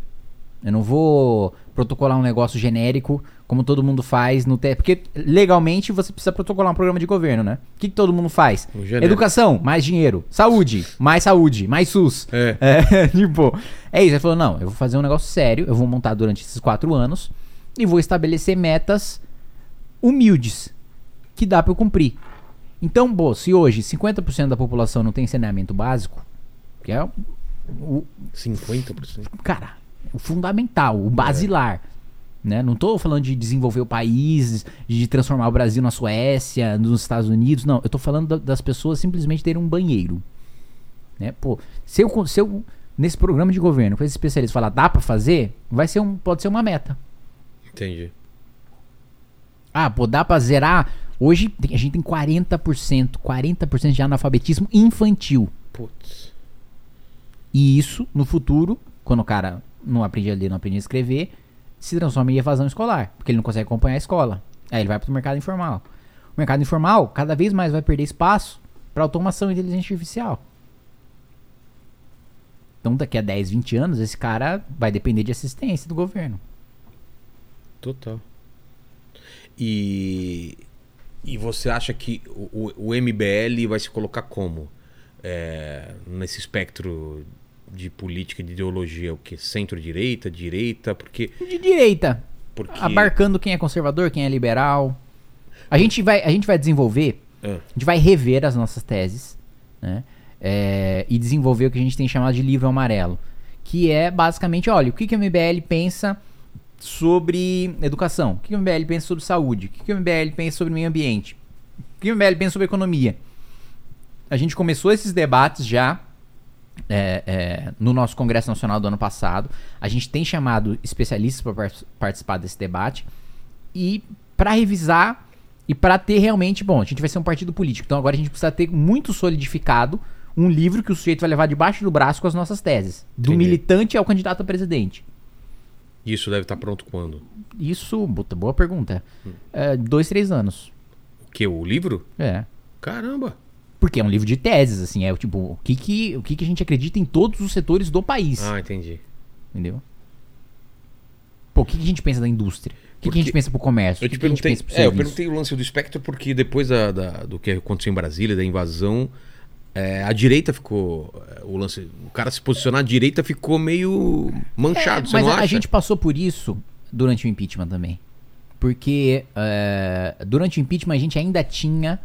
Eu não vou protocolar um negócio genérico, como todo mundo faz no te... Porque legalmente você precisa protocolar um programa de governo, né? O que, que todo mundo faz? Educação, mais dinheiro. Saúde, mais saúde, mais SUS. É. [LAUGHS] É, tipo, é isso. Ele falou: não, eu vou fazer um negócio sério, eu vou montar durante esses quatro anos e vou estabelecer metas humildes que dá pra eu cumprir. Então, pô, se hoje 50% da população não tem saneamento básico, que é o, o 50%. cara, o fundamental, o basilar. Né? Não tô falando de desenvolver o país, de transformar o Brasil na Suécia, nos Estados Unidos, não. Eu tô falando da- das pessoas simplesmente terem um banheiro. Né? Pô, se eu, se eu nesse programa de governo, com esse especialista falar dá pra fazer, vai ser um, pode ser uma meta. Entendi. Ah, pô, dá pra zerar. Hoje a gente tem 40%, 40% de analfabetismo infantil. Putz. E isso, no futuro, quando o cara não aprende a ler, não aprende a escrever, se transforma em evasão escolar, porque ele não consegue acompanhar a escola. Aí ele vai pro mercado informal. O mercado informal cada vez mais vai perder espaço para automação e inteligência artificial. Então, daqui a 10, 20 anos, esse cara vai depender de assistência do governo. Total. E, e você acha que o, o- MBL vai se colocar como? É, nesse espectro de política, de ideologia, o que? Centro-direita, direita? Porque. De direita, porque abarcando quem é conservador, quem é liberal. A gente vai, a gente vai desenvolver Ah, A gente vai rever as nossas teses, né? É, e desenvolver o que a gente tem chamado de livro amarelo. Que é basicamente, olha, o que, que o MBL pensa sobre educação? O que, o MBL pensa sobre saúde? O que, que o MBL pensa sobre meio ambiente? O que o MBL pensa sobre economia? A gente começou esses debates já é, é, no nosso Congresso Nacional do ano passado. A gente tem chamado especialistas para participar desse debate. E para revisar e para ter realmente, bom, a gente vai ser um partido político, então agora a gente precisa ter muito solidificado um livro que o sujeito vai levar debaixo do braço com as nossas teses, do Entendi. militante ao candidato a presidente. Isso deve estar pronto quando? Isso, boa pergunta. É, dois, três anos. O que? O livro? É. Caramba! Porque é um livro de teses, assim, é tipo, o que que, o que que a gente acredita em todos os setores do país, Ah, entendi. entendeu? Pô, o que, que a gente pensa da indústria? O que, que a gente pensa pro comércio? Eu te perguntei, é, eu perguntei o lance do espectro porque depois da, da- do que aconteceu em Brasília, da invasão, é, a direita ficou. é, O lance. O cara se posicionar à direita ficou meio manchado, você Mas não a, acha? a gente passou por isso durante o impeachment também. Porque é, durante o impeachment a gente ainda tinha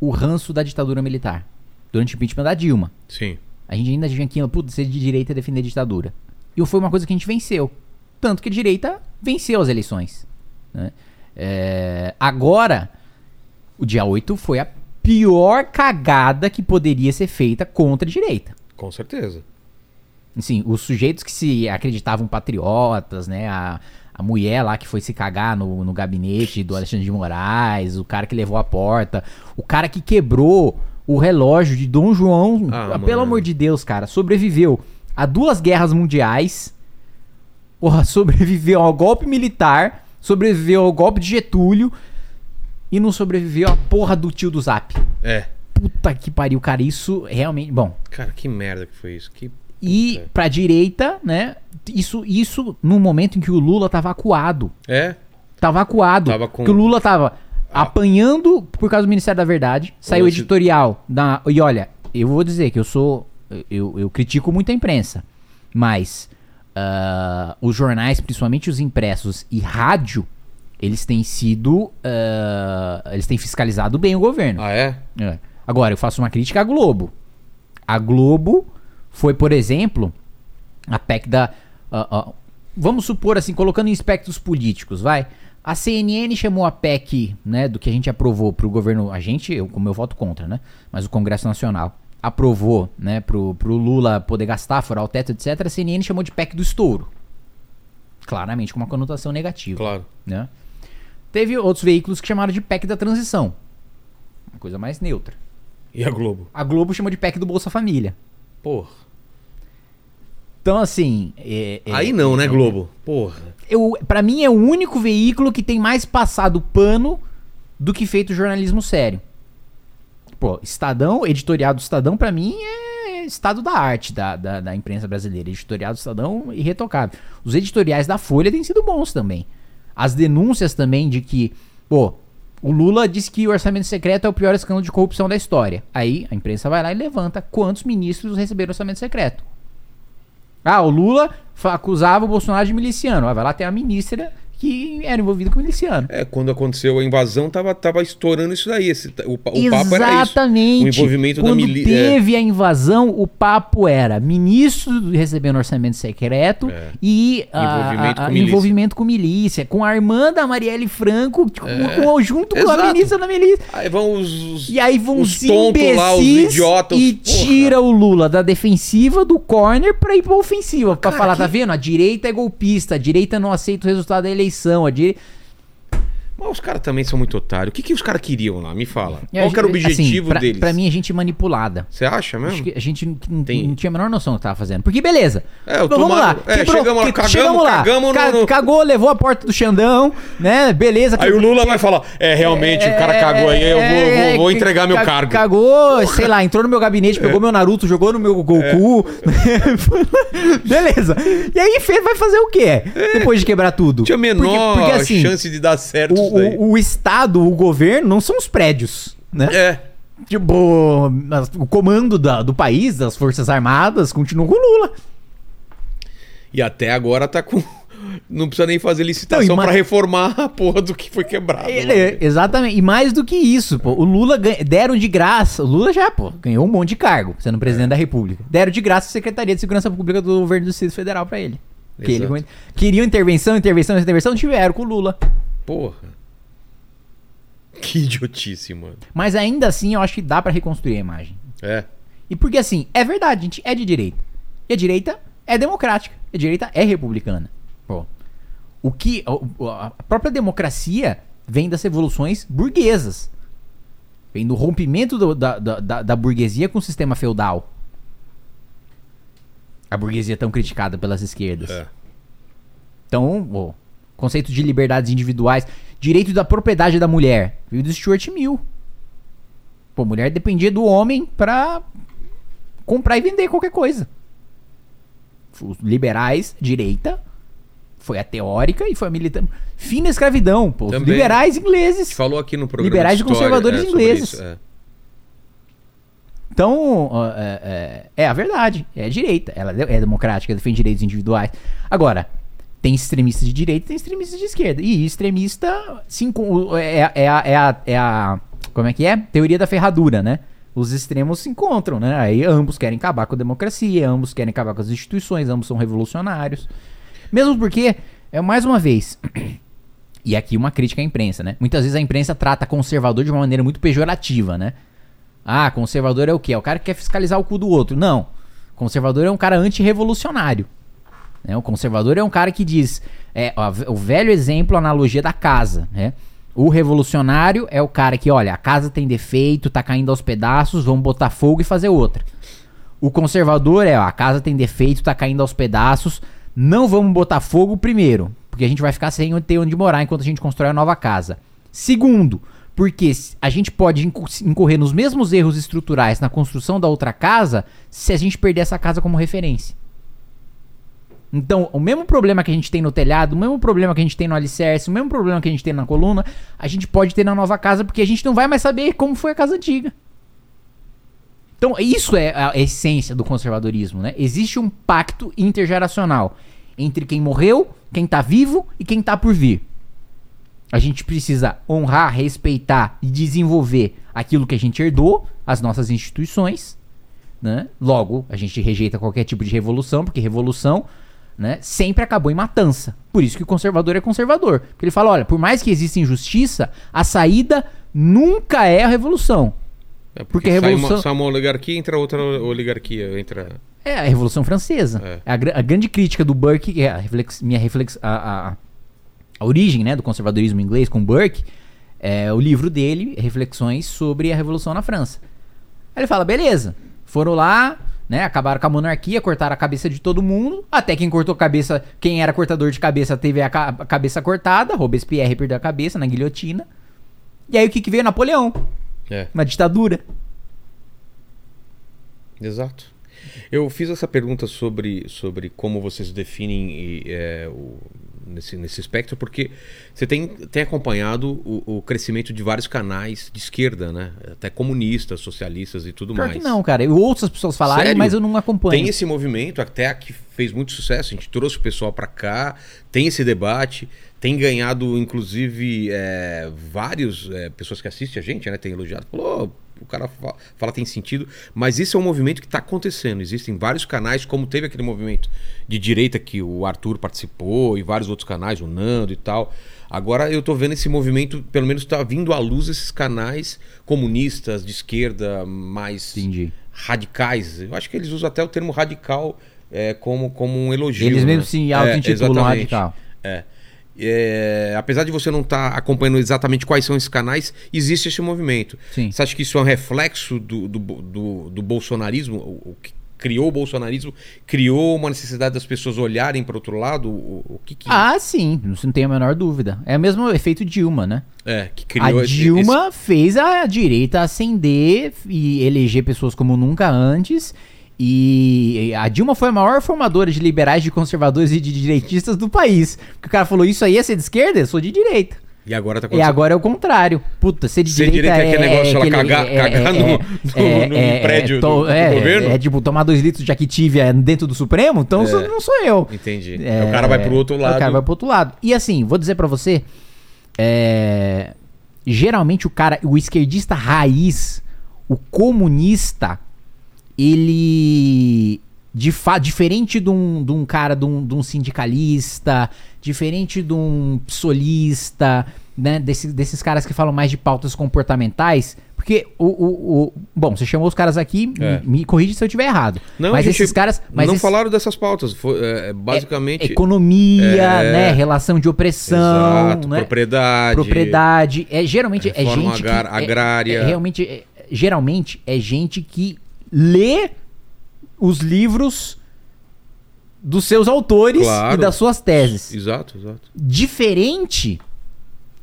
o ranço da ditadura militar. Durante o impeachment da Dilma. Sim. A gente ainda tinha aquilo, putz, ser de direita é defender a ditadura. E foi uma coisa que a gente venceu. Tanto que a direita venceu as eleições. né? É, agora, o dia 8 foi a pior cagada que poderia ser feita contra a direita. Com certeza. Assim, os sujeitos que se acreditavam patriotas, né? A, a mulher lá que foi se cagar no, no gabinete do Alexandre de Moraes, o cara que levou a porta, o cara que quebrou o relógio de Dom João. Ah, Ah, pelo mano. amor de Deus, cara, sobreviveu a duas guerras mundiais. Porra, [LAUGHS] sobreviveu ao golpe militar, sobreviveu ao golpe de Getúlio e não sobreviveu à porra do tio do Zap. É. Puta que pariu, cara, isso realmente. Bom, Cara, que merda que foi isso. Que... e pra direita, né? Isso, isso no momento em que o Lula tava acuado. É? Tava acuado. Tava com- Que o Lula tava apanhando por causa do Ministério da Verdade. Saiu lance- editorial. Da, e olha, eu vou dizer que eu sou. Eu, eu critico muito a imprensa. Mas ah, os jornais, principalmente os impressos e rádio, eles têm sido. ah, eles têm fiscalizado bem o governo. Ah, é? É. Agora, eu faço uma crítica à Globo. A Globo foi, por exemplo, a PEC da. ah, ah, vamos supor assim, colocando em espectros políticos, vai. A CNN chamou a PEC, né, do que a gente aprovou pro governo, a gente, eu, como eu voto contra, né, mas o Congresso Nacional aprovou, né, pro, pro Lula poder gastar, furar o teto, etc. A CNN chamou de PEC do estouro. Claramente com uma conotação negativa Claro. né? Teve outros veículos que chamaram de PEC da transição. Uma coisa mais neutra. E a Globo? A Globo chamou de PEC do Bolsa Família. Porra. Então, assim. é- é- Aí não, né, é- Globo? Porra. Eu, pra mim, é o único veículo que tem mais passado pano do que feito jornalismo sério. Pô, Estadão, editorial do Estadão, pra mim, é estado da arte da, da, da imprensa brasileira. Editorial do Estadão, irretocável. Os editoriais da Folha têm sido bons também. As denúncias também de que, pô, o Lula disse que o orçamento secreto é o pior escândalo de corrupção da história. Aí a imprensa vai lá e levanta quantos ministros receberam orçamento secreto. Ah, o Lula acusava o Bolsonaro de miliciano. Ah, vai lá ter a ministra que era envolvida com miliciano. É, quando aconteceu a invasão, tava, tava estourando isso daí. Esse, o, o papo era isso. Exatamente. O envolvimento da Quando milícia. teve a invasão, o papo era ministro recebendo orçamento secreto É. e Envolvimento ah, com milícia. envolvimento com milícia, com a irmã da Marielle Franco, com- com- junto com a ministra da milícia. Aí vão os. E aí vão os os tontos lá, os idiotas. e porra. tira o Lula da defensiva, do corner, pra ir pra ofensiva. Pra falar, tá vendo? A direita é golpista, a direita não aceita o resultado da eleição, a direita... Mas os caras também são muito otários. O que, que os caras queriam lá? Me fala. E a Qual que era o gente- objetivo assim, pra, deles? Pra mim, a gente manipulada. Você acha mesmo? a gente não, Tem. não tinha a menor noção do que tava fazendo. Porque beleza. É, eu Vamos lá. é, chegamos lá, cagamos- chegamos lá. cagamos no- no- Cagou, levou a porta do Xandão, né? Beleza. Aí o Lula vai falar: é, realmente, o cara cagou aí, eu vou, É, vou- vou é, entregar meu ca- cargo. Cagou, sei lá, entrou no meu gabinete, pegou meu Naruto, jogou no meu Goku. [LAUGHS] Beleza. E aí vai fazer o quê? Depois de quebrar tudo. É. Tinha menor Porque- porque, assim, chance de dar certo o, o, o Estado, o governo, não são os prédios, né? É. Tipo, o comando da- do país, das Forças Armadas, continua com o Lula. E até agora tá com. [LAUGHS] Não precisa nem fazer licitação e ma- pra reformar a porra do que foi quebrado. Ele- lá. né? exatamente. E mais do que isso, pô. O Lula ganha- deram de graça. O Lula já, pô, ganhou um monte de cargo, sendo presidente da República. Deram de graça a Secretaria de Segurança Pública do governo do Distrito Federal pra ele. Que ele queriam intervenção, intervenção, intervenção, tiveram com o Lula. Porra. [LAUGHS] Que idiotice, mano. Mas ainda assim, eu acho que dá pra reconstruir a imagem. É. E porque assim, é verdade, a gente é de direita. E a direita é democrática. E a direita é republicana. Pô. O que. A própria democracia vem das revoluções burguesas. Vem do rompimento do- da, da, da, da burguesia com o sistema feudal. A burguesia tão criticada pelas esquerdas. É. Então, o conceito de liberdades individuais, direito da propriedade da mulher, veio do Stuart Mill. Pô, mulher dependia do homem pra comprar e vender qualquer coisa. Os liberais, direita, foi a teórica e foi a militante. Fim da escravidão, pô. Também. liberais ingleses. falou aqui no programa. Liberais e conservadores sobre ingleses. isso, é. Então, é, é- é a verdade. É a direita. Ela é democrática, defende direitos individuais. Agora, tem extremistas de direita e tem extremistas de esquerda. E extremista se enco- é, é, a, é, a, é a. Como é que é? Teoria da ferradura, né? Os extremos se encontram, né? Aí ambos querem acabar com a democracia, ambos querem acabar com as instituições, ambos são revolucionários. Mesmo porque, é mais uma vez, [CLEARS THROAT] e aqui uma crítica à imprensa, né? Muitas vezes a imprensa trata conservador de uma maneira muito pejorativa, né? Ah, conservador é o quê? É o cara que quer fiscalizar o cu do outro. Não. Conservador é um cara antirrevolucionário. Né? O conservador é um cara que diz. É, ó, o velho exemplo, a analogia da casa. Né? O revolucionário é o cara que, olha, a casa tem defeito, tá caindo aos pedaços, vamos botar fogo e fazer outra. O conservador é, ó, a casa tem defeito, tá caindo aos pedaços, não vamos botar fogo primeiro, porque a gente vai ficar sem ter onde morar enquanto a gente constrói a nova casa. Segundo, porque a gente pode inco- incorrer nos mesmos erros estruturais na construção da outra casa se a gente perder essa casa como referência. Então, o mesmo problema que a gente tem no telhado, o mesmo problema que a gente tem no alicerce, o mesmo problema que a gente tem na coluna, a gente pode ter na nova casa porque a gente não vai mais saber como foi a casa antiga. Então, isso é a essência do conservadorismo, né? Existe um pacto intergeracional entre quem morreu, quem tá vivo e quem tá por vir. A gente precisa honrar, respeitar e desenvolver aquilo que a gente herdou, as nossas instituições, né? Logo, a gente rejeita qualquer tipo de revolução, porque revolução né, sempre acabou em matança. Por isso que o conservador é conservador. Porque ele fala, olha, por mais que exista injustiça, a saída nunca é a revolução. É Porque a sai revolução- uma, sai uma oligarquia, entra outra oligarquia. Entra... É a Revolução Francesa. É. A, gra- a grande crítica do Burke, que é a reflex- minha reflex, a, a- a origem né, do conservadorismo inglês com Burke, é o livro dele, Reflexões sobre a Revolução na França. Aí ele fala, beleza, foram lá, né, acabaram com a monarquia, cortaram a cabeça de todo mundo, até quem cortou a cabeça, quem era cortador de cabeça teve a, ca- a cabeça cortada, Robespierre perdeu a cabeça na guilhotina. E aí o que, que veio? Napoleão, É, uma ditadura. exato. Eu fiz essa pergunta sobre, sobre como vocês definem é, o, nesse, nesse espectro, porque você tem, tem acompanhado o, o crescimento de vários canais de esquerda, né? Até comunistas, socialistas e tudo Pior mais. que não, cara. Eu ouço as pessoas falarem, Sério? mas eu não acompanho. Tem esse movimento, até que fez muito sucesso. A gente trouxe o pessoal para cá, tem esse debate, tem ganhado, inclusive, é, vários é, pessoas que assistem a gente, né? Tem elogiado, falou, "Oh, o cara fa- fala tem sentido, mas isso é um movimento que está acontecendo. Existem vários canais, como teve aquele movimento de direita que o Arthur participou e vários outros canais, o Nando e tal. Agora eu tô vendo esse movimento, pelo menos tá vindo à luz esses canais comunistas de esquerda mais Entendi. radicais. Eu acho que eles usam até o termo radical é, como, como um elogio. Eles né? mesmo se É, auto-intitulam exatamente. radical. É. É, apesar de você não estar acompanhando exatamente quais são esses canais, existe esse movimento. Sim. Você acha que isso é um reflexo do, do, do, do bolsonarismo? O, o que criou o bolsonarismo? Criou uma necessidade das pessoas olharem para outro lado? O, o que, que Ah, sim, não tem a menor dúvida. É o mesmo efeito Dilma, né? é que criou a esse- Dilma fez a direita ascender e eleger pessoas como nunca antes. E a Dilma foi a maior formadora de liberais, de conservadores e de direitistas do país. Porque o cara falou: Isso aí é ser de esquerda? Eu sou de direita. E agora tá E acontecendo. agora é o contrário. Puta, ser de Ser direita, direita é aquele negócio, ela aquele- cagar- cagar no- [LAUGHS] no- no prédio do- do é, governo? É, tipo tomar dois litros de Activia dentro do Supremo, então sou- não sou eu. Entendi. É, o cara vai pro outro lado. O cara vai pro outro lado. E assim, vou dizer pra você, é, geralmente o cara, o esquerdista raiz, o comunista, ele de fa diferente de um, de um cara, de um, de um sindicalista, diferente de um solista, né, desse- desses caras que falam mais de pautas comportamentais, porque o, o, o- bom, você chamou os caras aqui, É. me, me corrige se eu estiver errado. Não, mas esses caras, mas não esses- falaram dessas pautas. Foi, é, basicamente. economia, É. né, relação de opressão, Exato, né, propriedade. propriedade, é geralmente é gente que, agar- é- agrária. é realmente é- geralmente é gente que lê os livros dos seus autores Claro. e das suas teses. Exato, exato. Diferente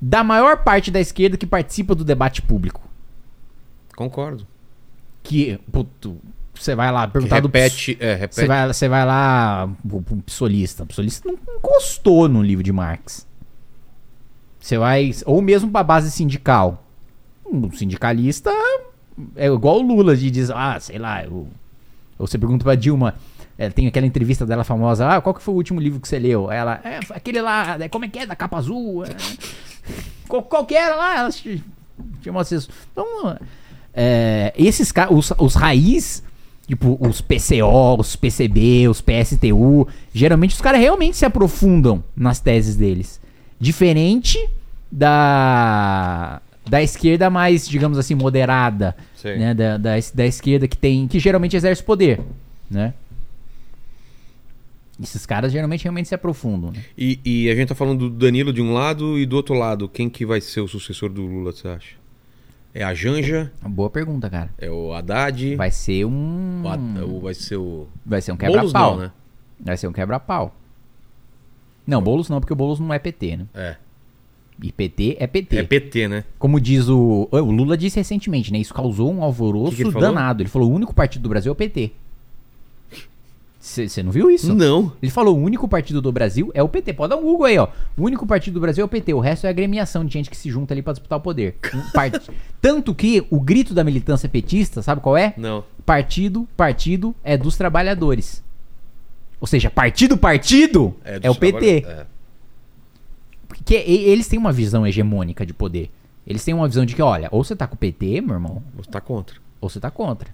da maior parte da esquerda que participa do debate público. Concordo. Que, puto, você vai lá perguntar do repete, é, repete. Você vai, você vai lá pro psolista. O psolista não encostou no livro de Marx. Você vai. Ou mesmo pra base sindical. Um sindicalista é igual o Lula de diz, ah, sei lá, eu, ou você pergunta pra Dilma. é, tem aquela entrevista dela famosa, ah, qual que foi o último livro que você leu? Ela, é, aquele lá, é, como é que é, da capa azul? É, [LAUGHS] qual, qual que era lá? Ela chamou assim. Então, é, esses caras, os, os raiz, tipo, os PCO, os PCB, os PSTU, geralmente os caras realmente se aprofundam nas teses deles. Diferente da da esquerda mais, digamos assim, moderada, Sei. né? Da, da, da esquerda que tem, que geralmente exerce poder, né? Esses caras geralmente realmente se aprofundam, né? E, e a gente tá falando do Danilo de um lado e do outro lado. Quem que vai ser o sucessor do Lula, você acha? É a Janja? Uma boa pergunta, cara. É o Haddad? Vai ser um. O vai ser o. Vai ser um quebra-pau. né? Vai ser um quebra-pau. Não, Boulos não, porque o Boulos não é PT, né? É. E PT é PT. É PT, né? Como diz o. O Lula disse recentemente, né? Isso causou um alvoroço Que que ele danado. Ele falou: o único partido do Brasil é o PT. Você não viu isso? Não. Ele falou: o único partido do Brasil é o PT. Pode dar um Google aí, ó. O único partido do Brasil é o PT. O resto é agremiação de gente que se junta ali pra disputar o poder. Um [LAUGHS] Tanto que o grito da militância petista, sabe qual é? Não. Partido, partido é dos trabalhadores. Ou seja, partido, partido é, dos o PT. é. Porque e- eles têm uma visão hegemônica de poder. Eles têm uma visão de que, olha, ou você tá com o PT, meu irmão, Você tá contra. ou você tá contra.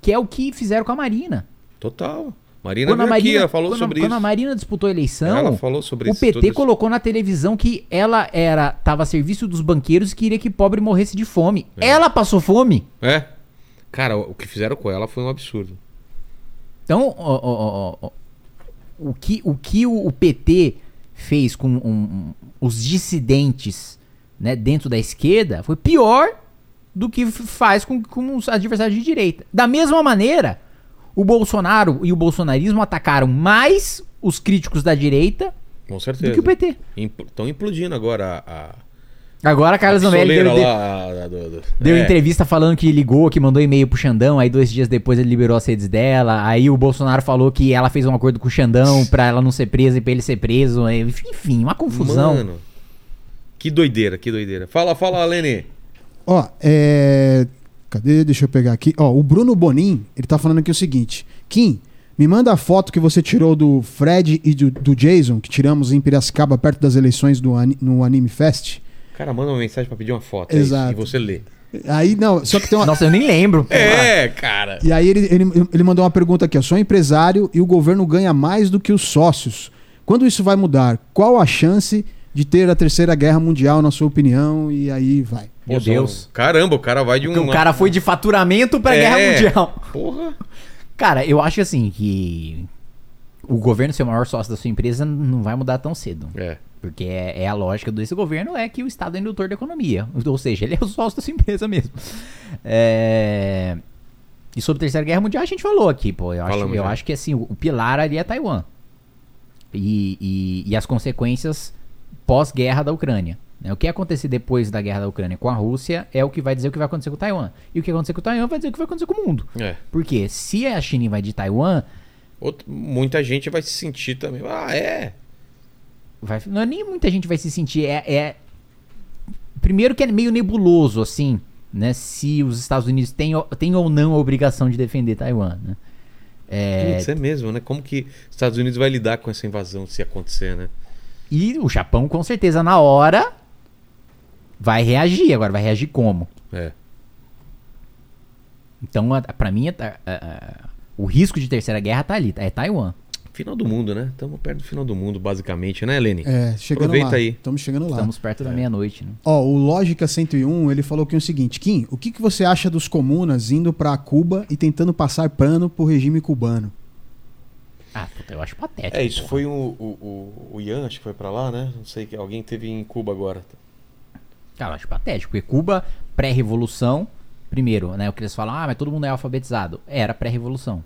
Que é o que fizeram com a Marina. Total. Marina Quando a aqui, Marina, ela falou quando, sobre quando a isso. Marina disputou a eleição, Ela falou sobre o isso. PT tudo isso. colocou na televisão que ela era tava a serviço dos banqueiros e queria que pobre morresse de fome. É. Ela passou fome. É. Cara, o que fizeram com ela foi um absurdo. Então, ó, ó, ó, ó, o que o, que o, o PT fez com um- um- os dissidentes né, dentro da esquerda foi pior do que faz com, com os adversários de direita. Da mesma maneira, o Bolsonaro e o bolsonarismo atacaram mais os críticos da direita Com do certeza. que o PT. Estão implodindo agora a. Agora a Carla a Zambelli deu, deu- lá, do- do- deu é. entrevista falando que ligou, que mandou e-mail pro Xandão, aí dois dias depois ele liberou as redes dela, aí o Bolsonaro falou que ela fez um acordo com o Xandão pra ela não ser presa e pra ele ser preso, enfim, uma confusão. Mano. Que doideira, que doideira. Fala, fala, Lene. Ó, é. Cadê? Deixa eu pegar aqui. Ó, o Bruno Bonin, ele tá falando aqui o seguinte: Kim, me manda a foto que você tirou do Fred e do, do Jason, que tiramos em Piracicaba perto das eleições do, no Anime Fest. Cara, manda uma mensagem pra pedir uma foto. é isso, Exato. e você lê. Aí, não, só que tem uma. Nossa, eu nem lembro. É, cara. E aí ele, ele, ele mandou uma pergunta aqui, ó. Sou empresário e o governo ganha mais do que os sócios. Quando isso vai mudar? Qual a chance de ter a terceira guerra mundial, na sua opinião? E aí vai. Meu Deus. Caramba, o cara vai de um. Porque o cara foi de faturamento pra É. guerra mundial. Porra. Cara, eu acho assim que o governo ser o maior sócio da sua empresa não vai mudar tão cedo. É. Porque é, é a lógica desse governo é que o Estado é indutor da economia. Ou seja, ele é o sócio da sua [LAUGHS] empresa mesmo. É, E sobre a Terceira Guerra Mundial a gente falou aqui, pô. Eu, acho, eu já. acho que assim, o, o pilar ali é Taiwan. E, e, e as consequências pós-guerra da Ucrânia. né? O que acontecer depois da guerra da Ucrânia com a Rússia é o que vai dizer o que vai acontecer com Taiwan. E o que acontecer com Taiwan vai dizer o que vai acontecer com o mundo. É. Porque se a China invadir Taiwan, Outro- muita gente vai se sentir também. Ah, é. Vai, não é nem muita gente vai se sentir. É, é- primeiro que é meio nebuloso assim, né? Se os Estados Unidos têm, têm ou não a obrigação de defender Taiwan, né? É, Putz, é mesmo, né? Como que os Estados Unidos vai lidar com essa invasão se acontecer, né? e o Japão com certeza na hora vai reagir. Agora vai reagir como? É. Então, a- pra mim, a- a- a- o risco de terceira guerra tá ali, é Taiwan. Final do mundo, né? Estamos perto do final do mundo, basicamente, né, Lene? É, chegando Aproveita lá. aí. Estamos chegando lá. Estamos perto da meia-noite, né? Ó, o Lógica 101, ele falou aqui o seguinte: Kim, o que, que você acha dos comunas indo pra Cuba e tentando passar pano pro regime cubano? Ah, puta, eu acho patético. É, isso porra. foi o, o, o, o Ian, acho que foi pra lá, né? Não sei, que alguém teve em Cuba agora. Cara, eu acho patético, porque Cuba, pré-revolução, primeiro, né, o que eles falam, ah, mas todo mundo é alfabetizado. Era pré-revolução.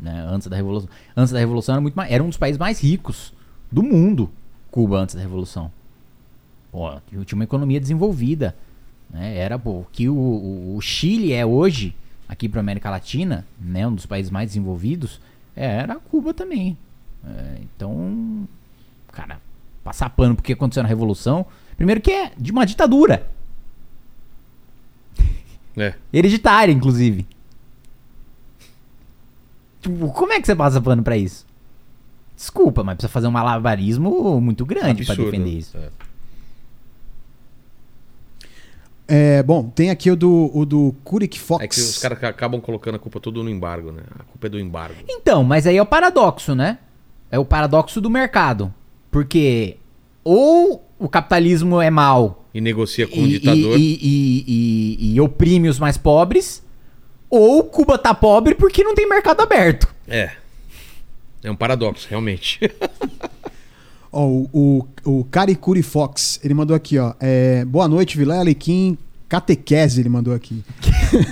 Né, antes da revolução. Antes da revolução era muito mais, era um dos países mais ricos do mundo, Cuba antes da revolução. Pô, tinha uma economia desenvolvida, né? Era pô, o que o, o, o Chile é hoje aqui para América Latina, né, um dos países mais desenvolvidos, é, era Cuba também. É, então, cara, passar pano porque aconteceu na revolução, primeiro que é de uma ditadura. É. [LAUGHS] Hereditária, inclusive. Tipo, como é que você passa pano pra isso? Desculpa, mas precisa fazer um malabarismo muito grande pra Absurdo. defender isso. É. É, bom, tem aqui o do, o do Kurik Fox. É que os caras acabam colocando a culpa tudo no embargo, né? A culpa é do embargo. Então, mas aí é o paradoxo, né? É o paradoxo do mercado. Porque ou o capitalismo é mal E negocia com e, o ditador. e- e- e- e oprime os mais pobres, ou Cuba tá pobre porque não tem mercado aberto. É. É um paradoxo, realmente. [LAUGHS] Ó, o, o, o Karikuri Fox, ele mandou aqui, ó. é, Boa noite, Vilela e Kim. Catequese, ele mandou aqui.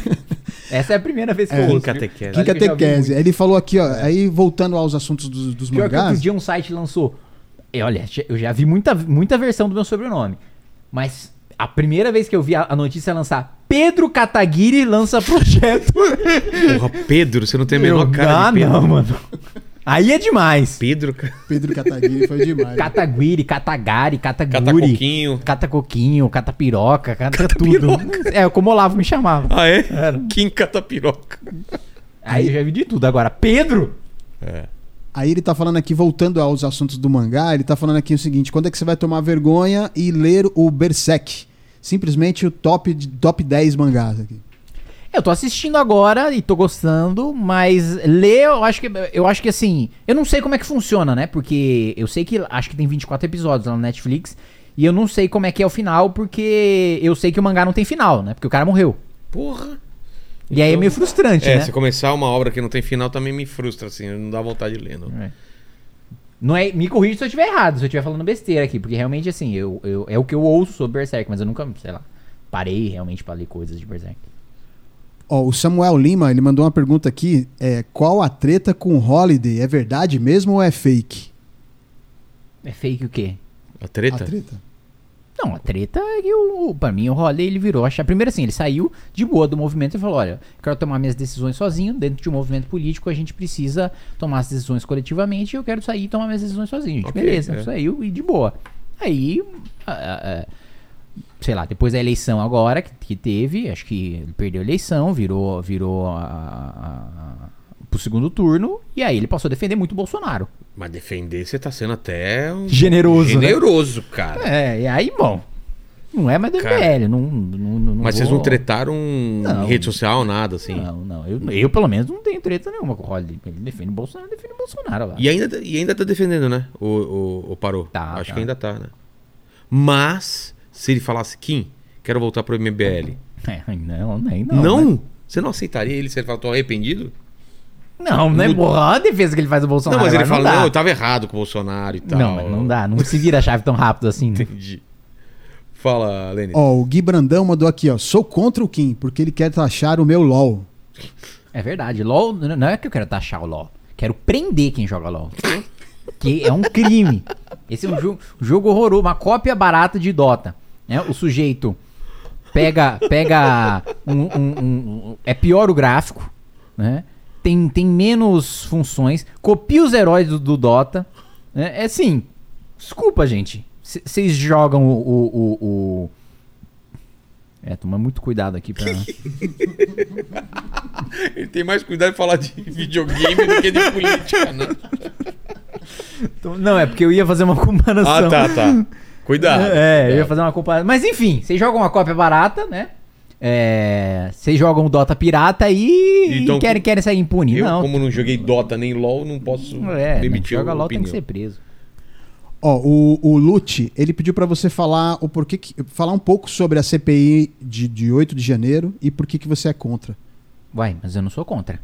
[LAUGHS] Essa é a primeira vez que É. eu ouço. Catequese. Vi catequese? Ele falou aqui, ó. Aí voltando aos assuntos dos, dos Pior que outro mangás. dia um site lançou. E olha, eu já vi muita, muita versão do meu sobrenome. Mas a primeira vez que eu vi a, a notícia lançar, Pedro Kataguiri lança projeto. Porra, Pedro, você não tem a menor cara ah, de Pedro. não, mano. Aí é demais. Pedro, Pedro Kataguiri foi demais. Cataguiri, Catagari, cata Cataguri. coquinho. Cata coquinho, cata piroca, cata tudo. É, como o Olavo me chamava. Ah, é? Era. Kim Catapiroca. Aí eu já vi de tudo. Agora, Pedro? É. Aí ele tá falando aqui, voltando aos assuntos do mangá, ele tá falando aqui o seguinte: quando é que você vai tomar vergonha e ler o Berserk? Simplesmente o top, de- top 10 mangás aqui. Eu tô assistindo agora e tô gostando, mas ler, eu acho que eu acho que assim, eu não sei como é que funciona, né? Porque eu sei que acho que tem 24 episódios lá no Netflix e eu não sei como é que é o final porque eu sei que o mangá não tem final, né? Porque o cara morreu. Porra. E aí é Então- meio frustrante, É, né? se começar uma obra que não tem final também me frustra, assim, não dá vontade de ler, não. É. Não é, me corrija se eu estiver errado, se eu estiver falando besteira aqui, porque realmente assim, eu, eu é o que eu ouço sobre Berserk, mas eu nunca, sei lá, parei realmente pra ler coisas de Berserk. Ó, o Samuel Lima, ele mandou uma pergunta aqui. É, qual a treta com o Holiday? É verdade mesmo ou é fake? É fake o quê? A treta? A treta. Não, a treta é que o, pra mim o Holiday ele virou achar. Primeiro assim, ele saiu de boa do movimento e falou: olha, quero tomar minhas decisões sozinho. Dentro de um movimento político, a gente precisa tomar as decisões coletivamente e eu quero sair e tomar minhas decisões sozinho. Gente, Ok, beleza, é. saiu e de boa. Aí, ah, ah, ah, sei lá, depois da eleição agora que, que teve, acho que ele perdeu a eleição, virou, virou a, a, a, pro segundo turno, e aí ele passou a defender muito o Bolsonaro. Mas defender você tá sendo até um... Generoso, né? Generoso, cara. É, e aí, bom. Não é mais do velho, não, não, não Mas vocês vou- não tretaram Não. em rede social, nada, assim? Não, não. Eu, eu, pelo menos, não tenho treta nenhuma com o Holiday. Ele defende o Bolsonaro, defende o Bolsonaro lá. E ainda, e ainda tá defendendo, né? O, o, o Parou. Tá, Acho tá. que ainda tá, né? Mas, se ele falasse, Kim, quero voltar pro MBL. [LAUGHS] É, não, nem Não? não. né? Você não aceitaria ele se ele falar, tô arrependido? Não, não é porra a defesa que ele faz do Bolsonaro. não, mas ele agora fala, não, dá. eu tava errado com o Bolsonaro e tal. Não, mas não dá. Não se vira a chave tão rápido assim. né? Entendi. Fala, Lênin. Ó, o Gui Brandão mandou aqui, ó. Sou contra o Kim, porque ele quer taxar o meu LOL. É verdade. LOL, não é que eu quero taxar o LOL. Quero prender quem joga LOL. que é um crime. Esse é um jogo, um jogo horroroso, uma cópia barata de Dota. Né? O sujeito pega, pega um, um- um- é pior o gráfico, né? Tem, tem menos funções, copia os heróis do, do Dota. Né? É assim, desculpa, gente. Vocês jogam o, o, o- o- É, toma muito cuidado aqui pra. [LAUGHS] Ele tem mais cuidado de falar de videogame do que de política, né? Não, é porque eu ia fazer uma comparação. Ah, tá, tá. Cuidado. [LAUGHS] É, eu ia fazer uma comparação. Mas enfim, vocês jogam uma cópia barata, né? É, Vocês jogam Dota pirata e, Então, e querem, querem sair impune. Eu, não. como não joguei Dota nem LOL, não posso É, né? emitir joga a LOL tem que opinião. ser preso. Ó, o, o Lute, ele pediu pra você falar o porquê que, falar um pouco sobre a CPI de, de 8 de janeiro e por que, que você é contra. Uai, mas eu não sou contra.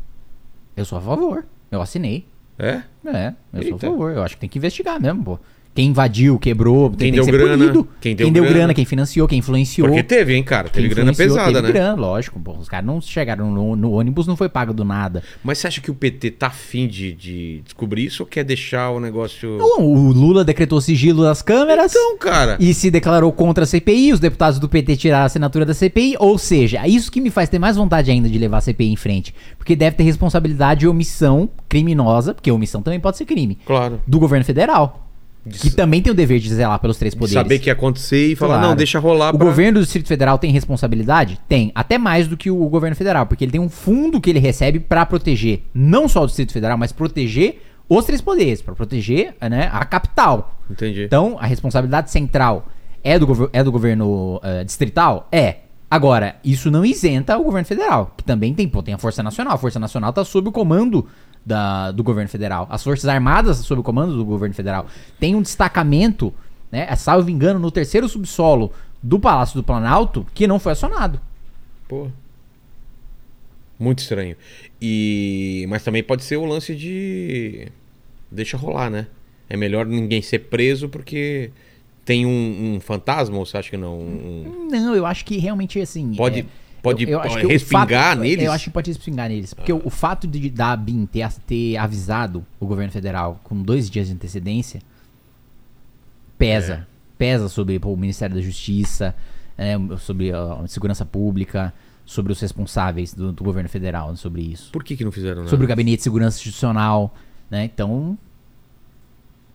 Eu sou a favor. Eu assinei. É? É, eu sou a Eita. favor. Eu acho que tem que investigar mesmo, pô. Quem invadiu, quebrou, tem, Quem deu ser grana, punido. quem deu grana. quem financiou, quem influenciou. Porque teve, hein, cara? Teve quem grana pesada, teve né? grana, lógico. Pô, os caras não chegaram no, no ônibus, não foi pago do nada. Mas você acha que o PT tá afim de, de descobrir isso ou quer deixar o negócio. Não, o Lula decretou sigilo das câmeras. Então, cara. e se declarou contra a CPI, os deputados do PT tiraram a assinatura da CPI, ou seja, é isso que me faz ter mais vontade ainda de levar a CPI em frente, porque deve ter responsabilidade de omissão criminosa, porque omissão também pode ser crime, Claro. do governo federal, que também tem o dever de zelar pelos três De poderes. saber que ia acontecer e falar, Claro. não, deixa rolar O pra- governo do Distrito Federal tem responsabilidade? Tem, até mais do que o governo federal, porque ele tem um fundo que ele recebe pra proteger não só o Distrito Federal, mas proteger os três poderes, pra proteger né, a capital. Entendi. Então, a responsabilidade central é do, é do governo eh, distrital? É. Agora, isso não isenta o governo federal, que também tem, pô, tem a Força Nacional. A Força Nacional está sob o comando da- do governo federal. As Forças Armadas sob o comando do governo federal. Tem um destacamento, né, é, salvo engano, no terceiro subsolo do Palácio do Planalto, que não foi acionado. Pô. Muito estranho. E mas também pode ser o lance de deixa rolar, né? É melhor ninguém ser preso porque tem um, um fantasma ou você acha que não? Um- Não, eu acho que realmente assim. Pode é, pode eu- eu o respingar fato- neles? Eu acho que pode respingar neles. Porque o, o fato de da BIM ter, ter avisado o governo federal com dois dias de antecedência pesa. É. Pesa sobre pô, o Ministério da Justiça, né, sobre a segurança pública, sobre os responsáveis do, do governo federal sobre isso. Por que que não fizeram nada? Sobre o gabinete de segurança institucional, né? Então,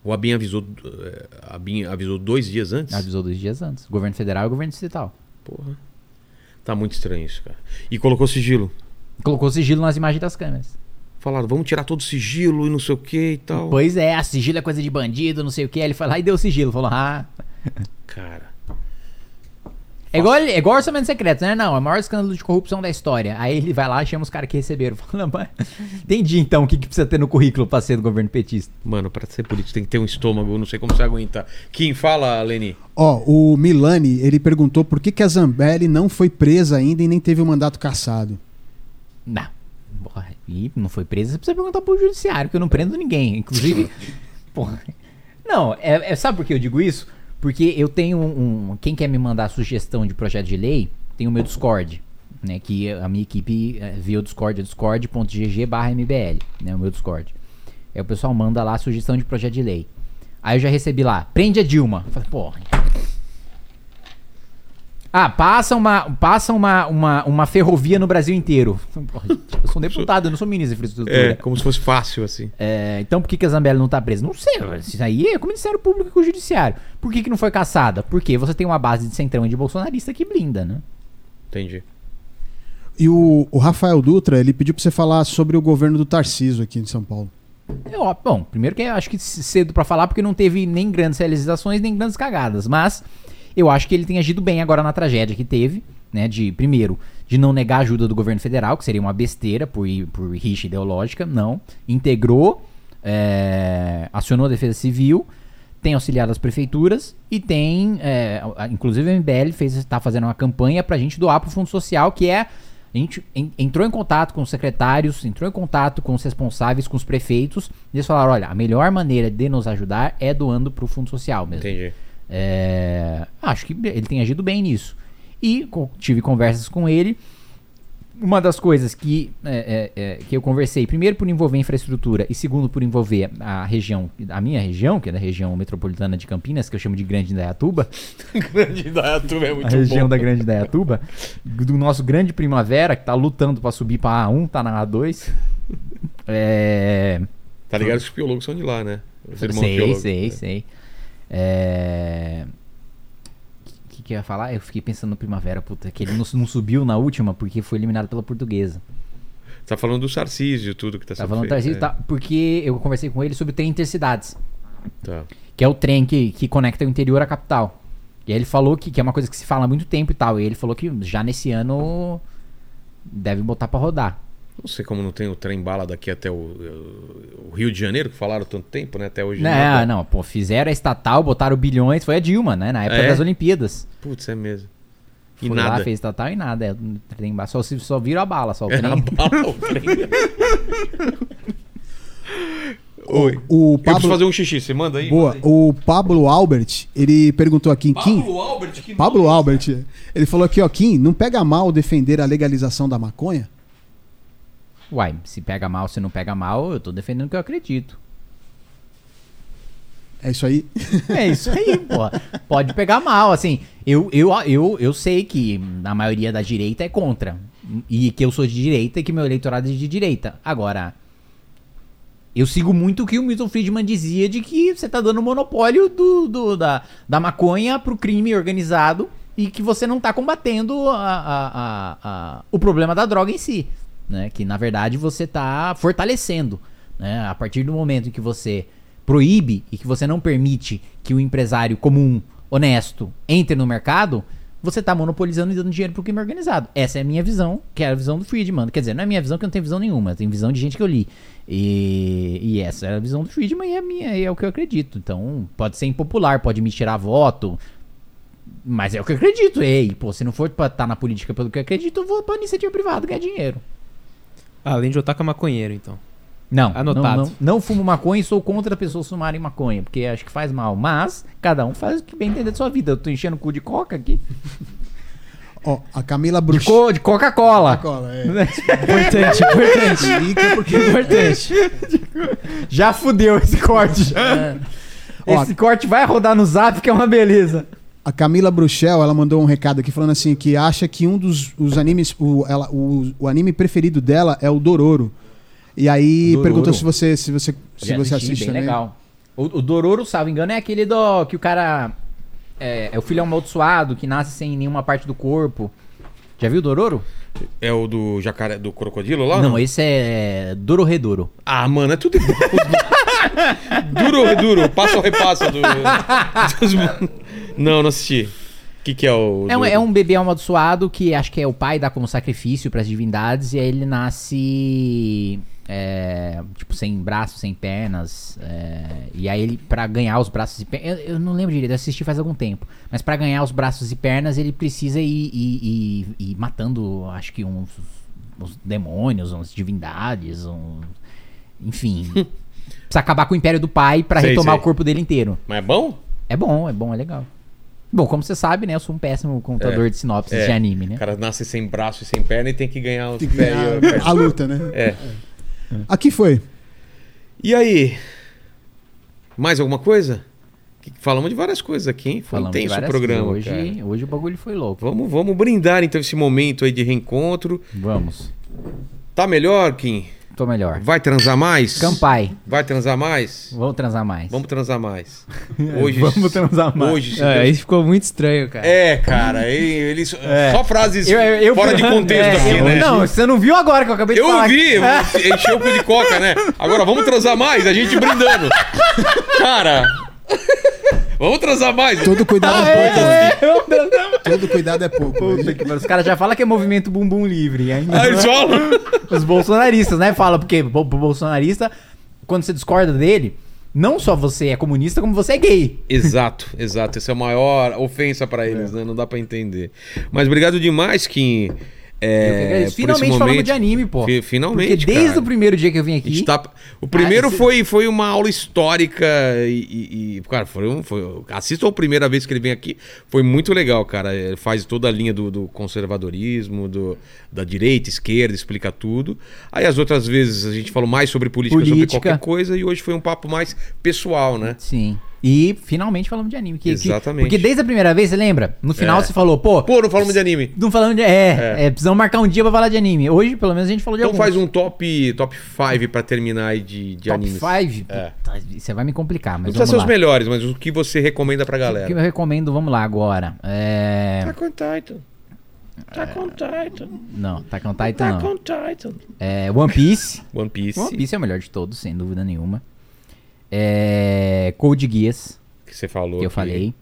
O Abin avisou eh, Abin avisou dois dias antes? avisou dois dias antes. Governo federal e governo distrital. Porra. Tá muito estranho isso, cara. E colocou sigilo. Colocou sigilo nas imagens das câmeras. Falaram, vamos tirar todo o sigilo e não sei o que e tal. Pois é, a sigilo é coisa de bandido, não sei o que. Ele foi lá e deu o sigilo. Falou, ah, Cara. É igual, é igual orçamento secreto, né? Não, é o maior escândalo de corrupção da história. Aí ele vai lá e chama os caras que receberam. [LAUGHS] Fala, mas... Entendi então o que, que precisa ter no currículo pra ser do governo petista. Mano, pra ser político tem que ter um estômago, não sei como você aguenta. Quem fala, Leni? Ó, o Milani, ele perguntou por que, que a Zambelli não foi presa ainda e nem teve o mandato cassado. Não. Porra, E não foi presa, você precisa perguntar pro judiciário, que eu não prendo ninguém. Inclusive. [LAUGHS] porra. Não, é, é- sabe por que eu digo isso? Porque eu tenho um, um- Quem quer me mandar sugestão de projeto de lei, tem o meu Discord. Né, que a minha equipe é, via o Discord, é discord.gg barra mbl, né, o meu Discord. Aí o pessoal manda lá sugestão de projeto de lei. Aí eu já recebi lá, prende a Dilma. Eu falei, porra. Ah, passa uma, passa uma, uma, uma ferrovia no Brasil inteiro. Eu sou um deputado, eu não sou ministro de infraestrutura. É, como se fosse fácil, assim. É, então por que, que a Zambelli não tá presa? Não sei, isso aí é com o Ministério Público e com o Judiciário. Por que, que não foi caçada? Porque você tem uma base de centrão e de bolsonarista que blinda, né? Entendi. E o, o Rafael Dutra, ele pediu pra você falar sobre o governo do Tarciso aqui em São Paulo. É, ó, bom, primeiro que eu acho que cedo pra falar, porque não teve nem grandes realizações, nem grandes cagadas. Mas eu acho que ele tem agido bem agora na tragédia que teve, né? De, primeiro, de não negar a ajuda do governo federal, que seria uma besteira por, por rixa ideológica, não. Integrou, é, acionou a defesa civil, tem auxiliado as prefeituras e tem, é, a- inclusive o MBL está fazendo uma campanha pra gente doar pro Fundo Social, que é a gente en- entrou em contato com os secretários, entrou em contato com os responsáveis, com os prefeitos, e eles falaram: olha, a melhor maneira de nos ajudar é doando pro Fundo Social mesmo. Entendi. É, acho que ele tem agido bem nisso. E tive conversas com ele. Uma das coisas que, é, é, é, que eu conversei, primeiro por envolver infraestrutura e segundo por envolver a região, a minha região, que é da região metropolitana de Campinas, que eu chamo de Grande Indaiatuba, [LAUGHS] Grande Dayatuba é muito a região bom. da Grande Indaiatuba, do nosso grande Primavera, que tá lutando pra subir pra A1, tá na A2. [LAUGHS] É, Tá ligado que os piologos são de lá, né? Os irmãos sei, sei, sei. É... O que, que eu ia falar? Eu fiquei pensando no Primavera, puta, que ele não, não subiu na última porque foi eliminado pela Portuguesa. Tá falando do Sarcísio, tudo que tá Tá sendo falando feito. Tarcísio, é. tá, porque eu conversei com ele sobre o trem intercidades, Tá. que é o trem que, que conecta o interior à capital. E aí ele falou que, que é uma coisa que se fala há muito tempo e tal. E ele falou que já nesse ano deve botar pra rodar. Não sei como não tem o trem bala daqui até o, o Rio de Janeiro, que falaram tanto tempo, né? Até hoje. Não, nada. não, pô, fizeram a estatal, botaram bilhões, foi a Dilma, né? Na época É? das Olimpíadas. Putz, é mesmo. E Foi nada. lá, fez estatal e nada. É, não tem ba- só, só vira a bala, só o É a trem. bala, o trem. [LAUGHS] Oi. O Eu preciso Pablo, fazer um xixi, você manda aí? boa, o Pablo Albert, ele perguntou aqui, Kim, Pablo Albert, que Pablo nome é Albert, ele falou aqui, ó, Kim, não pega mal defender a legalização da maconha? Uai, se pega mal, se não pega mal, eu tô defendendo o que eu acredito. É isso aí? É isso aí, [LAUGHS] pô. Pode pegar mal, assim. Eu, eu, eu, eu sei que a maioria da direita é contra. E que eu sou de direita e que meu eleitorado é de direita. Agora, eu sigo muito o que o Milton Friedman dizia de que você tá dando monopólio do, do- da, da maconha pro crime organizado e que você não tá combatendo a- a- a- o problema da droga em si. Né? Que na verdade você tá fortalecendo. Né? A partir do momento em que você proíbe e que você não permite que o empresário comum, honesto, entre no mercado, você tá monopolizando e dando dinheiro pro crime organizado. Essa é a minha visão, que é a visão do Friedman. Quer dizer, não é minha visão, que eu não tenho visão nenhuma. Tem visão de gente que eu li. E, e essa é a visão do Friedman e é, a minha, é o que eu acredito. Então, pode ser impopular, pode me tirar voto, mas é o que eu acredito. Ei, pô, se não for pra estar na política pelo que eu acredito, eu vou pra iniciativa privada ganhar dinheiro. Além de Otaka maconheiro, então. Não, Anotado. Não, não, não fumo maconha e sou contra pessoas fumarem maconha, porque acho que faz mal. Mas, cada um faz o que bem entender da sua vida. Eu tô enchendo o cu de coca aqui. Ó, a Camila De, Bruch... co de Coca-Cola. Coca-Cola, é. Importante, importante. [LAUGHS] Porque... importante. Já fudeu esse corte. Ó, [LAUGHS] Esse corte vai rodar no zap, que é uma beleza. A Camila Bruchel, ela mandou um recado aqui falando assim que acha que um dos os animes, o, ela, o, o anime preferido dela é o Dororo. E aí Dororo. perguntou se você se você se Já você assisti, assiste bem também. legal. O, o Dororo, salvo engano, é aquele do que o cara é, é o filho amaldiçoado que nasce sem nenhuma parte do corpo. Já viu o Dororo? É o do jacaré, do crocodilo lá? não, esse é Dororedoro. Ah, mano, é tudo igual. [LAUGHS] duro, duro. Passa ou repassa do. [LAUGHS] Não, não assisti. que, que é o. É um, é um bebê amaldiçoado que acho que é o pai dá como sacrifício pras divindades e aí ele nasce é, tipo sem braços, sem pernas é, e aí ele para ganhar os braços e pernas, eu, eu não lembro direito, eu assisti faz algum tempo, mas pra ganhar os braços e pernas ele precisa ir, ir- ir- ir matando, acho que uns, uns demônios, uns divindades, uns, enfim, [LAUGHS] precisa acabar com o império do pai pra Sei, retomar sei. o corpo dele inteiro. Mas é bom? É bom, é bom, é legal. Bom, como você sabe, né? Eu sou um péssimo contador É. de sinopses É. de anime, né? O cara nasce sem braço e sem perna e tem que ganhar os pés. ganhar a luta, né? É. Aqui foi. E aí? Mais alguma coisa? Falamos de várias coisas aqui, hein? Foi Falamos intenso o programa. coisas. cara. Hoje, hoje o bagulho foi louco. Vamos, vamos brindar então esse momento aí de reencontro. Vamos. Tá melhor, Kim? Tô melhor. Vai transar mais? Campai. Vai transar mais? Vamos transar mais. Vamos transar mais. [LAUGHS] Hoje, Vamos transar mais. Hoje, É, Deus- aí ficou muito estranho, cara. É, cara, ele, ele só- só frases Eu- eu- eu- fora de [LAUGHS] contexto é, aqui, eu- né? Não, você não viu agora que eu acabei de Eu falar. [LAUGHS] vi, encheu o cu de coca, né? Agora vamos transar mais, a gente brindando. Cara, vamos transar mais. Todo cuidado Ah, é pouco. é, Todo cuidado é pouco. Puta que. Os caras já falam que é movimento bumbum livre. Ainda Aí eles falam. Os bolsonaristas, né? Fala, porque pro bolsonarista, quando você discorda dele, não só você é comunista, como você é gay. Exato, exato. Essa é a maior ofensa pra eles, né? Não dá pra entender. Mas obrigado demais, Kim. É, Eu Finalmente momento. de anime, pô. Fi- Finalmente, Porque desde cara. o primeiro dia que eu vim aqui. tá- O primeiro Ah, foi, foi uma aula histórica e, e- cara, foi, um- foi, assistam a primeira vez que ele vem aqui, foi muito legal, cara. Ele faz toda a linha do, do conservadorismo, do, da direita, esquerda, explica tudo. Aí as outras vezes a gente falou mais sobre política, sobre Política. qualquer coisa e hoje foi um papo mais pessoal, né? Sim. E finalmente falamos de anime. Que, que- Exatamente. porque desde a primeira vez, você lembra? No final É. você falou, pô. Pô, não falamos de anime. Não falando de. É, é. precisamos marcar um dia pra falar de anime. Hoje, pelo menos, a gente falou de Então alguns. faz um top top 5 pra terminar aí de, de top animes. 5. É. Você vai me complicar, Não mas precisa vamos ser lá. os melhores, mas o que você recomenda pra O que galera. eu recomendo, vamos lá agora. É... Tá com Titan. Tá com Titan. Não, tá com Titan Tá não. com Titan. É, One Piece. One Piece. One Piece é o melhor de todos, sem dúvida nenhuma. É... Code Geass, Que você falou. que eu aqui. falei.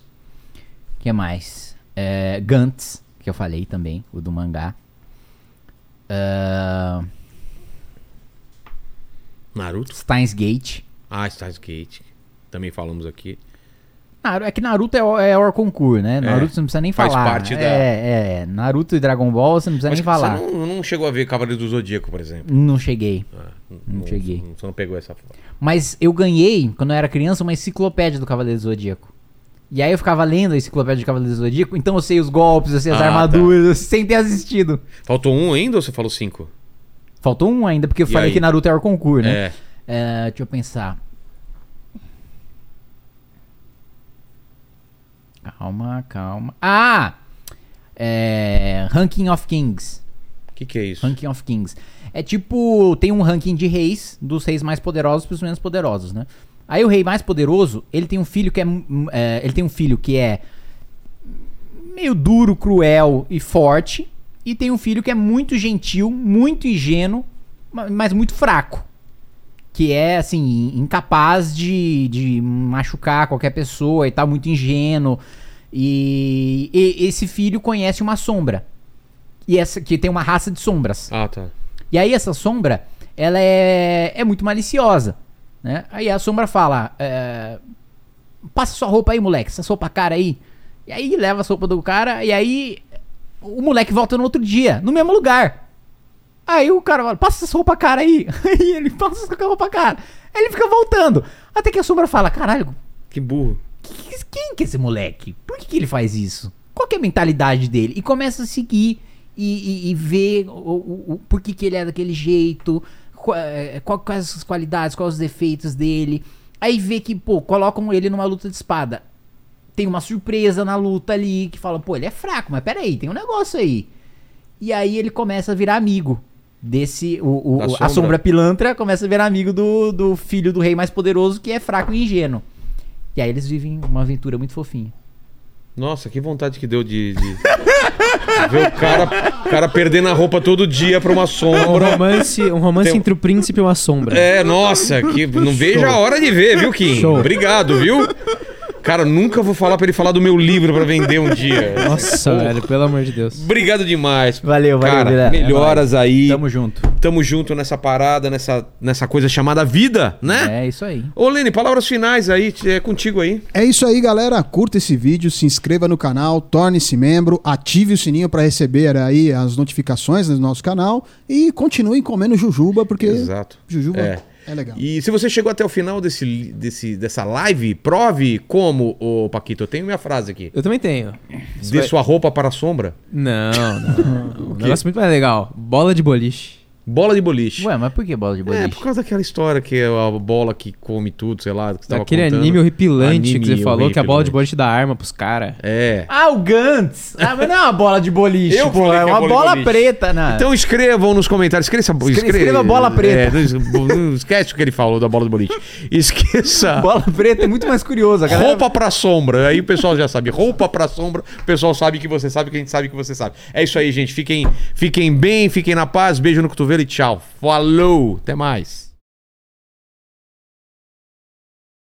O que mais? É... Gantz, que eu falei também, o do mangá. Ah, Naruto. Steins Gate. Ah, Stars Gate. Também falamos aqui. É que Naruto é, o- é Orconcourt, né? Naruto você não precisa nem faz falar. parte da- É, é. Naruto e Dragon Ball você não precisa nem falar. você não, não chegou a ver Cavaleiro do Zodíaco, por exemplo. Não cheguei. Ah, Não cheguei. Você não pegou essa foto. Mas eu ganhei, quando eu era criança, uma enciclopédia do Cavaleiro do Zodíaco. E aí eu ficava lendo a enciclopédia do Cavaleiro do Zodíaco, então eu sei os golpes, eu sei as Ah, armaduras, sem ter assistido. Faltou um ainda ou você falou cinco? Faltou um ainda, porque eu E falei aí? que Naruto é o concurso, né? É. É, deixa eu pensar. Calma, calma. Ah! É, Ranking of Kings. O que, que é isso? Ranking of Kings. É tipo, tem um ranking de reis, dos reis mais poderosos pros menos poderosos, né? Aí o rei mais poderoso, ele tem um filho que é, é, ele tem um filho que é meio duro, cruel e forte, e tem um filho que é muito gentil, muito ingênuo, ma- mas muito fraco. Que é, assim, incapaz de, de machucar qualquer pessoa e tal, muito ingênuo. E, e esse filho conhece uma sombra. E essa que tem uma raça de sombras. Ah, tá. E aí essa sombra, ela é, é muito maliciosa, né? Aí a sombra fala, é, passa sua roupa aí, moleque, essa sopa cara aí. E aí leva a sopa do cara, e aí o moleque volta no outro dia, no mesmo lugar. Aí o cara fala, passa essa roupa cara aí. [LAUGHS] Aí ele passa essa roupa cara. Aí ele fica voltando. Até que a sombra fala, caralho, Que burro. que- quem que é esse moleque? Por que, que ele faz isso? Qual que é a mentalidade dele? E começa a seguir e, e- e ver o, o- o- por que, que ele é daquele jeito, qua- eh, qual- quais as qualidades, quais os defeitos dele. Aí vê que, pô, colocam ele numa luta de espada. Tem uma surpresa na luta ali, que falam, pô, ele é fraco, mas peraí, tem um negócio aí. E aí ele começa a virar amigo desse. O, o- a sombra. sombra pilantra começa a virar amigo do, do filho do rei mais poderoso, que é fraco e ingênuo. E aí eles vivem uma aventura muito fofinha. Nossa, que vontade que deu de, de- [LAUGHS] ver o cara, o cara perdendo a roupa todo dia pra uma Um sombra. romance, um romance Tem- entre o príncipe e uma sombra. É, nossa, que não vejo a hora de ver, viu, Kim? Show. Obrigado, viu? Cara, eu nunca vou falar pra ele falar do meu livro pra vender um dia. Nossa, velho, pelo amor de Deus. Obrigado demais. Valeu, valeu, Cara, Vilela. É melhoras aí. Tamo junto. Tamo junto nessa parada, nessa, nessa coisa chamada vida, né? É isso aí. Ô, Lene, palavras finais aí, é contigo aí. É isso aí, galera. Curta esse vídeo, se inscreva no canal, torne-se membro, ative o sininho para receber aí as notificações do nosso canal e continuem comendo jujuba, porque Exato. jujuba É. é, legal. E se você chegou até o final desse, desse, dessa live, prove como, ô Paquito. Eu tenho minha frase aqui. Eu também tenho. Dê sua roupa para a sombra. Não, não. [LAUGHS] um negócio muito mais legal. Bola de boliche. Bola de boliche. Ué, mas por que bola de boliche? É, por causa daquela história que é a bola que come tudo, sei lá, que Aquele contando. anime horripilante que Anime você falou que a bola de boliche dá arma pros caras. É. Ah, o Gantz! Ah, mas não é uma bola de boliche, Eu pô. É que é uma bola de bola preta, né? Então escrevam nos comentários. Escreva, Escre- escreva bola preta. É, não, não esquece o que ele falou da bola do boliche. Esqueça. [LAUGHS] bola preta é muito mais curioso. A galera... Roupa pra sombra. Aí o pessoal já sabe. Roupa pra sombra. O pessoal sabe que você sabe, que a gente sabe que você sabe. É isso aí, gente. Fiquem, fiquem bem, fiquem na paz. Beijo no cotovelo tchau. Falou. Até mais.